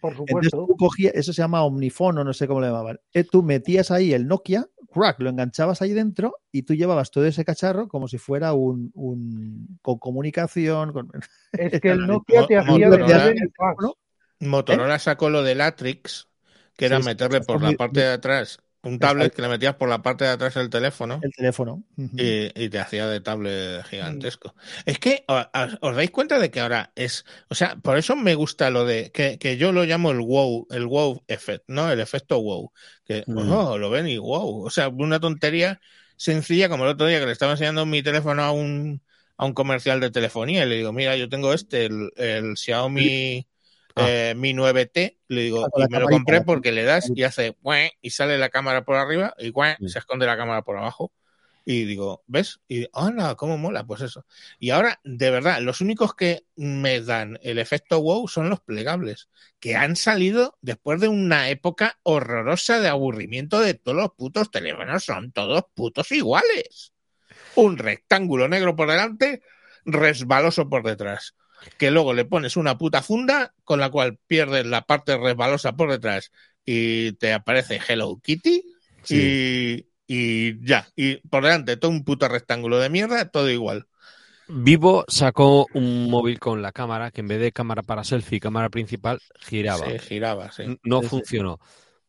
Por Entonces supuesto. tú cogías, eso se llama Omnifono, no sé cómo lo llamaban. Eh, tú metías ahí el Nokia, crack, lo enganchabas ahí dentro y tú llevabas todo ese cacharro como si fuera un, un- con comunicación. Con... <laughs> Es que el Nokia te hacía Motorola-. ¿no? Motorola sacó lo del Atrix, que era Sí, meterle por la parte de atrás un tablet que le metías por la parte de atrás del teléfono El teléfono. Y, y te hacía de tablet gigantesco. Es que a- os dais cuenta de que ahora es, o sea, por eso me gusta lo de que, que yo lo llamo el wow, el wow effect, ¿no? El efecto wow, que Mm. oh, lo ven y wow, o sea, una tontería sencilla como el otro día que le estaba enseñando mi teléfono a un a un comercial de telefonía y le digo, mira, yo tengo este, el, el Xiaomi Ah. eh, Mi 9T, le digo, y me lo compré porque le das y hace y sale la cámara por arriba y se esconde la cámara por abajo. Y digo, ¿ves? Y ¡hala! ¿Cómo mola? Pues eso. Y ahora, de verdad, los únicos que me dan el efecto wow son los plegables, que han salido después de una época horrorosa de aburrimiento de todos los putos teléfonos. Son todos putos iguales. Un rectángulo negro por delante, resbaloso por detrás. Que luego le pones una puta funda con la cual pierdes la parte resbalosa por detrás y te aparece Hello Kitty y, y ya. Y por delante todo un puto rectángulo de mierda, todo igual. Vivo sacó un móvil con la cámara que en vez de cámara para selfie, cámara principal, giraba. Se giraba, sí. No Sí, sí. funcionó.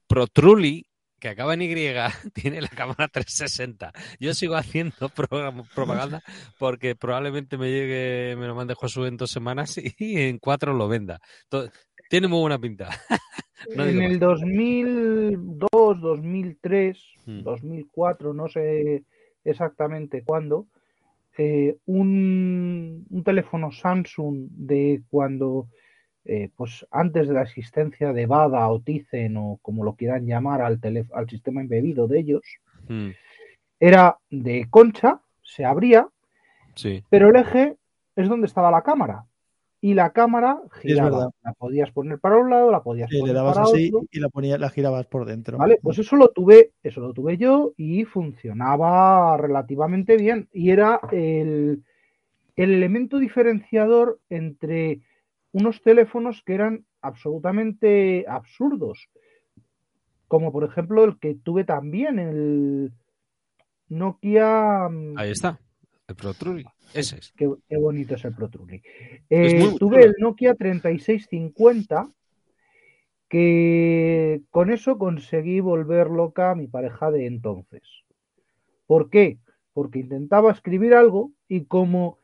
Protruli, que acaba en Y, <laughs> tiene la cámara 360. Yo sigo haciendo <laughs> propaganda porque probablemente me llegue, me lo mande Josué en dos semanas <laughs> y en cuatro lo venda. Tiene muy buena pinta. No en el 2002, 2003, Mm. 2004, no sé exactamente cuándo, eh, un, un teléfono Samsung de cuando, eh, pues antes de la existencia de Bada o Tizen o como lo quieran llamar al, sistema embebido de ellos, Mm, era de concha, se abría, Sí. pero el eje es donde estaba la cámara. Y la cámara Sí, es giraba. verdad. la podías poner para un lado, la podías Y le poner dabas para así otro. y la, ponía, la girabas por dentro. Vale, pues eso lo tuve, eso lo tuve yo y funcionaba relativamente bien. Y era el, el elemento diferenciador entre unos teléfonos que eran absolutamente absurdos. Como por ejemplo el que tuve también, el Nokia. mm, Ahí está. El Protruli. Ese es. Qué, qué bonito es el Pro Truly. Es Eh, muy tuve el Nokia 3650 que con eso conseguí volver loca a mi pareja de entonces. ¿Por qué? Porque intentaba escribir algo y como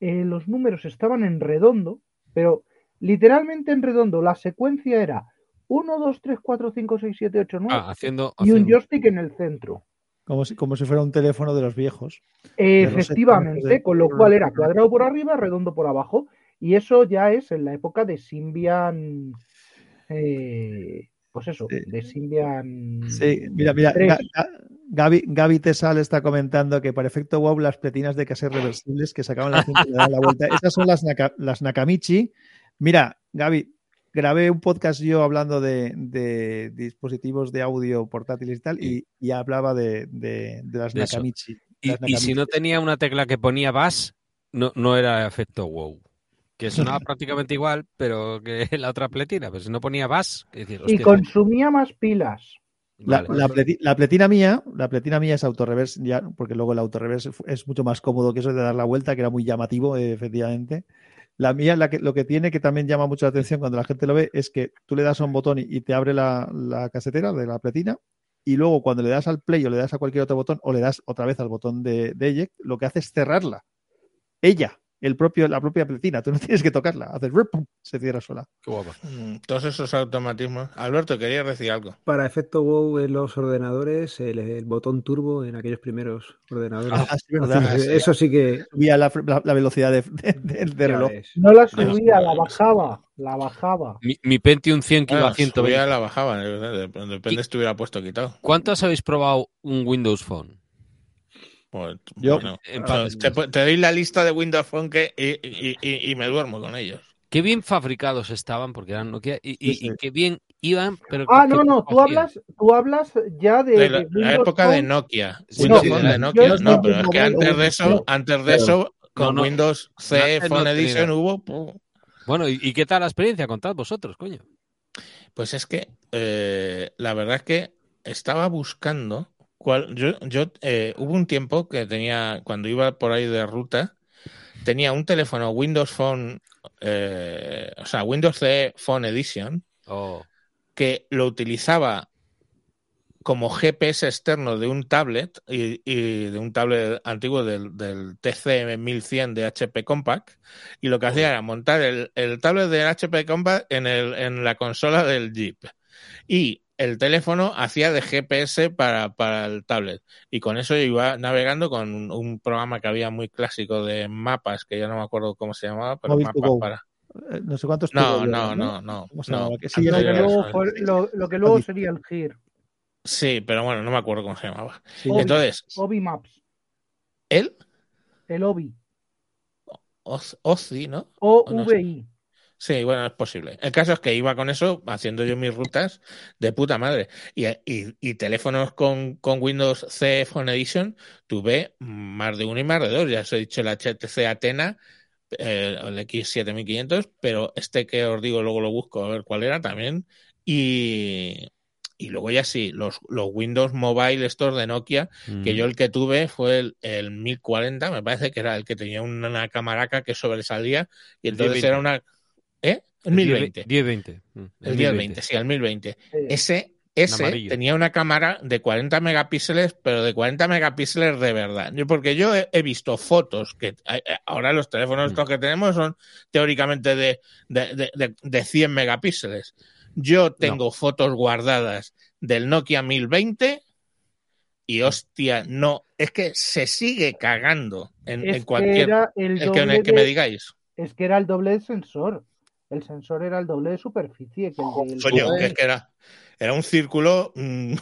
eh, los números estaban en redondo, pero literalmente en redondo, la secuencia era 1, 2, 3, 4, 5, 6, 7, 8, 9 Ah, haciendo, y un haciendo- joystick en el centro. Como si, como si fuera un teléfono de los viejos. Efectivamente, de- con lo cual era cuadrado por arriba, redondo por abajo. Y eso ya es en la época de Symbian. eh, pues eso, Sí. de Symbian. Sí, mira, mira, Gaby, Gaby Tesal está comentando que para efecto wow las pletinas de cassette reversibles que sacaban la cinta y le daban la vuelta. Esas son las, Naka- las Nakamichi. Mira, Gaby, grabé un podcast yo hablando de, de dispositivos de audio portátiles y tal, y, y hablaba de, de- de las. Nakamichi. Y, Las y si no tenía una tecla que ponía bass, no, no era efecto wow. Que sonaba <laughs> prácticamente igual, pero que <laughs> la otra pletina. Pero si no ponía bass, decir, Y consumía más pilas. La, vale. la pleti- la pletina mía, la pletina mía es autorreverse, ya, porque luego el autorreverse es mucho más cómodo que eso de dar la vuelta, que era muy llamativo, eh, efectivamente. La mía, la que, lo que tiene que también llama mucho la atención cuando la gente lo ve, es que tú le das a un botón y, te abre la, casetera de la pletina, y luego cuando le das al play o le das a cualquier otro botón, o le das otra vez al botón de, de eject, lo que hace es cerrarla. Ella, el propio, la propia pletina, tú no <laughs> tienes que tocarla, haces se cierra sola. Qué guapa. Mm, Todos esos automatismos. Alberto, quería decir algo. Para efecto wow en los ordenadores, el, el botón turbo en aquellos primeros ordenadores. Ah, sí, verdad. Entonces, Eso sí que. Subía la, la- la velocidad de, de- de- reloj. ves. No la subía, la bajaba. La bajaba. Mi, mi Pentium 100 que iba a 120. subía la bajaba, depende si estuviera puesto quitado. ¿Cuántos habéis probado un Windows Phone? Pues, Yo- bueno, o sea, te, doy la lista de Windows Phone que, y, y- y- y me duermo con ellos. Qué bien fabricados estaban, porque eran Nokia, y, y- Sí, sí. y qué bien iban, pero Ah, no, no, tú hablas, tú hablas ya de, De la, época de. Nokia. Sí, Windows no, de no, Nokia. yo No, pero es que antes de eso, antes de eso, con No, no. Windows C Antes no Phone. Edition hubo. Bueno, ¿y, y qué tal la experiencia? Contad vosotros, coño. Pues es que eh, la verdad es que estaba buscando Yo, yo eh, hubo un tiempo que tenía, cuando iba por ahí de ruta, tenía un teléfono Windows Phone, eh, o sea, Windows C Phone Edition, Oh, que lo utilizaba como GPS externo de un tablet y, y de un tablet antiguo del, del TC 1100 de HP Compact y lo que hacía era montar el, el tablet de HP Compact en, el, en la consola del Jeep. Y el teléfono hacía de GPS para, para el tablet y con eso iba navegando con un, programa que había muy clásico de mapas que ya no me acuerdo cómo se llamaba pero mapas para Eh, No sé cuántos no no no no Lo que luego, sería el GIR. Sí, pero bueno, no me acuerdo cómo se llamaba. sí, Obi. Entonces, Obi Maps. él, El Obi. Oz- Ozzy, ¿no? O-V-I. Sí, bueno, es posible. El caso es que iba con eso haciendo yo mis rutas de puta madre. Y, y- y teléfonos con, con Windows C Phone Edition tuve más de uno y más de dos. Ya os he dicho el HTC Athena, eh, el X7500, pero este que os digo luego lo busco a ver cuál era también. Y, y luego ya sí, los, los Windows Mobile estos de Nokia, que mm. yo el que tuve fue el, el 1040, me parece que era el que tenía una, camaraca que sobresalía y entonces 1020. era una... ¿Eh? El 1020. 1020. mm, El 1020, sí, el 1020. Sí. Ese, ese tenía una cámara de 40 megapíxeles, pero de 40 megapíxeles de verdad. Porque yo he, he visto fotos que ahora los teléfonos Mm. estos que tenemos son teóricamente de, de, de, de- de 100 megapíxeles. Yo tengo fotos guardadas del Nokia 1020 y hostia, no, es que se sigue cagando en, Es en que cualquier era el el que, me digáis. Es que era el doble de sensor. El sensor era el doble de superficie que el del que es que era, era un círculo mm,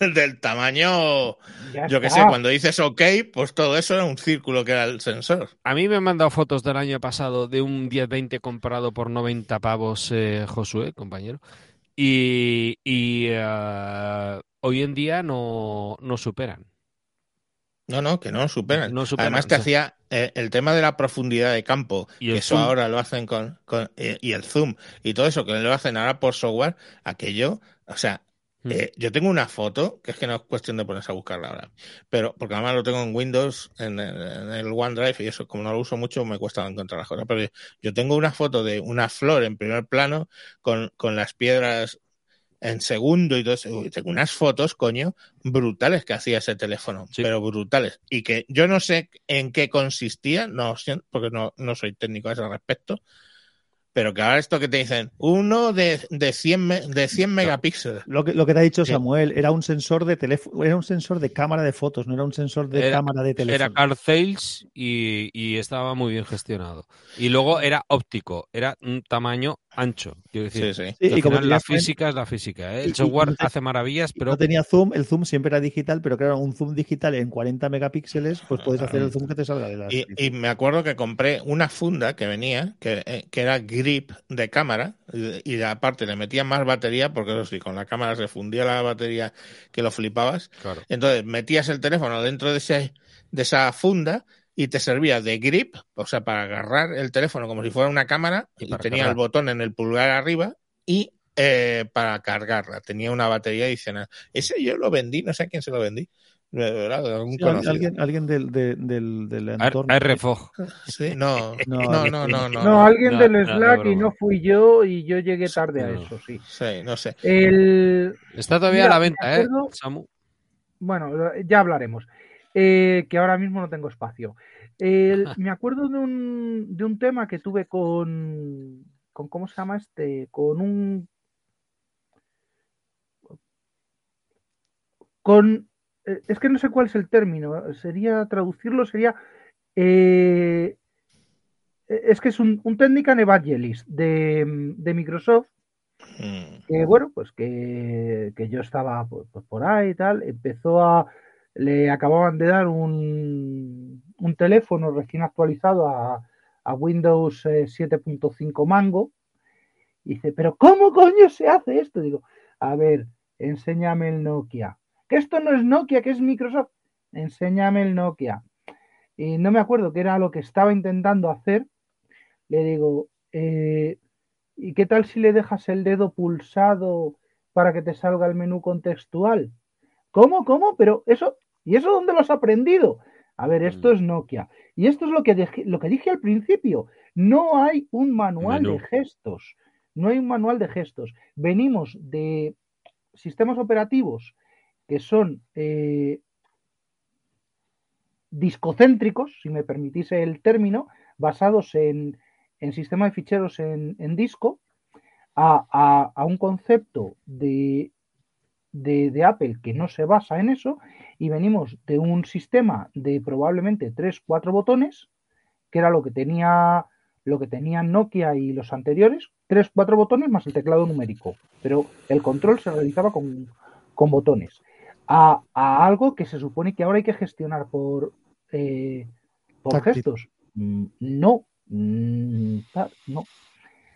<laughs> del tamaño, Ya yo que está. sé, cuando dices OK, pues todo eso era un círculo que era el sensor. A mí me han mandado fotos del año pasado de un 1020 comprado por 90 pavos eh, Josué, compañero. Y, y, eh, hoy en día no, no superan. No, no, que no superan. No superan, Además te o sea. hacía eh, el tema de la profundidad de campo, Y que eso zoom. ahora lo hacen con, con eh, y el zoom y todo eso que lo hacen ahora por software, aquello, o sea, Mm. eh, yo tengo una foto, que es que no es cuestión de ponerse a buscarla ahora, pero porque además lo tengo en Windows, en, el- en el OneDrive y eso, como no lo uso mucho, me cuesta encontrar las cosas, pero yo tengo una foto de una flor en primer plano con, con las piedras en segundo y todo eso. Uy, tengo unas fotos, coño, brutales que hacía ese teléfono, Sí. pero brutales. Y que yo no sé en qué consistía, no porque no, no soy técnico a ese respecto, pero que ahora esto que te dicen, uno de, de 100, me- de 100 megapíxeles. Lo que, lo que te ha dicho Sí. Samuel, era un sensor de teléfono, era un sensor de cámara de fotos, no era un sensor de Era- cámara de teléfono. Era Car Sales y, y estaba muy bien gestionado. Y luego era óptico, era un tamaño ancho. Quiero decir, Sí, sí. Sí, al y como final la física es la física. ¿eh? El y- software hace maravillas, pero no tenía zoom, el zoom siempre era digital, pero claro, un zoom digital en 40 megapíxeles, pues puedes hacer el zoom que te salga de la Y, y me acuerdo que compré una funda que venía, que, eh, que era grip de cámara, y, y aparte le metía más batería, porque eso sí, con la cámara se fundía la batería que lo flipabas. claro. Entonces metías el teléfono dentro de, ese, de esa funda y te servía de grip, o sea, para agarrar el teléfono como si fuera una cámara, Y tenía cargar. el botón en el pulgar arriba y eh, para cargarla. Tenía una batería adicional. Ese yo lo vendí, no sé a quién se lo vendí. Algún Sí, alguien, alguien del, de- del, del A entorno. Sí, <laughs> no, No, no, no, no, no. No, alguien no, del no, Slack no, y no fui yo y yo llegué tarde a eso, sí. Sí, no sé. El, Está todavía Mira, a la venta, ¿eh? Samu. Bueno, ya hablaremos. Eh, que ahora mismo no tengo espacio. <laughs> Me acuerdo de un, de un tema que tuve con, con. ¿Cómo se llama este? Con un. Con. eh, Es que no sé cuál es el término. Sería traducirlo, sería. eh, es que es un, un Technical Evangelist de, de Microsoft Mm, que bueno, pues que, que yo estaba pues, pues, por ahí y tal, empezó a, le acababan de dar un, un teléfono recién actualizado a, Windows eh, 7.5 Mango, y dice, pero ¿cómo coño se hace esto? Digo, a ver, enséñame el Nokia, que esto no es Nokia, que es Microsoft, enséñame el Nokia. Y no me acuerdo qué era lo que estaba intentando hacer, le digo, eh, ¿Y qué tal si le dejas el dedo pulsado para que te salga el menú contextual? ¿Cómo? ¿Cómo? Pero eso, ¿y eso dónde lo has aprendido? A ver, esto Mm. es Nokia. Y esto es lo que, dejé- lo que dije al principio. No hay un manual Menú. de gestos. No hay un manual de gestos. Venimos de sistemas operativos que son eh, discocéntricos, si me permitís el término, basados en, en sistema de ficheros en, en disco, a, a- a un concepto de, de, de Apple que no se basa en eso, y venimos de un sistema de probablemente 3-4 botones, que era lo que tenía lo que tenía Nokia y los anteriores, 3-4 botones más el teclado numérico, pero el control se realizaba con, con botones, a, a algo que se supone que ahora hay que gestionar por, eh, por Táctil. gestos. No, mm, no.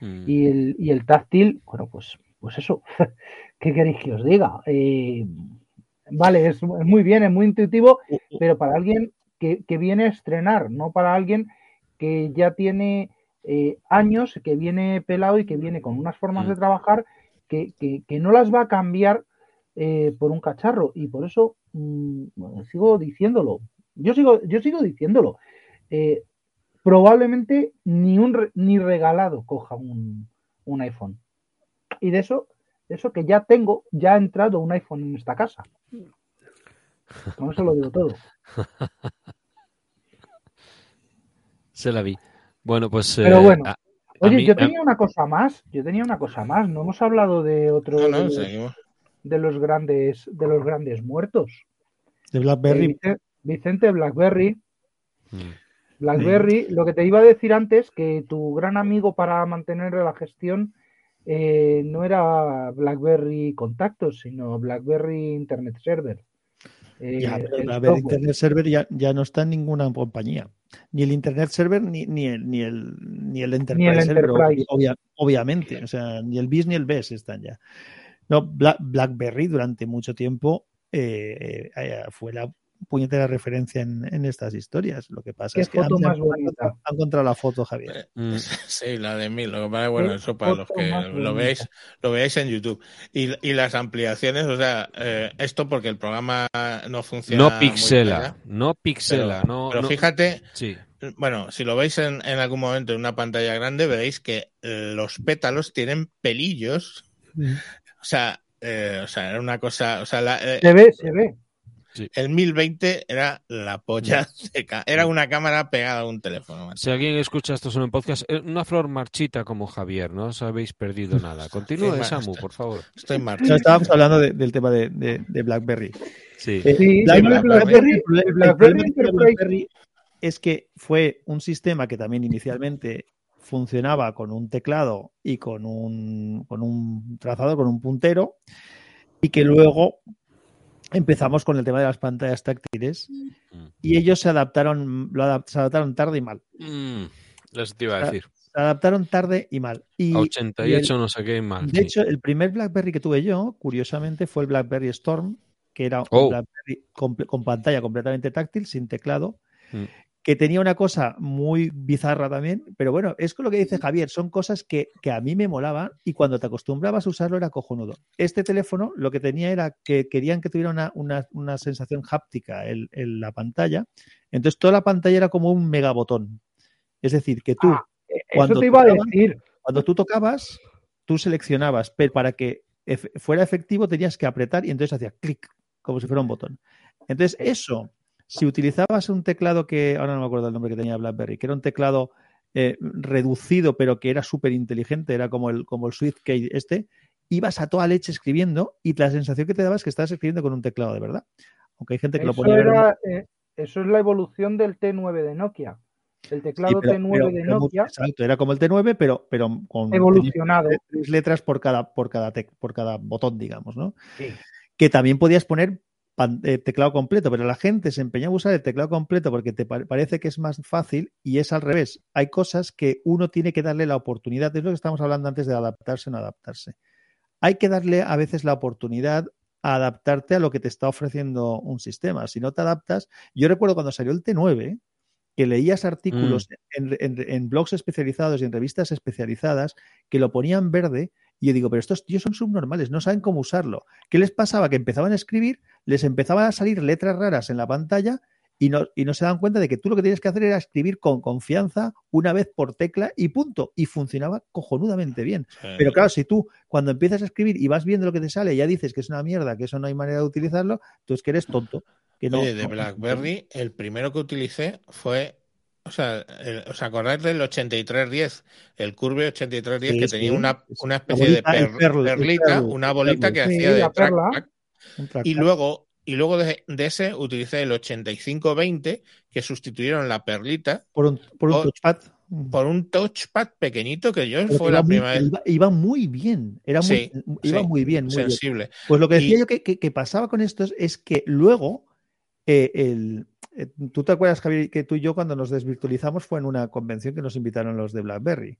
Mm. Y el, y el táctil, bueno, pues, pues eso, <laughs> ¿qué queréis que os diga? Eh, vale, es, es muy bien, es muy intuitivo, pero para alguien que, que viene a estrenar, no para alguien que ya tiene eh, años, que viene pelado y que viene con unas formas Mm. de trabajar que, que- que no las va a cambiar eh, por un cacharro. Y por eso mm, bueno, sigo diciéndolo. Yo sigo, yo sigo diciéndolo. Eh, probablemente ni un ni regalado coja un, un iPhone. Y de eso, de eso que ya tengo, ya ha entrado un iPhone en esta casa. Con eso lo digo todo. <laughs> Se la vi. Bueno, pues. Pero eh, bueno. a- a Oye, mí- yo a- tenía una cosa más. Yo tenía una cosa más. No hemos hablado de otro No, de, no, seguimos. de los grandes de los grandes muertos. De Eh, BlackBerry. Vicente, Vicente Blackberry. Mm. BlackBerry, lo que te iba a decir antes, que tu gran amigo para mantener la gestión eh, no era BlackBerry Contactos, sino BlackBerry Internet Server. Eh, Ya, pero BlackBerry. Internet Server ya, ya no está en ninguna compañía. Ni el Internet Server ni, ni, el, ni, el, ni el Enterprise. el Server, Enterprise. obvia- obviamente. O sea, ni el BIS ni el BES están ya. No, Bla- BlackBerry durante mucho tiempo eh, eh, fue la puñetera referencia en, en estas historias. Lo que pasa es que han, foto más han- encontrado la foto, Javier. Mm. <laughs> Sí, la de mil. Lo que pasa es, bueno, eso para los que lo veáis, lo veáis en YouTube. Y, y las ampliaciones, o sea, eh, esto porque el programa no funciona. No muy pixela, allá, no pixela, pero, no. pero no- fíjate, Sí, bueno, si lo veis en, en algún momento en una pantalla grande, veréis que eh, los pétalos tienen pelillos. O sea, eh, o sea, era una cosa, o sea, la- eh, Se ve, se ve. El 1020 era la polla de ca- era una cámara pegada a un teléfono. macho. Si alguien escucha esto solo en podcast, eh, una flor marchita como Javier, no os habéis perdido nada. <laughs> Continúe, Sí, Samu, por favor. Estoy en No, marcha. estábamos hablando de- del tema de, de- de BlackBerry. Sí. Eh, Sí, Black- sí, BlackBerry, BlackBerry- el BlackBerry es que fue un sistema que también inicialmente funcionaba con un teclado y con un, con un trazador, con un puntero, y que luego empezamos con el tema de las pantallas táctiles Mm. y ellos se adaptaron, lo adap- se adaptaron tarde y mal. Mm, eso te iba a decir. Se adaptaron tarde y mal. Y, A y 88 el- no sé qué mal. de sí. hecho, el primer BlackBerry que tuve yo, curiosamente, fue el BlackBerry Storm, que era un Oh. BlackBerry con pantalla completamente táctil, sin teclado, Mm. Que tenía una cosa muy bizarra también, pero bueno, es con lo que dice Javier, son cosas que, que a mí me molaban y cuando te acostumbrabas a usarlo era cojonudo. Este teléfono lo que tenía era que querían que tuviera una, una- una sensación háptica en, en la pantalla, entonces toda la pantalla era como un megabotón. Es decir, que tú, Ah, Eso cuando te iba a decir. cuando tú tocabas, tú seleccionabas, pero para que fuera efectivo tenías que apretar y entonces hacía clic, como si fuera un botón. Entonces, eso, si utilizabas un teclado que, ahora no me acuerdo el nombre que tenía BlackBerry, que era un teclado eh, reducido, pero que era súper inteligente, era como el, como el SwiftKey este, ibas a toda leche escribiendo y la sensación que te daba es que estabas escribiendo con un teclado de verdad. Aunque hay gente que lo ponía. era, eh, eso es la evolución del T9 de Nokia. El Sí, teclado pero- T9 pero- de pero Nokia exacto, era como el T9, pero, pero con evolucionado. tres letras por cada, por cada, tec- por cada botón, digamos, ¿no? Sí. Que también podías poner teclado completo, pero la gente se empeña a usar el teclado completo porque te pa- parece que es más fácil y es al revés. Hay cosas que uno tiene que darle la oportunidad, es lo que estamos hablando antes de adaptarse o no adaptarse. Hay que darle a veces la oportunidad a adaptarte a lo que te está ofreciendo un sistema. Si no te adaptas, yo recuerdo cuando salió el T9, que leías artículos en, en- en blogs especializados y en revistas especializadas que lo ponían verde y yo digo, pero estos tíos son subnormales, no saben cómo usarlo. ¿Qué les pasaba? Que empezaban a escribir, les empezaban a salir letras raras en la pantalla y no, y no se dan cuenta de que tú lo que tienes que hacer era escribir con confianza una vez por tecla y punto. Y funcionaba cojonudamente bien. Sí. Pero claro, si tú cuando empiezas a escribir y vas viendo lo que te sale y ya dices que es una mierda, que eso no hay manera de utilizarlo, tú es que eres tonto. Que no, Oye, de BlackBerry, el primero que utilicé fue, o sea, el- ¿os acordáis del 8310? El Curve 8310 Sí, que tenía sí. una, una especie de bolita, el per- perl, el perlita, perl, una bolita perl. que Sí, hacía de trackpad. un trackpad. Y luego, y luego de, de ese utilicé el 8520 que sustituyeron la perlita por un, por un por- touchpad. por un touchpad pequeñito que yo Pero fue la primera vez Iba, iba muy bien, era muy, iba muy bien, muy bien. sensible. Pues lo que decía Y- yo que, que- que pasaba con estos es que luego, eh, el, eh, tú te acuerdas, Javier, que tú y yo cuando nos desvirtualizamos fue en una convención que nos invitaron los de BlackBerry.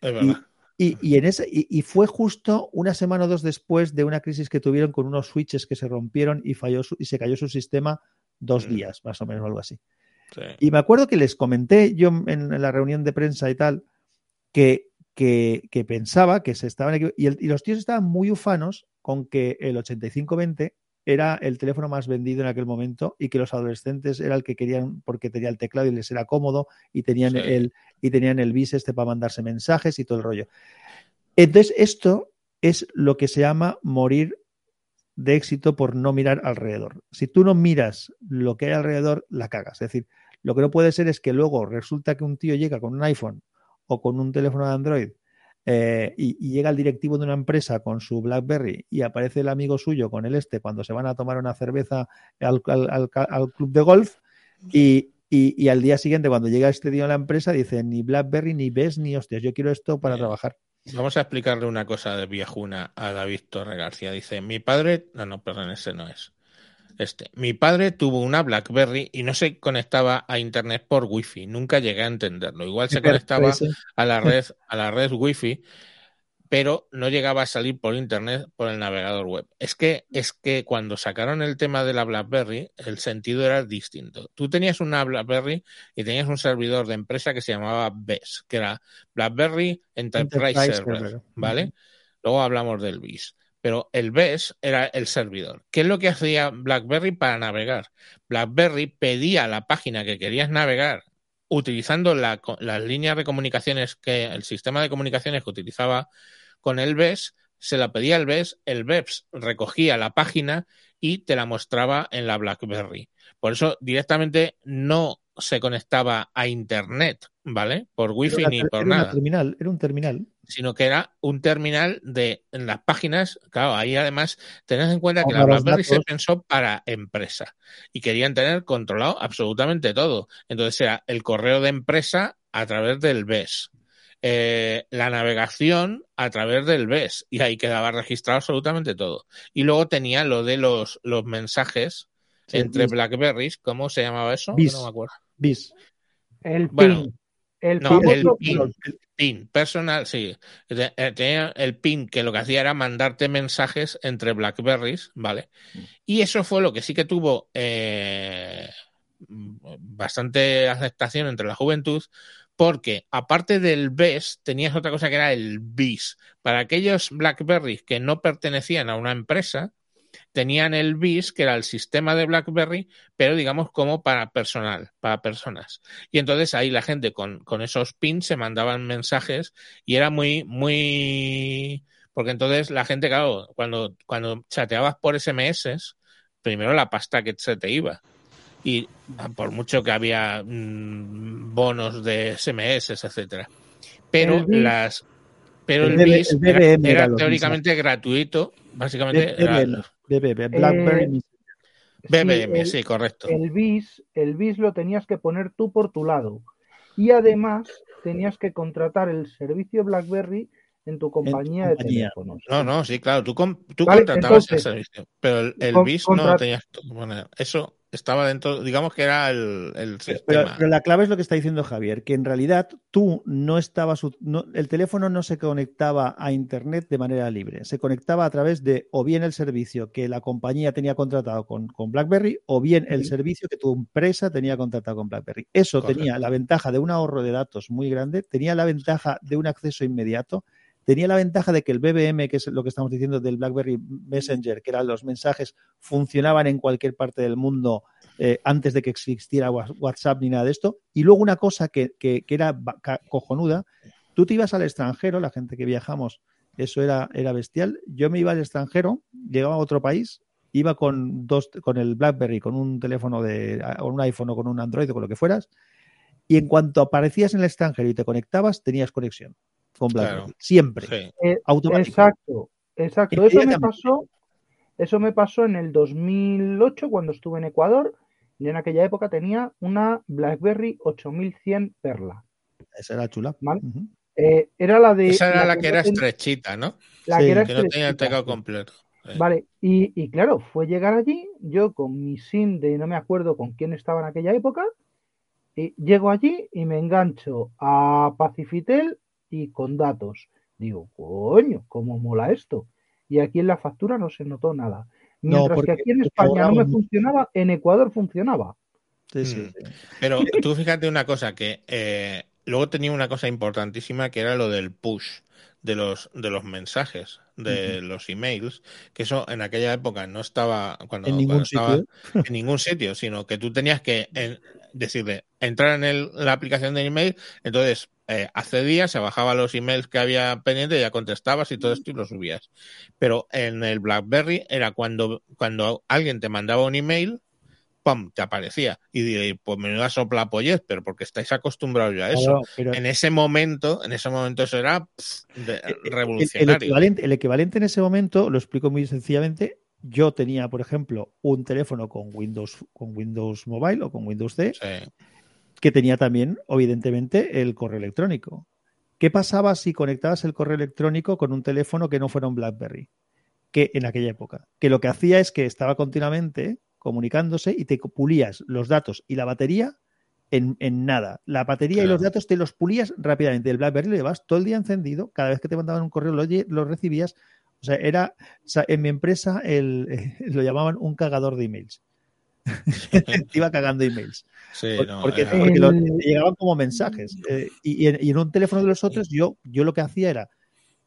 Es Y, verdad. y- y en ese, y, y fue justo una semana o dos después de una crisis que tuvieron con unos switches que se rompieron y, falló su- y se cayó su sistema dos Mm. días, más o menos, o algo así. Sí. Y me acuerdo que les comenté yo en, en la reunión de prensa y tal, que, que, que pensaba que se estaban y, el- y los tíos estaban muy ufanos con que el 8520 era el teléfono más vendido en aquel momento y que los adolescentes era el que querían porque tenía el teclado y les era cómodo y tenían Sí. el y tenían el bis este para mandarse mensajes y todo el rollo. Entonces, esto es lo que se llama morir de éxito por no mirar alrededor. Si tú no miras lo que hay alrededor, la cagas. Es decir, lo que no puede ser es que luego resulta que un tío llega con un iPhone o con un teléfono de Android eh, y, y llega el directivo de una empresa con su BlackBerry y aparece el amigo suyo con el este cuando se van a tomar una cerveza al, al- al- al club de golf y, y- y al día siguiente cuando llega este tío a la empresa dice ni BlackBerry ni ves ni hostias, yo quiero esto para trabajar. Vamos a explicarle una cosa de viejuna a David Torre García. Dice, mi padre, no, no, perdón, ese no es. Este, mi padre tuvo una BlackBerry y no se conectaba a internet por wifi. Nunca llegué a entenderlo. Igual se conectaba a la <laughs> red, a la red wifi, pero no llegaba a salir por internet por el navegador web. Es que, es que cuando sacaron el tema de la BlackBerry, el sentido era distinto. Tú tenías una BlackBerry y tenías un servidor de empresa que se llamaba BES, que era BlackBerry Enterprise, Enterprise Server, Server. ¿vale? Luego hablamos del BIS. Pero el BES era el servidor. ¿Qué es lo que hacía BlackBerry para navegar? BlackBerry pedía la página que querías navegar utilizando la las líneas de comunicaciones que el sistema de comunicaciones que utilizaba con el BES, se la pedía el BES, el BEPS recogía la página y te la mostraba en la BlackBerry. Por eso directamente no se conectaba a Internet, ¿vale? Por Wi-Fi Era ni por era nada terminal, era un terminal. Sino que era un terminal de en las páginas. Claro, ahí además tened en cuenta que la BlackBerry se pensó para empresa y querían tener controlado absolutamente todo. Entonces era el correo de empresa a través del BES. eh, la navegación a través del BES y ahí quedaba registrado absolutamente todo. Y luego tenía lo de los, los mensajes Sí, entre BIS. Blackberries, ¿cómo se llamaba eso? BIS. No me acuerdo. BIS. El Bueno, PIN. El no, el PIN. PIN. Personal, sí. Eh, Tenía el PIN que lo que hacía era mandarte mensajes entre Blackberries, ¿vale? Y eso fue lo que sí que tuvo eh, bastante aceptación entre la juventud, porque aparte del BES, tenías otra cosa que era el BIS. Para aquellos Blackberries que no pertenecían a una empresa, tenían el BIS, que era el sistema de BlackBerry, pero digamos como para personal, para personas. Y entonces ahí la gente con, con esos pins se mandaban mensajes y era muy, muy... Porque entonces la gente, claro, cuando, cuando chateabas por SMS, primero la pasta que se te iba. Y por mucho que había mm, bonos de SMS, etcétera. Pero las... Pero el BIS el era, teóricamente gratuito, básicamente era BBM, BBM, BlackBerry Eh. BBM, Sí, el- sí, correcto. El BIS, el BIS lo tenías que poner tú por tu lado. Y además tenías que contratar el servicio BlackBerry en tu compañía, compañía. de teléfonos. No, no, sí, claro, tú, tú Vale, contratabas entonces, el servicio, pero el, el con- BIS no tenías que poner. Eso estaba dentro, digamos que era el, el Pero, sistema. pero la clave es lo que está diciendo Javier, que en realidad tú no estabas, no- el teléfono no se conectaba a Internet de manera libre, se conectaba a través de o bien el servicio que la compañía tenía contratado con, con BlackBerry o bien el servicio que tu empresa tenía contratado con BlackBerry. Eso Correcto. tenía la ventaja de un ahorro de datos muy grande, tenía la ventaja de un acceso inmediato, tenía la ventaja de que el BBM, que es lo que estamos diciendo del BlackBerry Messenger, que eran los mensajes, funcionaban en cualquier parte del mundo eh, antes de que existiera Wha- WhatsApp ni nada de esto. Y luego una cosa que, que- era cojonuda, tú te ibas al extranjero, la gente que viajamos, eso era, era bestial. Yo me iba al extranjero, llegaba a otro país, iba con dos, con el BlackBerry, con un teléfono de, o un iPhone o con un Android o con lo que fueras, y en cuanto aparecías en el extranjero y te conectabas, tenías conexión con BlackBerry. Claro. Siempre. Sí. Eh. Exacto, exacto. Eso me pasó, eso me pasó en el 2008 cuando estuve en Ecuador. Y en aquella época tenía una BlackBerry 8100 Perla. Esa era chula. Eh, era la de Esa era la, que era ten- estrechita, ¿no? la Sí, que era Que no tenía el teclado completo. Vale, y, y claro, fue llegar allí, yo con mi SIM de no me acuerdo con quién estaba en aquella época, y llego allí y me engancho a Pacifitel y con datos. Digo, coño, ¿cómo mola esto? Y aquí en la factura no se notó nada. Mientras que aquí en España no me mucho. funcionaba, en Ecuador funcionaba. Sí, sí, Mm. sí. Pero tú fíjate una cosa, que eh, luego tenía una cosa importantísima que era lo del push de los, de los mensajes, de los emails, que eso en aquella época no estaba cuando, En ningún cuando estaba sitio. en ningún sitio, sino que tú tenías que en- decirle, entrar en el- la aplicación de email, entonces eh, accedías, se bajaba los emails que había pendiente, ya contestabas y todo esto y lo subías. Pero en el BlackBerry era cuando, cuando alguien te mandaba un email, ¡pum! te aparecía. Y diré, pues menuda sopla pollez, pero porque estáis acostumbrados ya a eso. Claro, pero En ese momento, en ese momento eso era pff, de- el- el, revolucionario. equivalente, el equivalente en ese momento, lo explico muy sencillamente, yo tenía, por ejemplo, un teléfono con Windows, con Windows Mobile o con Windows C, Sí. Que tenía también, evidentemente, el correo electrónico. ¿Qué pasaba si conectabas el correo electrónico con un teléfono que no fuera un BlackBerry? Que en aquella época. Que lo que hacía es que estaba continuamente comunicándose y te pulías los datos y la batería en, en nada. La batería y los datos te los pulías rápidamente. El BlackBerry lo llevabas todo el día encendido. Cada vez que te mandaban un correo lo, lo recibías. O sea, era, o sea, en mi empresa el, <laughs> lo llamaban un cagador de emails. <laughs> te iba cagando emails. Sí, Por- no, porque, era- porque lo- El- te llegaban como mensajes. Eh, y, y en, y en un teléfono de los otros, yo, yo lo que hacía era,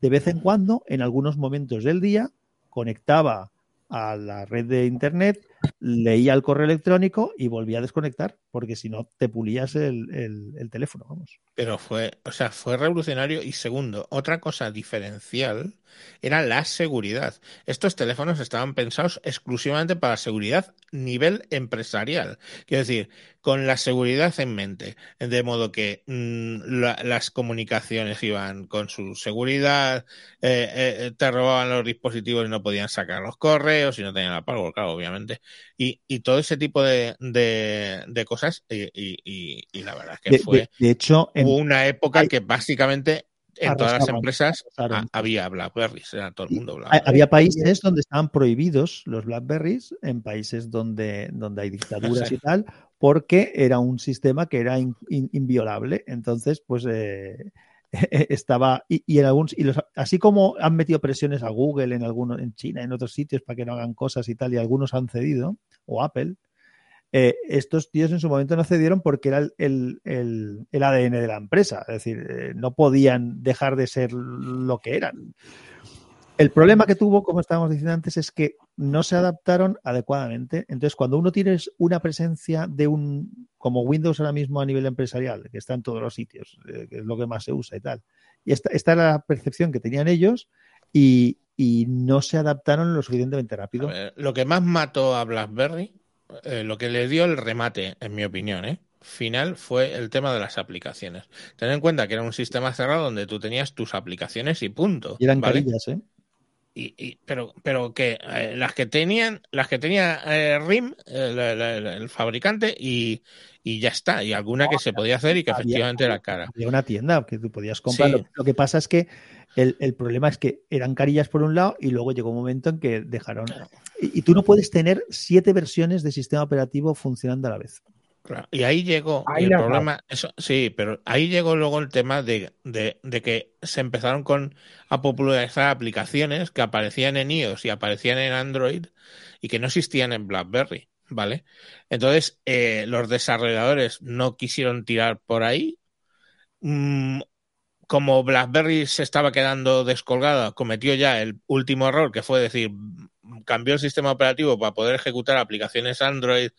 de vez en cuando, en algunos momentos del día, conectaba a la red de internet, leía el correo electrónico y volvía a desconectar, porque si no te pulías el, el- el teléfono, vamos. Pero fue, o sea, fue revolucionario. Y segundo, otra cosa diferencial era la seguridad. Estos teléfonos estaban pensados exclusivamente para seguridad nivel empresarial. Quiero decir, con la seguridad en mente. De modo que mm, la- las comunicaciones iban con su seguridad, eh, eh, te robaban los dispositivos y no podían sacar los correos y no tenían la password, claro, obviamente. Y, y todo ese tipo de, de, de cosas. Y, y- la verdad es que De, fue de- hecho, en- hubo una época hay- que básicamente en todas las empresas había Blackberries, era todo el mundo Blackberry. había países donde estaban prohibidos los Blackberries, en países donde, donde hay dictaduras y <laughs> tal, porque era un sistema que era in- in- inviolable. Entonces, pues eh, <laughs> estaba y, en algunos y los, así como han metido presiones a Google en algunos en China en otros sitios para que no hagan cosas y tal y algunos han cedido o Apple eh, estos tíos en su momento no cedieron porque era el, el- el- el ADN de la empresa es decir eh, no podían dejar de ser lo que eran el problema que tuvo, como estábamos diciendo antes, es que no se adaptaron adecuadamente. Entonces, cuando uno tiene una presencia de un, como Windows ahora mismo a nivel empresarial, que está en todos los sitios, eh, que es lo que más se usa y tal, y esta, esta era la percepción que tenían ellos y, y no se adaptaron lo suficientemente rápido. ver, lo que más mató a BlackBerry, eh, lo que le dio el remate, en mi opinión, ¿eh? final fue el tema de las aplicaciones. Ten en cuenta que era un sistema cerrado donde tú tenías tus aplicaciones y punto. Y eran ¿vale? carillas, ¿eh? Y, y- pero pero que eh, las que tenían las que tenía eh, RIM el fabricante y, y ya está y alguna que se podía hacer y que había- efectivamente era cara Había una tienda que tú podías comprar. Sí. Lo, lo que pasa es que el, el problema es que eran carillas por un lado y luego llegó un momento en que dejaron. Y, y tú no puedes tener siete versiones de sistema operativo funcionando a la vez. Claro, Y ahí llegó Ahí el problema, eso sí, pero ahí llegó luego el tema de, de, de que se empezaron con a popularizar aplicaciones que aparecían en iOS y aparecían en Android y que no existían en BlackBerry, ¿vale? Entonces, eh, los desarrolladores no quisieron tirar por ahí. Mm, como BlackBerry se estaba quedando descolgada, cometió ya el último error, que fue decir, cambió el sistema operativo para poder ejecutar aplicaciones Android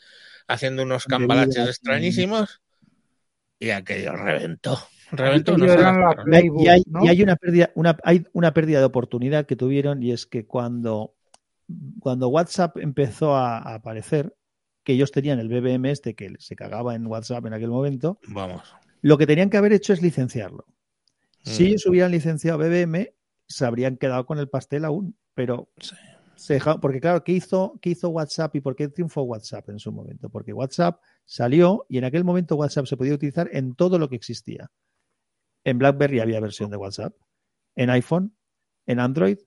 haciendo unos cambalaches extrañísimos y aquello reventó. Reventó, no. Y hay, Playbook, y hay- ¿no? y hay una pérdida, una, hay una pérdida de oportunidad que tuvieron y es que cuando, cuando WhatsApp empezó a, a aparecer, que ellos tenían el BBM este que se cagaba en WhatsApp en aquel momento, Vamos. lo que tenían que haber hecho es licenciarlo. Si Mm. ellos hubieran licenciado BBM, se habrían quedado con el pastel aún, pero Sí. se dejaron- porque claro, ¿qué hizo, ¿qué hizo WhatsApp y por qué triunfó WhatsApp en su momento? Porque WhatsApp salió y en aquel momento WhatsApp se podía utilizar en todo lo que existía. En BlackBerry había versión de WhatsApp, en iPhone, en Android,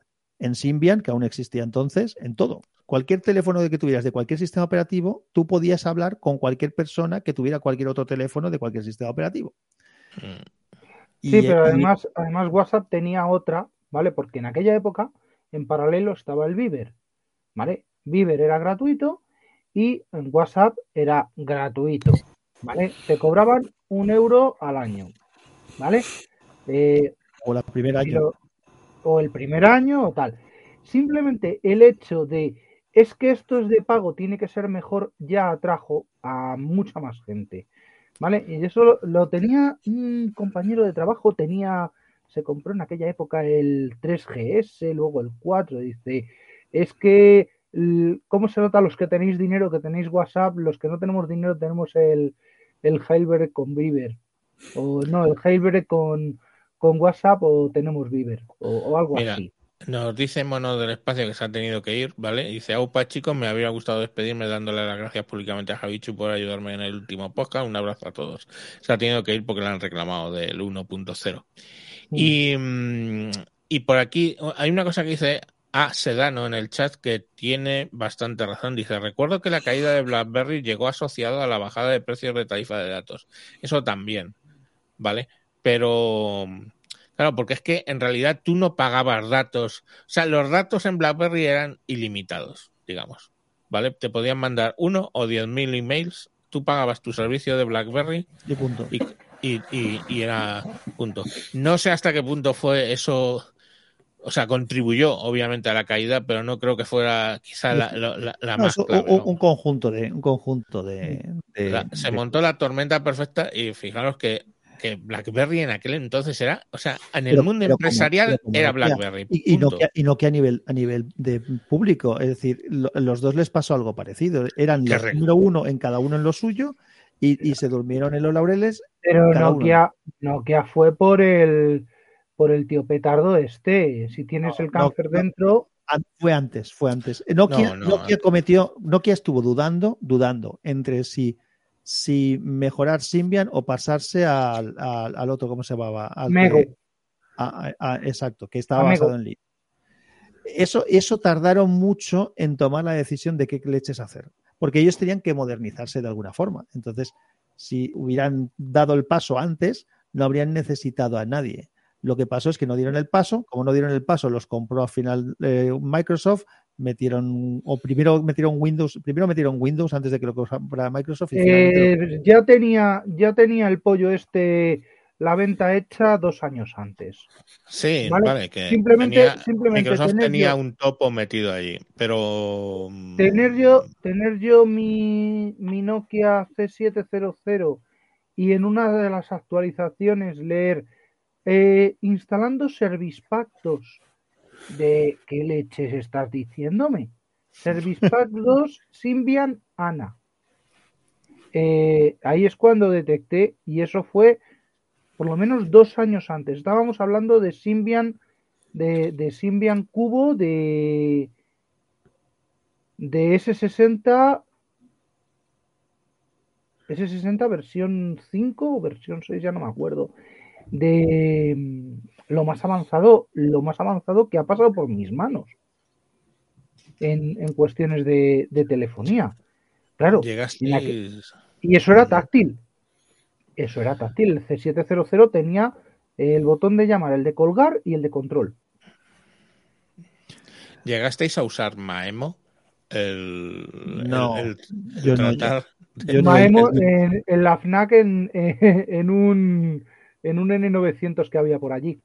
en Symbian, que aún existía entonces, en todo. Cualquier teléfono de que tuvieras de cualquier sistema operativo, tú podías hablar con cualquier persona que tuviera cualquier otro teléfono de cualquier sistema operativo. Mm. Sí, pero además, además WhatsApp tenía otra, ¿vale? Porque en aquella época, en paralelo estaba el Viber, ¿vale? Viber era gratuito y en WhatsApp era gratuito, ¿vale? Te cobraban un euro al año, ¿vale? Eh, o la primera año. lo- o el primer año o tal. Simplemente el hecho de es que esto es de pago, tiene que ser mejor, ya atrajo a mucha más gente. ¿Vale? Y eso lo, tenía un compañero de trabajo, tenía, se compró en aquella época el 3GS, luego el 4, dice, es que, ¿cómo se nota los que tenéis dinero, que tenéis WhatsApp, los que no tenemos dinero tenemos el, el Jailbreak con Viber, o no, el Jailbreak con, con WhatsApp o tenemos Viber, o, o algo Mira, así. Nos dice Mono del Espacio que se ha tenido que ir, ¿vale? Dice, aupa chicos, me habría gustado despedirme dándole las gracias públicamente a Javichu por ayudarme en el último podcast. Un abrazo a todos. Se ha tenido que ir porque le han reclamado del 1.0. Y, mm, y por aquí hay una cosa que dice A. Sedano en el chat que tiene bastante razón. Dice, recuerdo que la caída de BlackBerry llegó asociado a la bajada de precios de tarifa de datos. Eso también, ¿vale? Pero... Claro, porque es que en realidad tú no pagabas datos. O sea, los datos en BlackBerry eran ilimitados, digamos. ¿Vale? Te podían mandar uno o diez mil emails. Tú pagabas tu servicio de BlackBerry Y punto. y, y, y- y era punto. No sé hasta qué punto fue eso o sea, contribuyó obviamente a la caída, pero no creo que fuera quizá la, la- la- No, más clave, un, ¿no? un conjunto de un conjunto de, de- La- se de- montó la tormenta perfecta y fijaros que, que BlackBerry en aquel entonces era, o sea, en el Pero- mundo pero empresarial como era Nokia. BlackBerry. y, y. Nokia, y Nokia a nivel a nivel de público, es decir, lo- los dos les pasó algo parecido. Eran los número uno en cada uno en lo suyo y, y se durmieron en los laureles. Pero uno. Nokia, Nokia fue por el por el tío petardo este. Si tienes No, el cáncer no, dentro, Fue antes, fue antes. Nokia, No, no, Nokia cometió, Nokia estuvo dudando, dudando entre si, si mejorar Symbian o pasarse al, al, al otro, ¿cómo se llamaba? Al que- Mego. a- a- a- exacto, que estaba Mego. basado en Lead. Eso, eso tardaron mucho en tomar la decisión de qué leches hacer, porque ellos tenían que modernizarse de alguna forma. Entonces, si hubieran dado el paso antes, no habrían necesitado a nadie. Lo que pasó es que no dieron el paso, como no dieron el paso, los compró al final eh, Microsoft, metieron, o primero metieron Windows, primero metieron Windows antes de que lo comprara Microsoft. y eh, ya tenía ya tenía el pollo este la venta hecha dos años antes. Sí, Vale, vale, que simplemente- tenía- simplemente Microsoft tener tenía yo- un topo metido allí, pero mm, Tener yo, tener yo mi, mi Nokia C700 y en una de las actualizaciones leer eh, instalando Service Pack 2 de qué leches estás diciéndome. Service Pack 2 Symbian Ana. Eh, ahí es cuando detecté y eso fue por lo menos dos años antes. Estábamos hablando de Symbian de, de Symbian Cubo de de S60 S60 versión 5 o versión 6, ya no me acuerdo. De lo más avanzado, lo más avanzado que ha pasado por mis manos en, en cuestiones de, de telefonía. Claro, llegaste. que- y eso era táctil. Eso era táctil. El C700 tenía el botón de llamar, el de colgar y el de control. ¿Llegasteis a usar Maemo? El, No, el- el yo no, tratar- Yo no- Maemo en, en la FNAC en, <laughs> en un en un N900 que había por allí.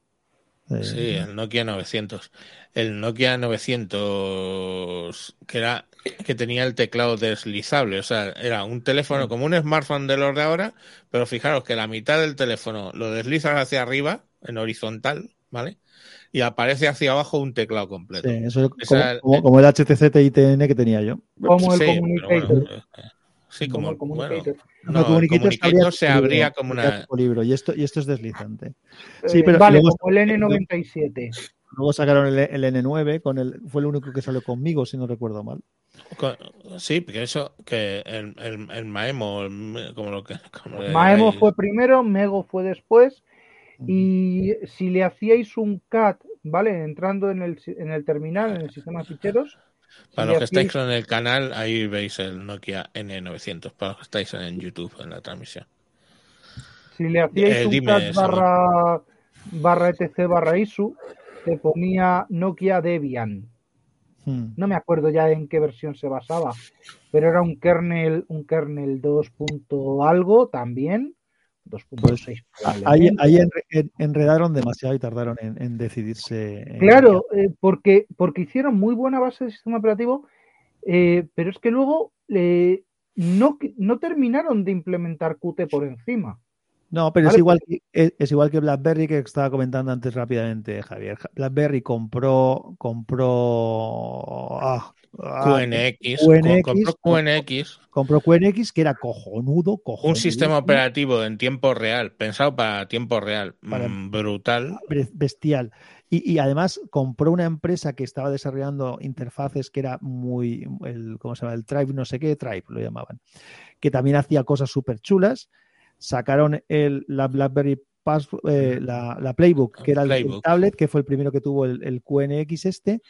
Eh, Sí, el Nokia 900. El Nokia 900 que era que tenía el teclado deslizable, o sea, era un teléfono como un smartphone de los de ahora, pero fijaros que la mitad del teléfono lo deslizas hacia arriba en horizontal, ¿vale? Y aparece hacia abajo un teclado completo. sí, eso es Esa- como, como- como el HTC TITN que tenía yo. Como el Sí, Communicator. bueno, eh, sí, Como como, el bueno, No, el Communicator se abría como una libro, y esto y esto es deslizante. Eh, Sí, pero vale, luego- como el N97. Luego sacaron el, el N9 con el fue el único que salió conmigo si no recuerdo mal. Con- Sí, porque eso, que el, el, el Maemo, el- como lo que. como Maemo fue primero, Mego fue después. Y si le hacíais un CAT, ¿vale? Entrando en el, en el terminal, en el sistema de ficheros. Para los que estáis en el canal, ahí veis el Nokia N900. Para los que estáis en YouTube, en la transmisión. Si le hacíais Eh, un dime, CAT barra, barra etc barra ISU, te ponía Nokia Debian. Hmm. No me acuerdo ya en qué versión se basaba, pero era un kernel, un kernel 2. punto algo también. 2.6 Ahí, probablemente. ahí en- enredaron demasiado y tardaron en, en decidirse. en- Claro, eh, porque, porque hicieron muy buena base de sistema operativo, eh, pero es que luego eh, no, no terminaron de implementar Qt por encima. No, pero es igual que es, es igual que BlackBerry que estaba comentando antes rápidamente Javier. Ja- BlackBerry compró compró ah, ah, QNX, QNX, compró QNX, compró QNX que era cojonudo, cojonudo. un sistema operativo en tiempo real, pensado para tiempo real, Para- mm, brutal. Bre- bestial. Y, y además compró una empresa que estaba desarrollando interfaces que era muy, el, ¿cómo se llama? El Tribe, no sé qué, Tribe lo llamaban, que también hacía cosas súper chulas. Sacaron el, la BlackBerry Pass, eh, la, la Playbook, que era el- tablet, que fue el primero que tuvo el, el QNX este.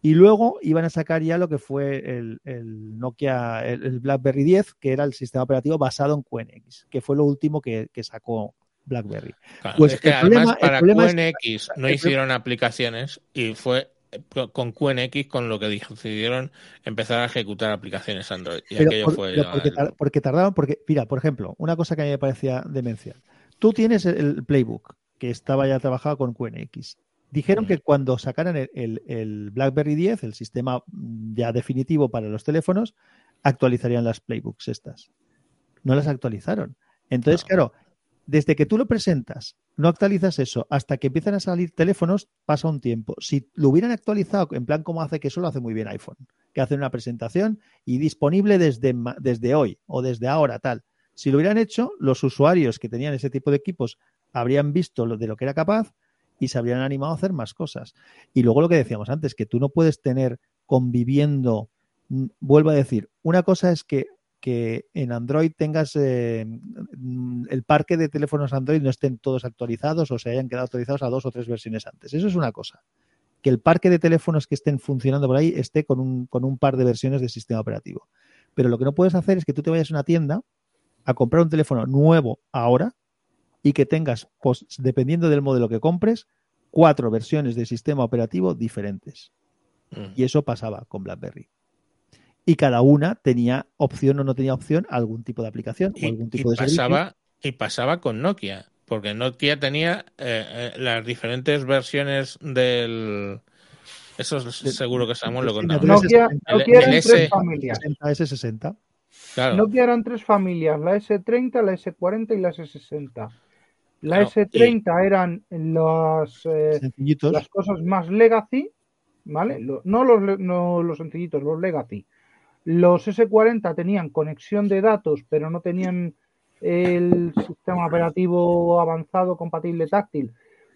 Y luego iban a sacar ya lo que fue el, el Nokia, el, BlackBerry 10, que era el sistema operativo basado en QNX, que fue lo último que, que sacó BlackBerry. Claro, Pues es que además problema- para es- QNX no hicieron aplicaciones y fue con QNX con lo que decidieron empezar a ejecutar aplicaciones Android. Y Pero aquello por- fue pero porque, el- porque tardaron, porque, mira, por ejemplo, una cosa que a mí me parecía demencial. Tú tienes el, playbook que estaba ya trabajado con QNX Dijeron Mm. que cuando sacaran el, el- el BlackBerry 10, el sistema ya definitivo para los teléfonos, actualizarían las playbooks estas. No las actualizaron. Entonces, No. claro, desde que tú lo presentas, no actualizas eso, hasta que empiezan a salir teléfonos, pasa un tiempo. Si lo hubieran actualizado, en plan como hace que eso lo hace muy bien iPhone, que hace una presentación y disponible desde, desde hoy o desde ahora, tal. Si lo hubieran hecho, los usuarios que tenían ese tipo de equipos habrían visto de lo que era capaz y se habrían animado a hacer más cosas. Y luego lo que decíamos antes, que tú no puedes tener conviviendo, vuelvo a decir, una cosa es que, que en Android tengas eh, mm, el parque de teléfonos Android no estén todos actualizados o se hayan quedado actualizados a dos o tres versiones antes. Eso es una cosa. Que el parque de teléfonos que estén funcionando por ahí esté con un, con un par de versiones de sistema operativo. Pero lo que no puedes hacer es que tú te vayas a una tienda a comprar un teléfono nuevo ahora y que tengas, pues, dependiendo del modelo que compres, cuatro versiones de sistema operativo diferentes. Mm. Y eso pasaba con BlackBerry. Y cada una tenía opción o no tenía opción a algún tipo de aplicación o Y, algún y tipo de servicio. pasaba, y pasaba con Nokia, porque Nokia tenía eh, eh, las diferentes versiones del... Eso es De- seguro que Samuel lo de- contaba. de- ¿no? Nokia, S60. Nokia eran tres familias. 60, S60. Claro. Nokia eran tres familias, la S30, la S40 y la S60. La Claro, S30 eran las, eh, las cosas más legacy, ¿vale? Lo- no, los, no los sencillitos, los legacy. Los S40 tenían conexión de datos, pero no tenían el sistema operativo avanzado compatible táctil,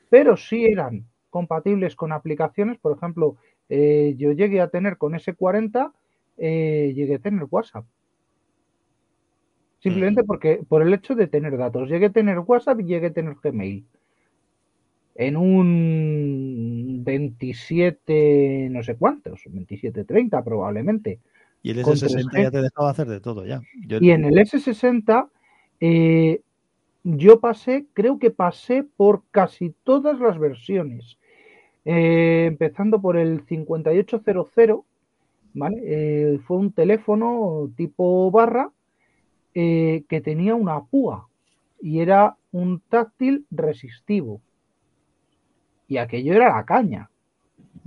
pero sí eran compatibles con aplicaciones. Por ejemplo, eh, yo llegué a tener con S40, eh, llegué a tener WhatsApp. Simplemente porque por el hecho de tener datos. Llegué a tener WhatsApp y llegué a tener Gmail. En un 27, no sé cuántos, 27, 30 probablemente. Y el con S60 3G. ya te dejaba hacer de todo ya. Yo- Y en el S60 eh, yo pasé, creo que pasé por casi todas las versiones. Eh, empezando por el 5800, ¿vale? Eh, fue un teléfono tipo barra que tenía una púa y era un táctil resistivo. Y aquello era la caña,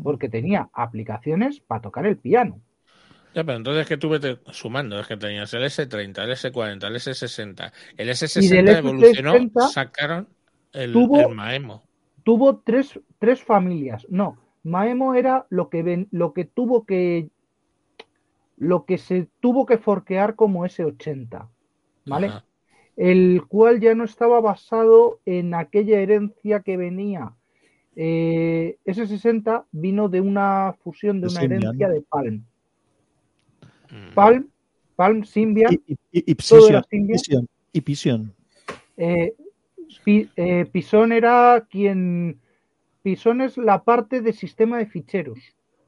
porque tenía aplicaciones para tocar el piano. Ya, pero entonces que tú vete sumando, es que tenías el S30, el S40, el S60. El S60 Y del evolucionó, S60 sacaron el, tuvo- el Maemo. tuvo tres, tres familias. No, Maemo era lo que ven, lo que tuvo que lo que se tuvo que forquear como S80, ¿vale? Ajá. El cual ya no estaba basado en aquella herencia que venía. Eh, S60 vino de una fusión de una herencia de Palm. Mm. Palm, Palm, Symbian, Y, y, y, todo era Symbian. Y. Eh, Pi- eh, Pisón era quien. Pisón es la parte de sistema de ficheros.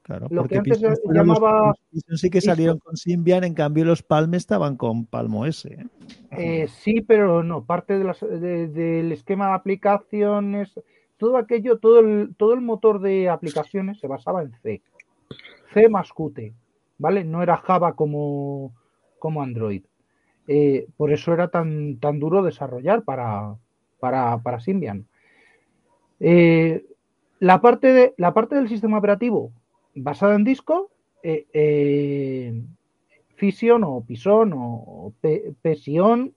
Claro, Lo porque que antes los- llamaba- los sí que Pison. salieron con Symbian, en cambio los Palm estaban con Palmo S. ¿eh? Eh, sí, pero no. Parte de las- de- del esquema de aplicaciones, todo aquello, todo el, todo el motor de aplicaciones se basaba en C. C más Qt, ¿vale? No era Java como, como Android. Eh, por eso era tan, tan duro desarrollar para, para, para Symbian. Eh, la, parte de, la parte del sistema operativo basada en disco, eh, eh, Fission o Pison o P- Psion,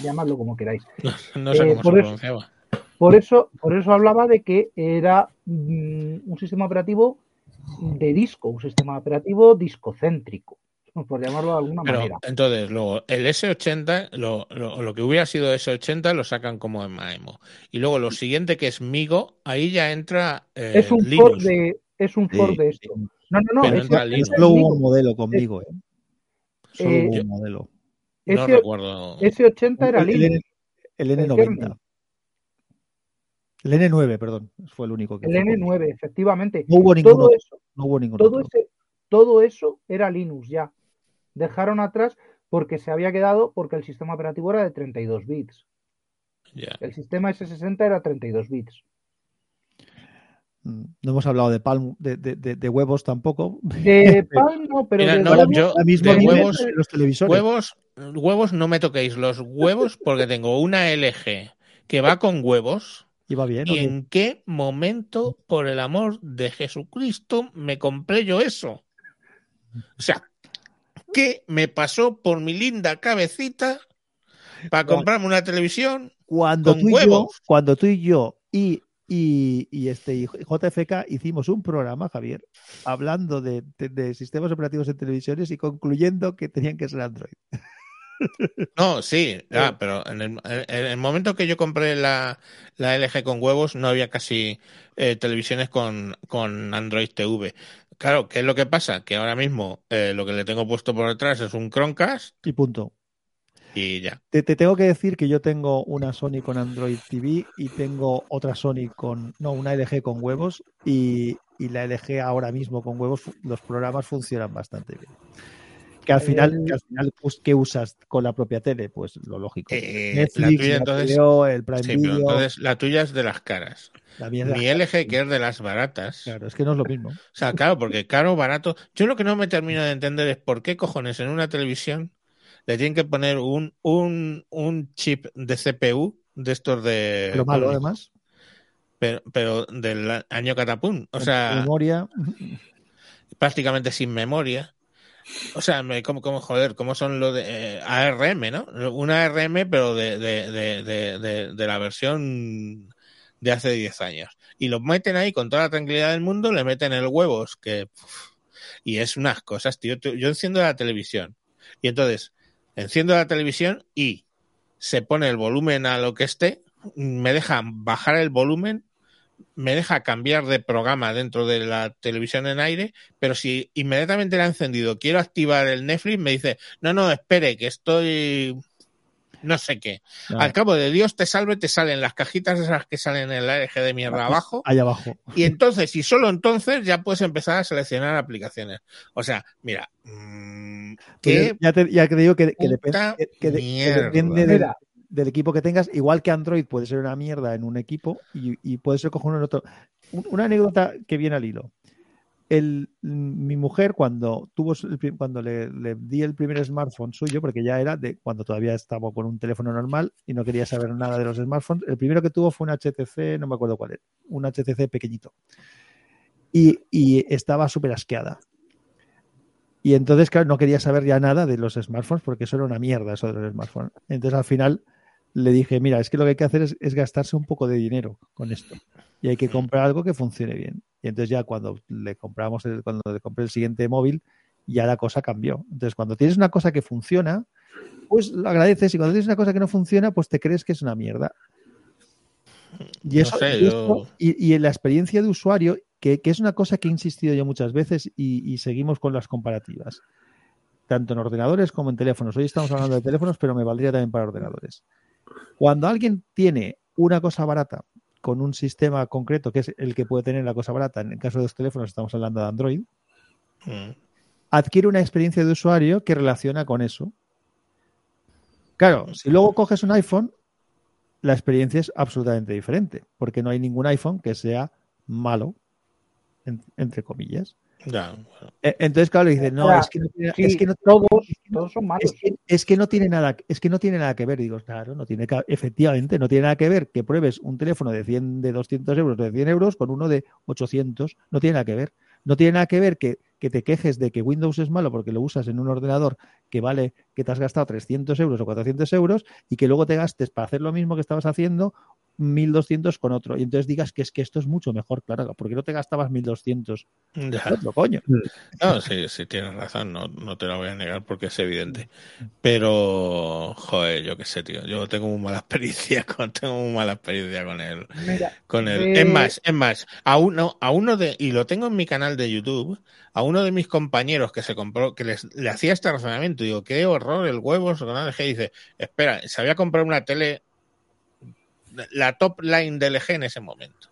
llamadlo como queráis. <laughs> No sé Eh, cómo por se eso- pronunciaba. Por eso, por eso hablaba de que era mm, un sistema operativo de disco, un sistema operativo discocéntrico, por llamarlo de alguna Pero manera. entonces, luego, el S80, lo, lo, lo que hubiera sido S80 lo sacan como en Maemo. Y luego lo siguiente que es Migo, ahí ya entra eh, es un Linux. for de, es un for Sí, de esto. No, no, no. Pero es Solo hubo un modelo conmigo. ¿eh? Solo Eh, hubo yo- un modelo. No recuerdo. Ese 80 era el, Linux. el el N90. El N9, perdón. Fue el único que El fue conmigo. N9, efectivamente. No hubo ninguno. Todo eso, No hubo ningún todo, ese, todo eso era Linux ya. Dejaron atrás porque se había quedado, porque el sistema operativo era de 32 bits. Ya. El sistema S60 era 32 bits. Mm, No hemos hablado de Palm, de, de- de- de huevos tampoco. De <laughs> Palm no, pero Mira, de no, huevos- yo mismo de huevos, de los televisores. huevos, huevos no me toquéis los huevos porque tengo una LG que va con huevos, Iba bien. ¿o ¿Y en qué momento, por el amor de Jesucristo, me compré yo eso? O sea, ¿qué me pasó por mi linda cabecita para comprarme una televisión? Cuando con tú, y yo, huevos. cuando tú y yo y, y, y este y JFK hicimos un programa, Javier, hablando de, de- de sistemas operativos en televisiones y concluyendo que tenían que ser Android. <laughs> No, sí, <laughs> ah, pero en el, en el momento que yo compré la, la LG con huevos, no había casi eh, televisiones con, con Android TV. Claro, ¿qué es lo que pasa? Que ahora mismo eh, lo que le tengo puesto por detrás es un Chromecast Y punto. y ya. Te, te tengo que decir que yo tengo una Sony con Android TV y tengo otra Sony con, no, una LG con huevos y, y la LG ahora mismo con huevos, los programas funcionan bastante bien. Que al final, que al final pues, ¿qué usas con la propia tele? Pues lo lógico. Eh, la Netflix, tuya, la entonces- HBO, el Prime Sí, pero Video, entonces la tuya es de las caras. la. Mi LG, que es de las baratas. Claro, es que no es lo mismo. O sea, claro, porque caro, barato. Yo lo que no me termino de entender es por qué cojones en una televisión le tienen que poner un, un, un chip de CPU de estos de. Lo malo, además. Pero, pero del año catapum. O sea, memoria. prácticamente sin memoria. O sea, como, como, joder, ¿cómo son lo de eh, ARM, no? Una ARM, pero de, de, de, de, la versión de hace 10 años. Y los meten ahí con toda la tranquilidad del mundo, le meten el huevos, que. y es unas cosas, tío. Yo enciendo la televisión. Y entonces, enciendo la televisión y se pone el volumen a lo que esté, me deja bajar el volumen, me deja cambiar de programa dentro de la televisión en aire, pero si inmediatamente la he encendido, quiero activar el Netflix, me dice, no, no, espere, que estoy no sé qué. Al cabo de Dios te salve, te salen las cajitas esas que salen en la LG de mierda abajo. ahí abajo. Y entonces, y solo entonces, ya puedes empezar a seleccionar aplicaciones. O sea, mira, mm, Pues qué ya, te, ya te digo que, que depende, que- que de- que depende. Del equipo que tengas. Igual que Android puede ser una mierda en un equipo y, puede ser cojonudo en otro. Un- Una anécdota que viene al hilo. El, mi mujer, cuando tuvo cuando le, le di el primer smartphone suyo, porque ya era de cuando todavía estaba con un teléfono normal y no quería saber nada de los smartphones, el primero que tuvo fue un HTC, no me acuerdo cuál era, un HTC pequeñito. Y, y estaba súper asqueada. Y entonces, claro, no quería saber ya nada de los smartphones porque eso era una mierda, eso de los smartphones. Entonces, al final le dije, mira, es que lo que hay que hacer es, es gastarse un poco de dinero con esto. Y hay que comprar algo que funcione bien. Y entonces ya cuando le compramos, el- cuando le compré el siguiente móvil, ya la cosa cambió. Entonces, cuando tienes una cosa que funciona, pues lo agradeces. Y cuando tienes una cosa que no funciona, pues te crees que es una mierda. Y No eso, sé, y, yo- esto- y- y en la experiencia de usuario, que, que es una cosa que he insistido yo muchas veces y, y seguimos con las comparativas, tanto en ordenadores como en teléfonos. Hoy estamos hablando de teléfonos, pero me valdría también para ordenadores. Cuando alguien tiene una cosa barata con un sistema concreto, que es el que puede tener la cosa barata, en el caso de los teléfonos estamos hablando de Android, Mm. adquiere una experiencia de usuario que relaciona con eso. Claro, si luego coges un iPhone, la experiencia es absolutamente diferente, porque no hay ningún iPhone que sea malo, en- entre comillas. Ya, bueno. E- Entonces, claro, dice, no, Ahora, es que no tiene, Sí, es que no, todos, todos son malos. es que, es que no tiene nada, es que no tiene nada que ver. Digo, claro, no tiene que- efectivamente, no tiene nada que ver que pruebes un teléfono de 100, de 200 euros, de 100 euros con uno de 800. No tiene nada que ver. No tiene nada que ver que, que te quejes de que Windows es malo porque lo usas en un ordenador que vale, que te has gastado 300 euros o 400 euros y que luego te gastes para hacer lo mismo que estabas haciendo 1200 con otro. Y entonces digas que es que esto es mucho mejor, claro, porque no te gastabas 1200 Ya. con otro, coño. No, sí, sí, tienes razón, no, no te lo voy a negar porque es evidente. Pero, joder, yo qué sé, tío, yo tengo muy mala <laughs> experiencia con, tengo muy mala experiencia con él. Mira, Con el, Eh, es más, es más, a uno, a uno de, y lo tengo en mi canal de YouTube, a uno de mis compañeros que se compró, que les, le hacía este razonamiento, digo, qué horror, el huevo, LG, dice, espera, se había comprado una tele, la top line de LG en ese momento.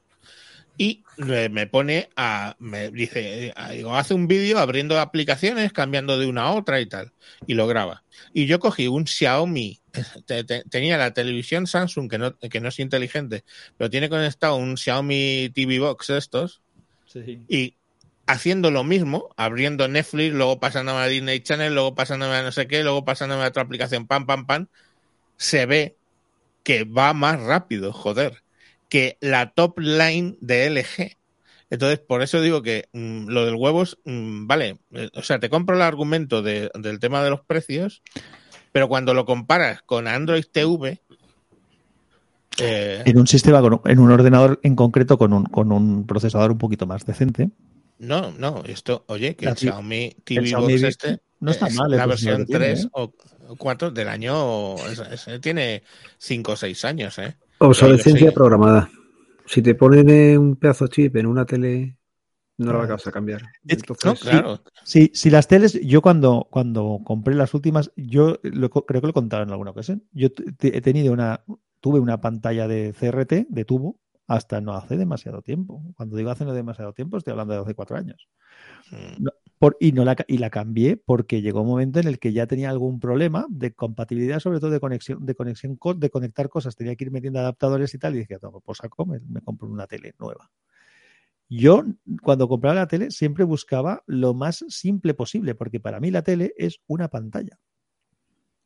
Y me me pone a, me dice, eh, digo, hace un vídeo abriendo aplicaciones, cambiando de una a otra y tal, y lo graba. Y yo cogí un Xiaomi, <laughs> te- te- tenía la televisión Samsung, que no, que no es inteligente, pero tiene conectado un Xiaomi TV Box estos, y haciendo lo mismo, abriendo Netflix, luego pasándome a Disney Channel, luego pasándome a no sé qué, luego pasándome a otra aplicación, pam, pam, pam, se ve que va más rápido, joder. que la top line de LG. Entonces, por eso digo que mm, lo del huevos, mm, vale, eh, o sea, te compro el argumento de- del tema de los precios, pero cuando lo comparas con Android TV, eh, En un sistema, con en un ordenador en concreto, con un, con un procesador un poquito más decente. no, no, esto, oye, que el Xiaomi TV el Box este No está es mal. la versión que tiene, 3 ¿eh? o 4 del año, tiene 5 o 6 años, ¿eh? Obsolescencia programada. Si te ponen un pedazo chip en una tele, no la vas a cambiar. Entonces, No, claro. Sí, si las teles, yo cuando, cuando compré las últimas, yo lo creo que lo he contado en alguna ocasión. Yo he tenido una, tuve una pantalla de CRT, de tubo, hasta no hace demasiado tiempo. Cuando digo hace no demasiado tiempo, estoy hablando de hace cuatro años. Mm, Por, y, no la, cambié porque llegó un momento en el que ya tenía algún problema de compatibilidad, sobre todo de conexión, de conexión, co- de conectar cosas. Tenía que ir metiendo adaptadores y tal, y dije, "Toma, pues saco, me, me compro una tele nueva. Yo, cuando compraba la tele, siempre buscaba lo más simple posible, porque para mí la tele es una pantalla.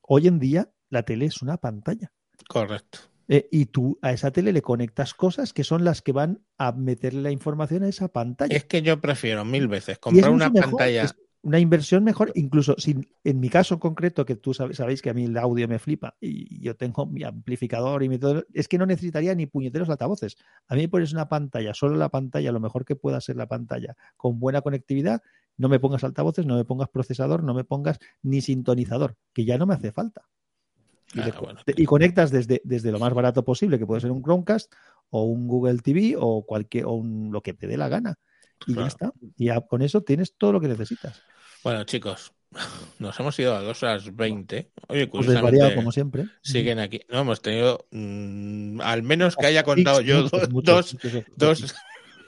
Hoy en día, la tele es una pantalla. Correcto. Eh, y tú a esa tele le conectas cosas que son las que van a meterle la información a esa pantalla. Es que yo prefiero mil veces comprar una mejor, pantalla. es una inversión mejor, incluso sin, en mi caso concreto, que tú sabes, sabéis que a mí el audio me flipa y yo tengo mi amplificador y mi todo, es que no necesitaría ni puñeteros altavoces. A mí me pones una pantalla, solo la pantalla, lo mejor que pueda ser la pantalla, con buena conectividad, no me pongas altavoces, no me pongas procesador, no me pongas ni sintonizador, que ya no me hace falta. Y, Ah, le- bueno. y conectas desde, desde lo más barato posible, que puede ser un Chromecast o un Google TV o cualquier o un- lo que te dé la gana. Y Claro. ya está. Y ya con eso tienes todo lo que necesitas. Bueno, chicos, <laughs> nos hemos ido a 2 horas 20. Oye, Pues curiosamente, como siempre. siguen aquí. No, hemos tenido, mm, al menos que haya contado yo dos, dos.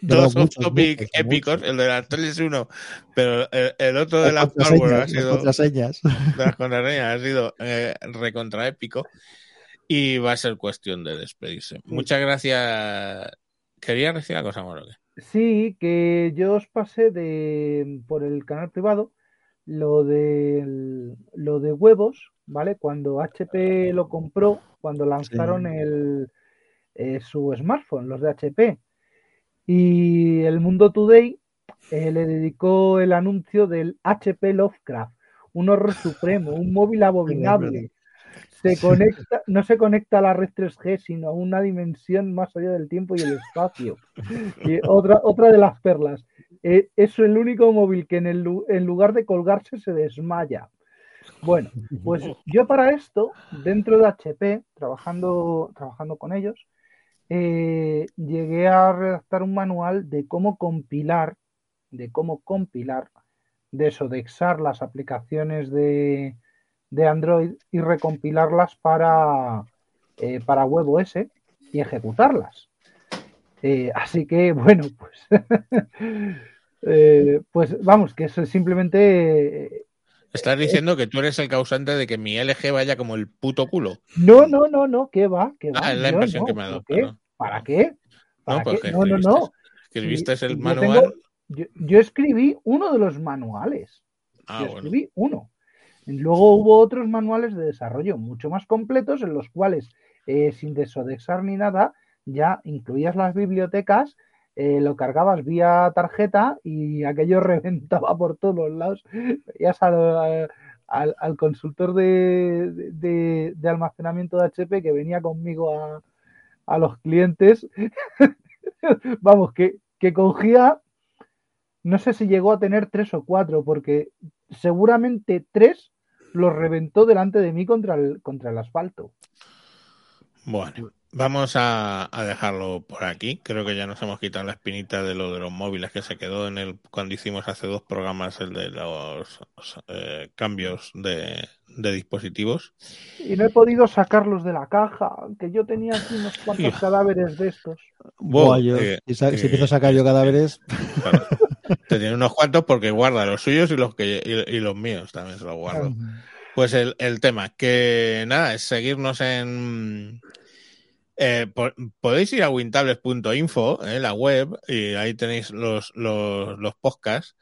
Dos off-topic muchos, épicos. muchos. El de las teles uno, pero el, el otro de Las las contraseñas, Power ha las sido, contraseñas. de las contraseñas ha sido eh, recontra épico. Y va a ser cuestión de despedirse. Muchas gracias. ¿Quería decir algo, Samuel? Sí, que yo os pasé de por el canal privado lo de lo de huevos, ¿vale? Cuando HP lo compró, cuando lanzaron el eh, su smartphone, los de HP. Y el Mundo Today eh, le dedicó el anuncio del HP Lovecraft, un horror supremo, un móvil <laughs> abominable. Se conecta, no se conecta a la red 3G, sino a una dimensión más allá del tiempo y el espacio. <laughs> Y otra, otra de las perlas. eh, es el único móvil que en, el, en lugar de colgarse se desmaya. Bueno, pues <laughs> yo para esto, dentro de HP, trabajando, trabajando con ellos, eh, llegué a redactar un manual de cómo compilar, de cómo compilar, desodexar las aplicaciones de, de Android y recompilarlas para, eh, para WebOS y ejecutarlas. Eh, así que, <laughs> bueno, pues, <laughs> eh, pues vamos, que eso es simplemente... eh, Estás diciendo que tú eres el causante de que mi LG vaya como el puto culo. no, no, no, no, ¿qué va? ¿Qué va? Ah, es la impresión no, que me ha dado. ¿Para qué? ¿Para No, qué? no, no, escribiste, no. escribiste Sí, el yo manual. tengo- Yo, yo escribí uno de los manuales. Ah, yo bueno. escribí uno. Luego hubo otros manuales de desarrollo mucho más completos en los cuales, eh, sin desodexar ni nada, ya incluías las bibliotecas, eh, lo cargabas vía tarjeta y aquello <laughs> reventaba por todos los lados. Veías al, al- consultor de, de- de almacenamiento de HP que venía conmigo a, a los clientes. <laughs> Vamos, que, que cogía, no sé si llegó a tener tres o cuatro, porque seguramente tres los reventó delante de mí contra el, contra el asfalto. Bueno, vamos a, a dejarlo por aquí. Creo que ya nos hemos quitado la espinita de lo de los móviles que se quedó en el cuando hicimos hace dos programas el de los, eh, cambios de, de dispositivos. Y no he podido sacarlos de la caja, que yo tenía aquí unos <laughs> cuantos cadáveres de estos. Wow, Buah, yo- eh, si, eh, empiezo a sacar yo cadáveres, Claro. Te tiene unos cuantos porque guarda los suyos y los que y, y los míos también se los guardo. Pues el, el tema, que nada, es seguirnos en... eh, po- podéis ir a wintables.info, eh, la web, y ahí tenéis los, los, los podcasts.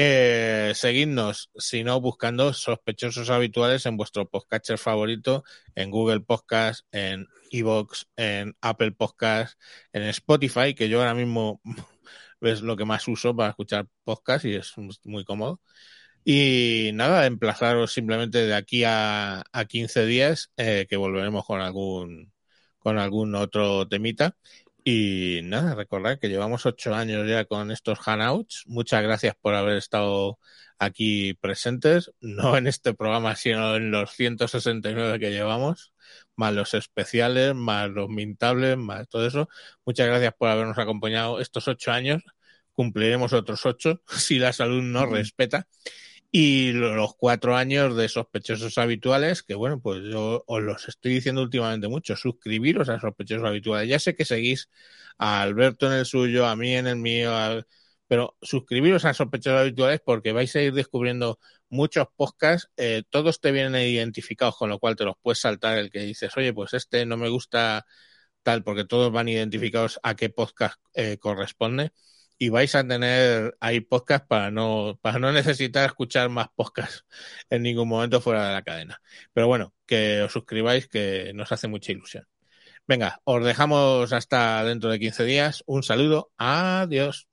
Eh, seguidnos, si no, buscando sospechosos habituales en vuestro podcatcher favorito, en Google Podcast, en Evox, en Apple Podcast, en Spotify, que yo ahora mismo <laughs> es lo que más uso para escuchar podcast y es muy cómodo. Y nada, emplazaros simplemente de aquí a, a 15 días eh, que volveremos con algún con algún otro temita. Y nada, recordad que llevamos ocho años ya con estos Hangouts. Muchas gracias por haber estado aquí presentes, no en este programa, sino en los 169 que llevamos, más los especiales, más los mintables, más todo eso. Muchas gracias por habernos acompañado estos ocho años. Cumpliremos otros ocho <laughs> si la salud nos respeta y los cuatro años de sospechosos habituales, que bueno, pues yo os los estoy diciendo últimamente mucho, suscribiros a sospechosos habituales. Ya sé que seguís a Alberto en el suyo, a mí en el mío, pero suscribiros a sospechosos habituales porque vais a ir descubriendo muchos podcasts, eh, todos te vienen identificados, con lo cual te los puedes saltar el que dices, oye, pues este no me gusta tal, porque todos van identificados a qué podcast eh, corresponde y vais a tener ahí podcast para no, para no necesitar escuchar más podcasts en ningún momento fuera de la cadena. Pero bueno, que os suscribáis, que nos hace mucha ilusión. Venga, os dejamos hasta dentro de 15 días. Un saludo, adiós.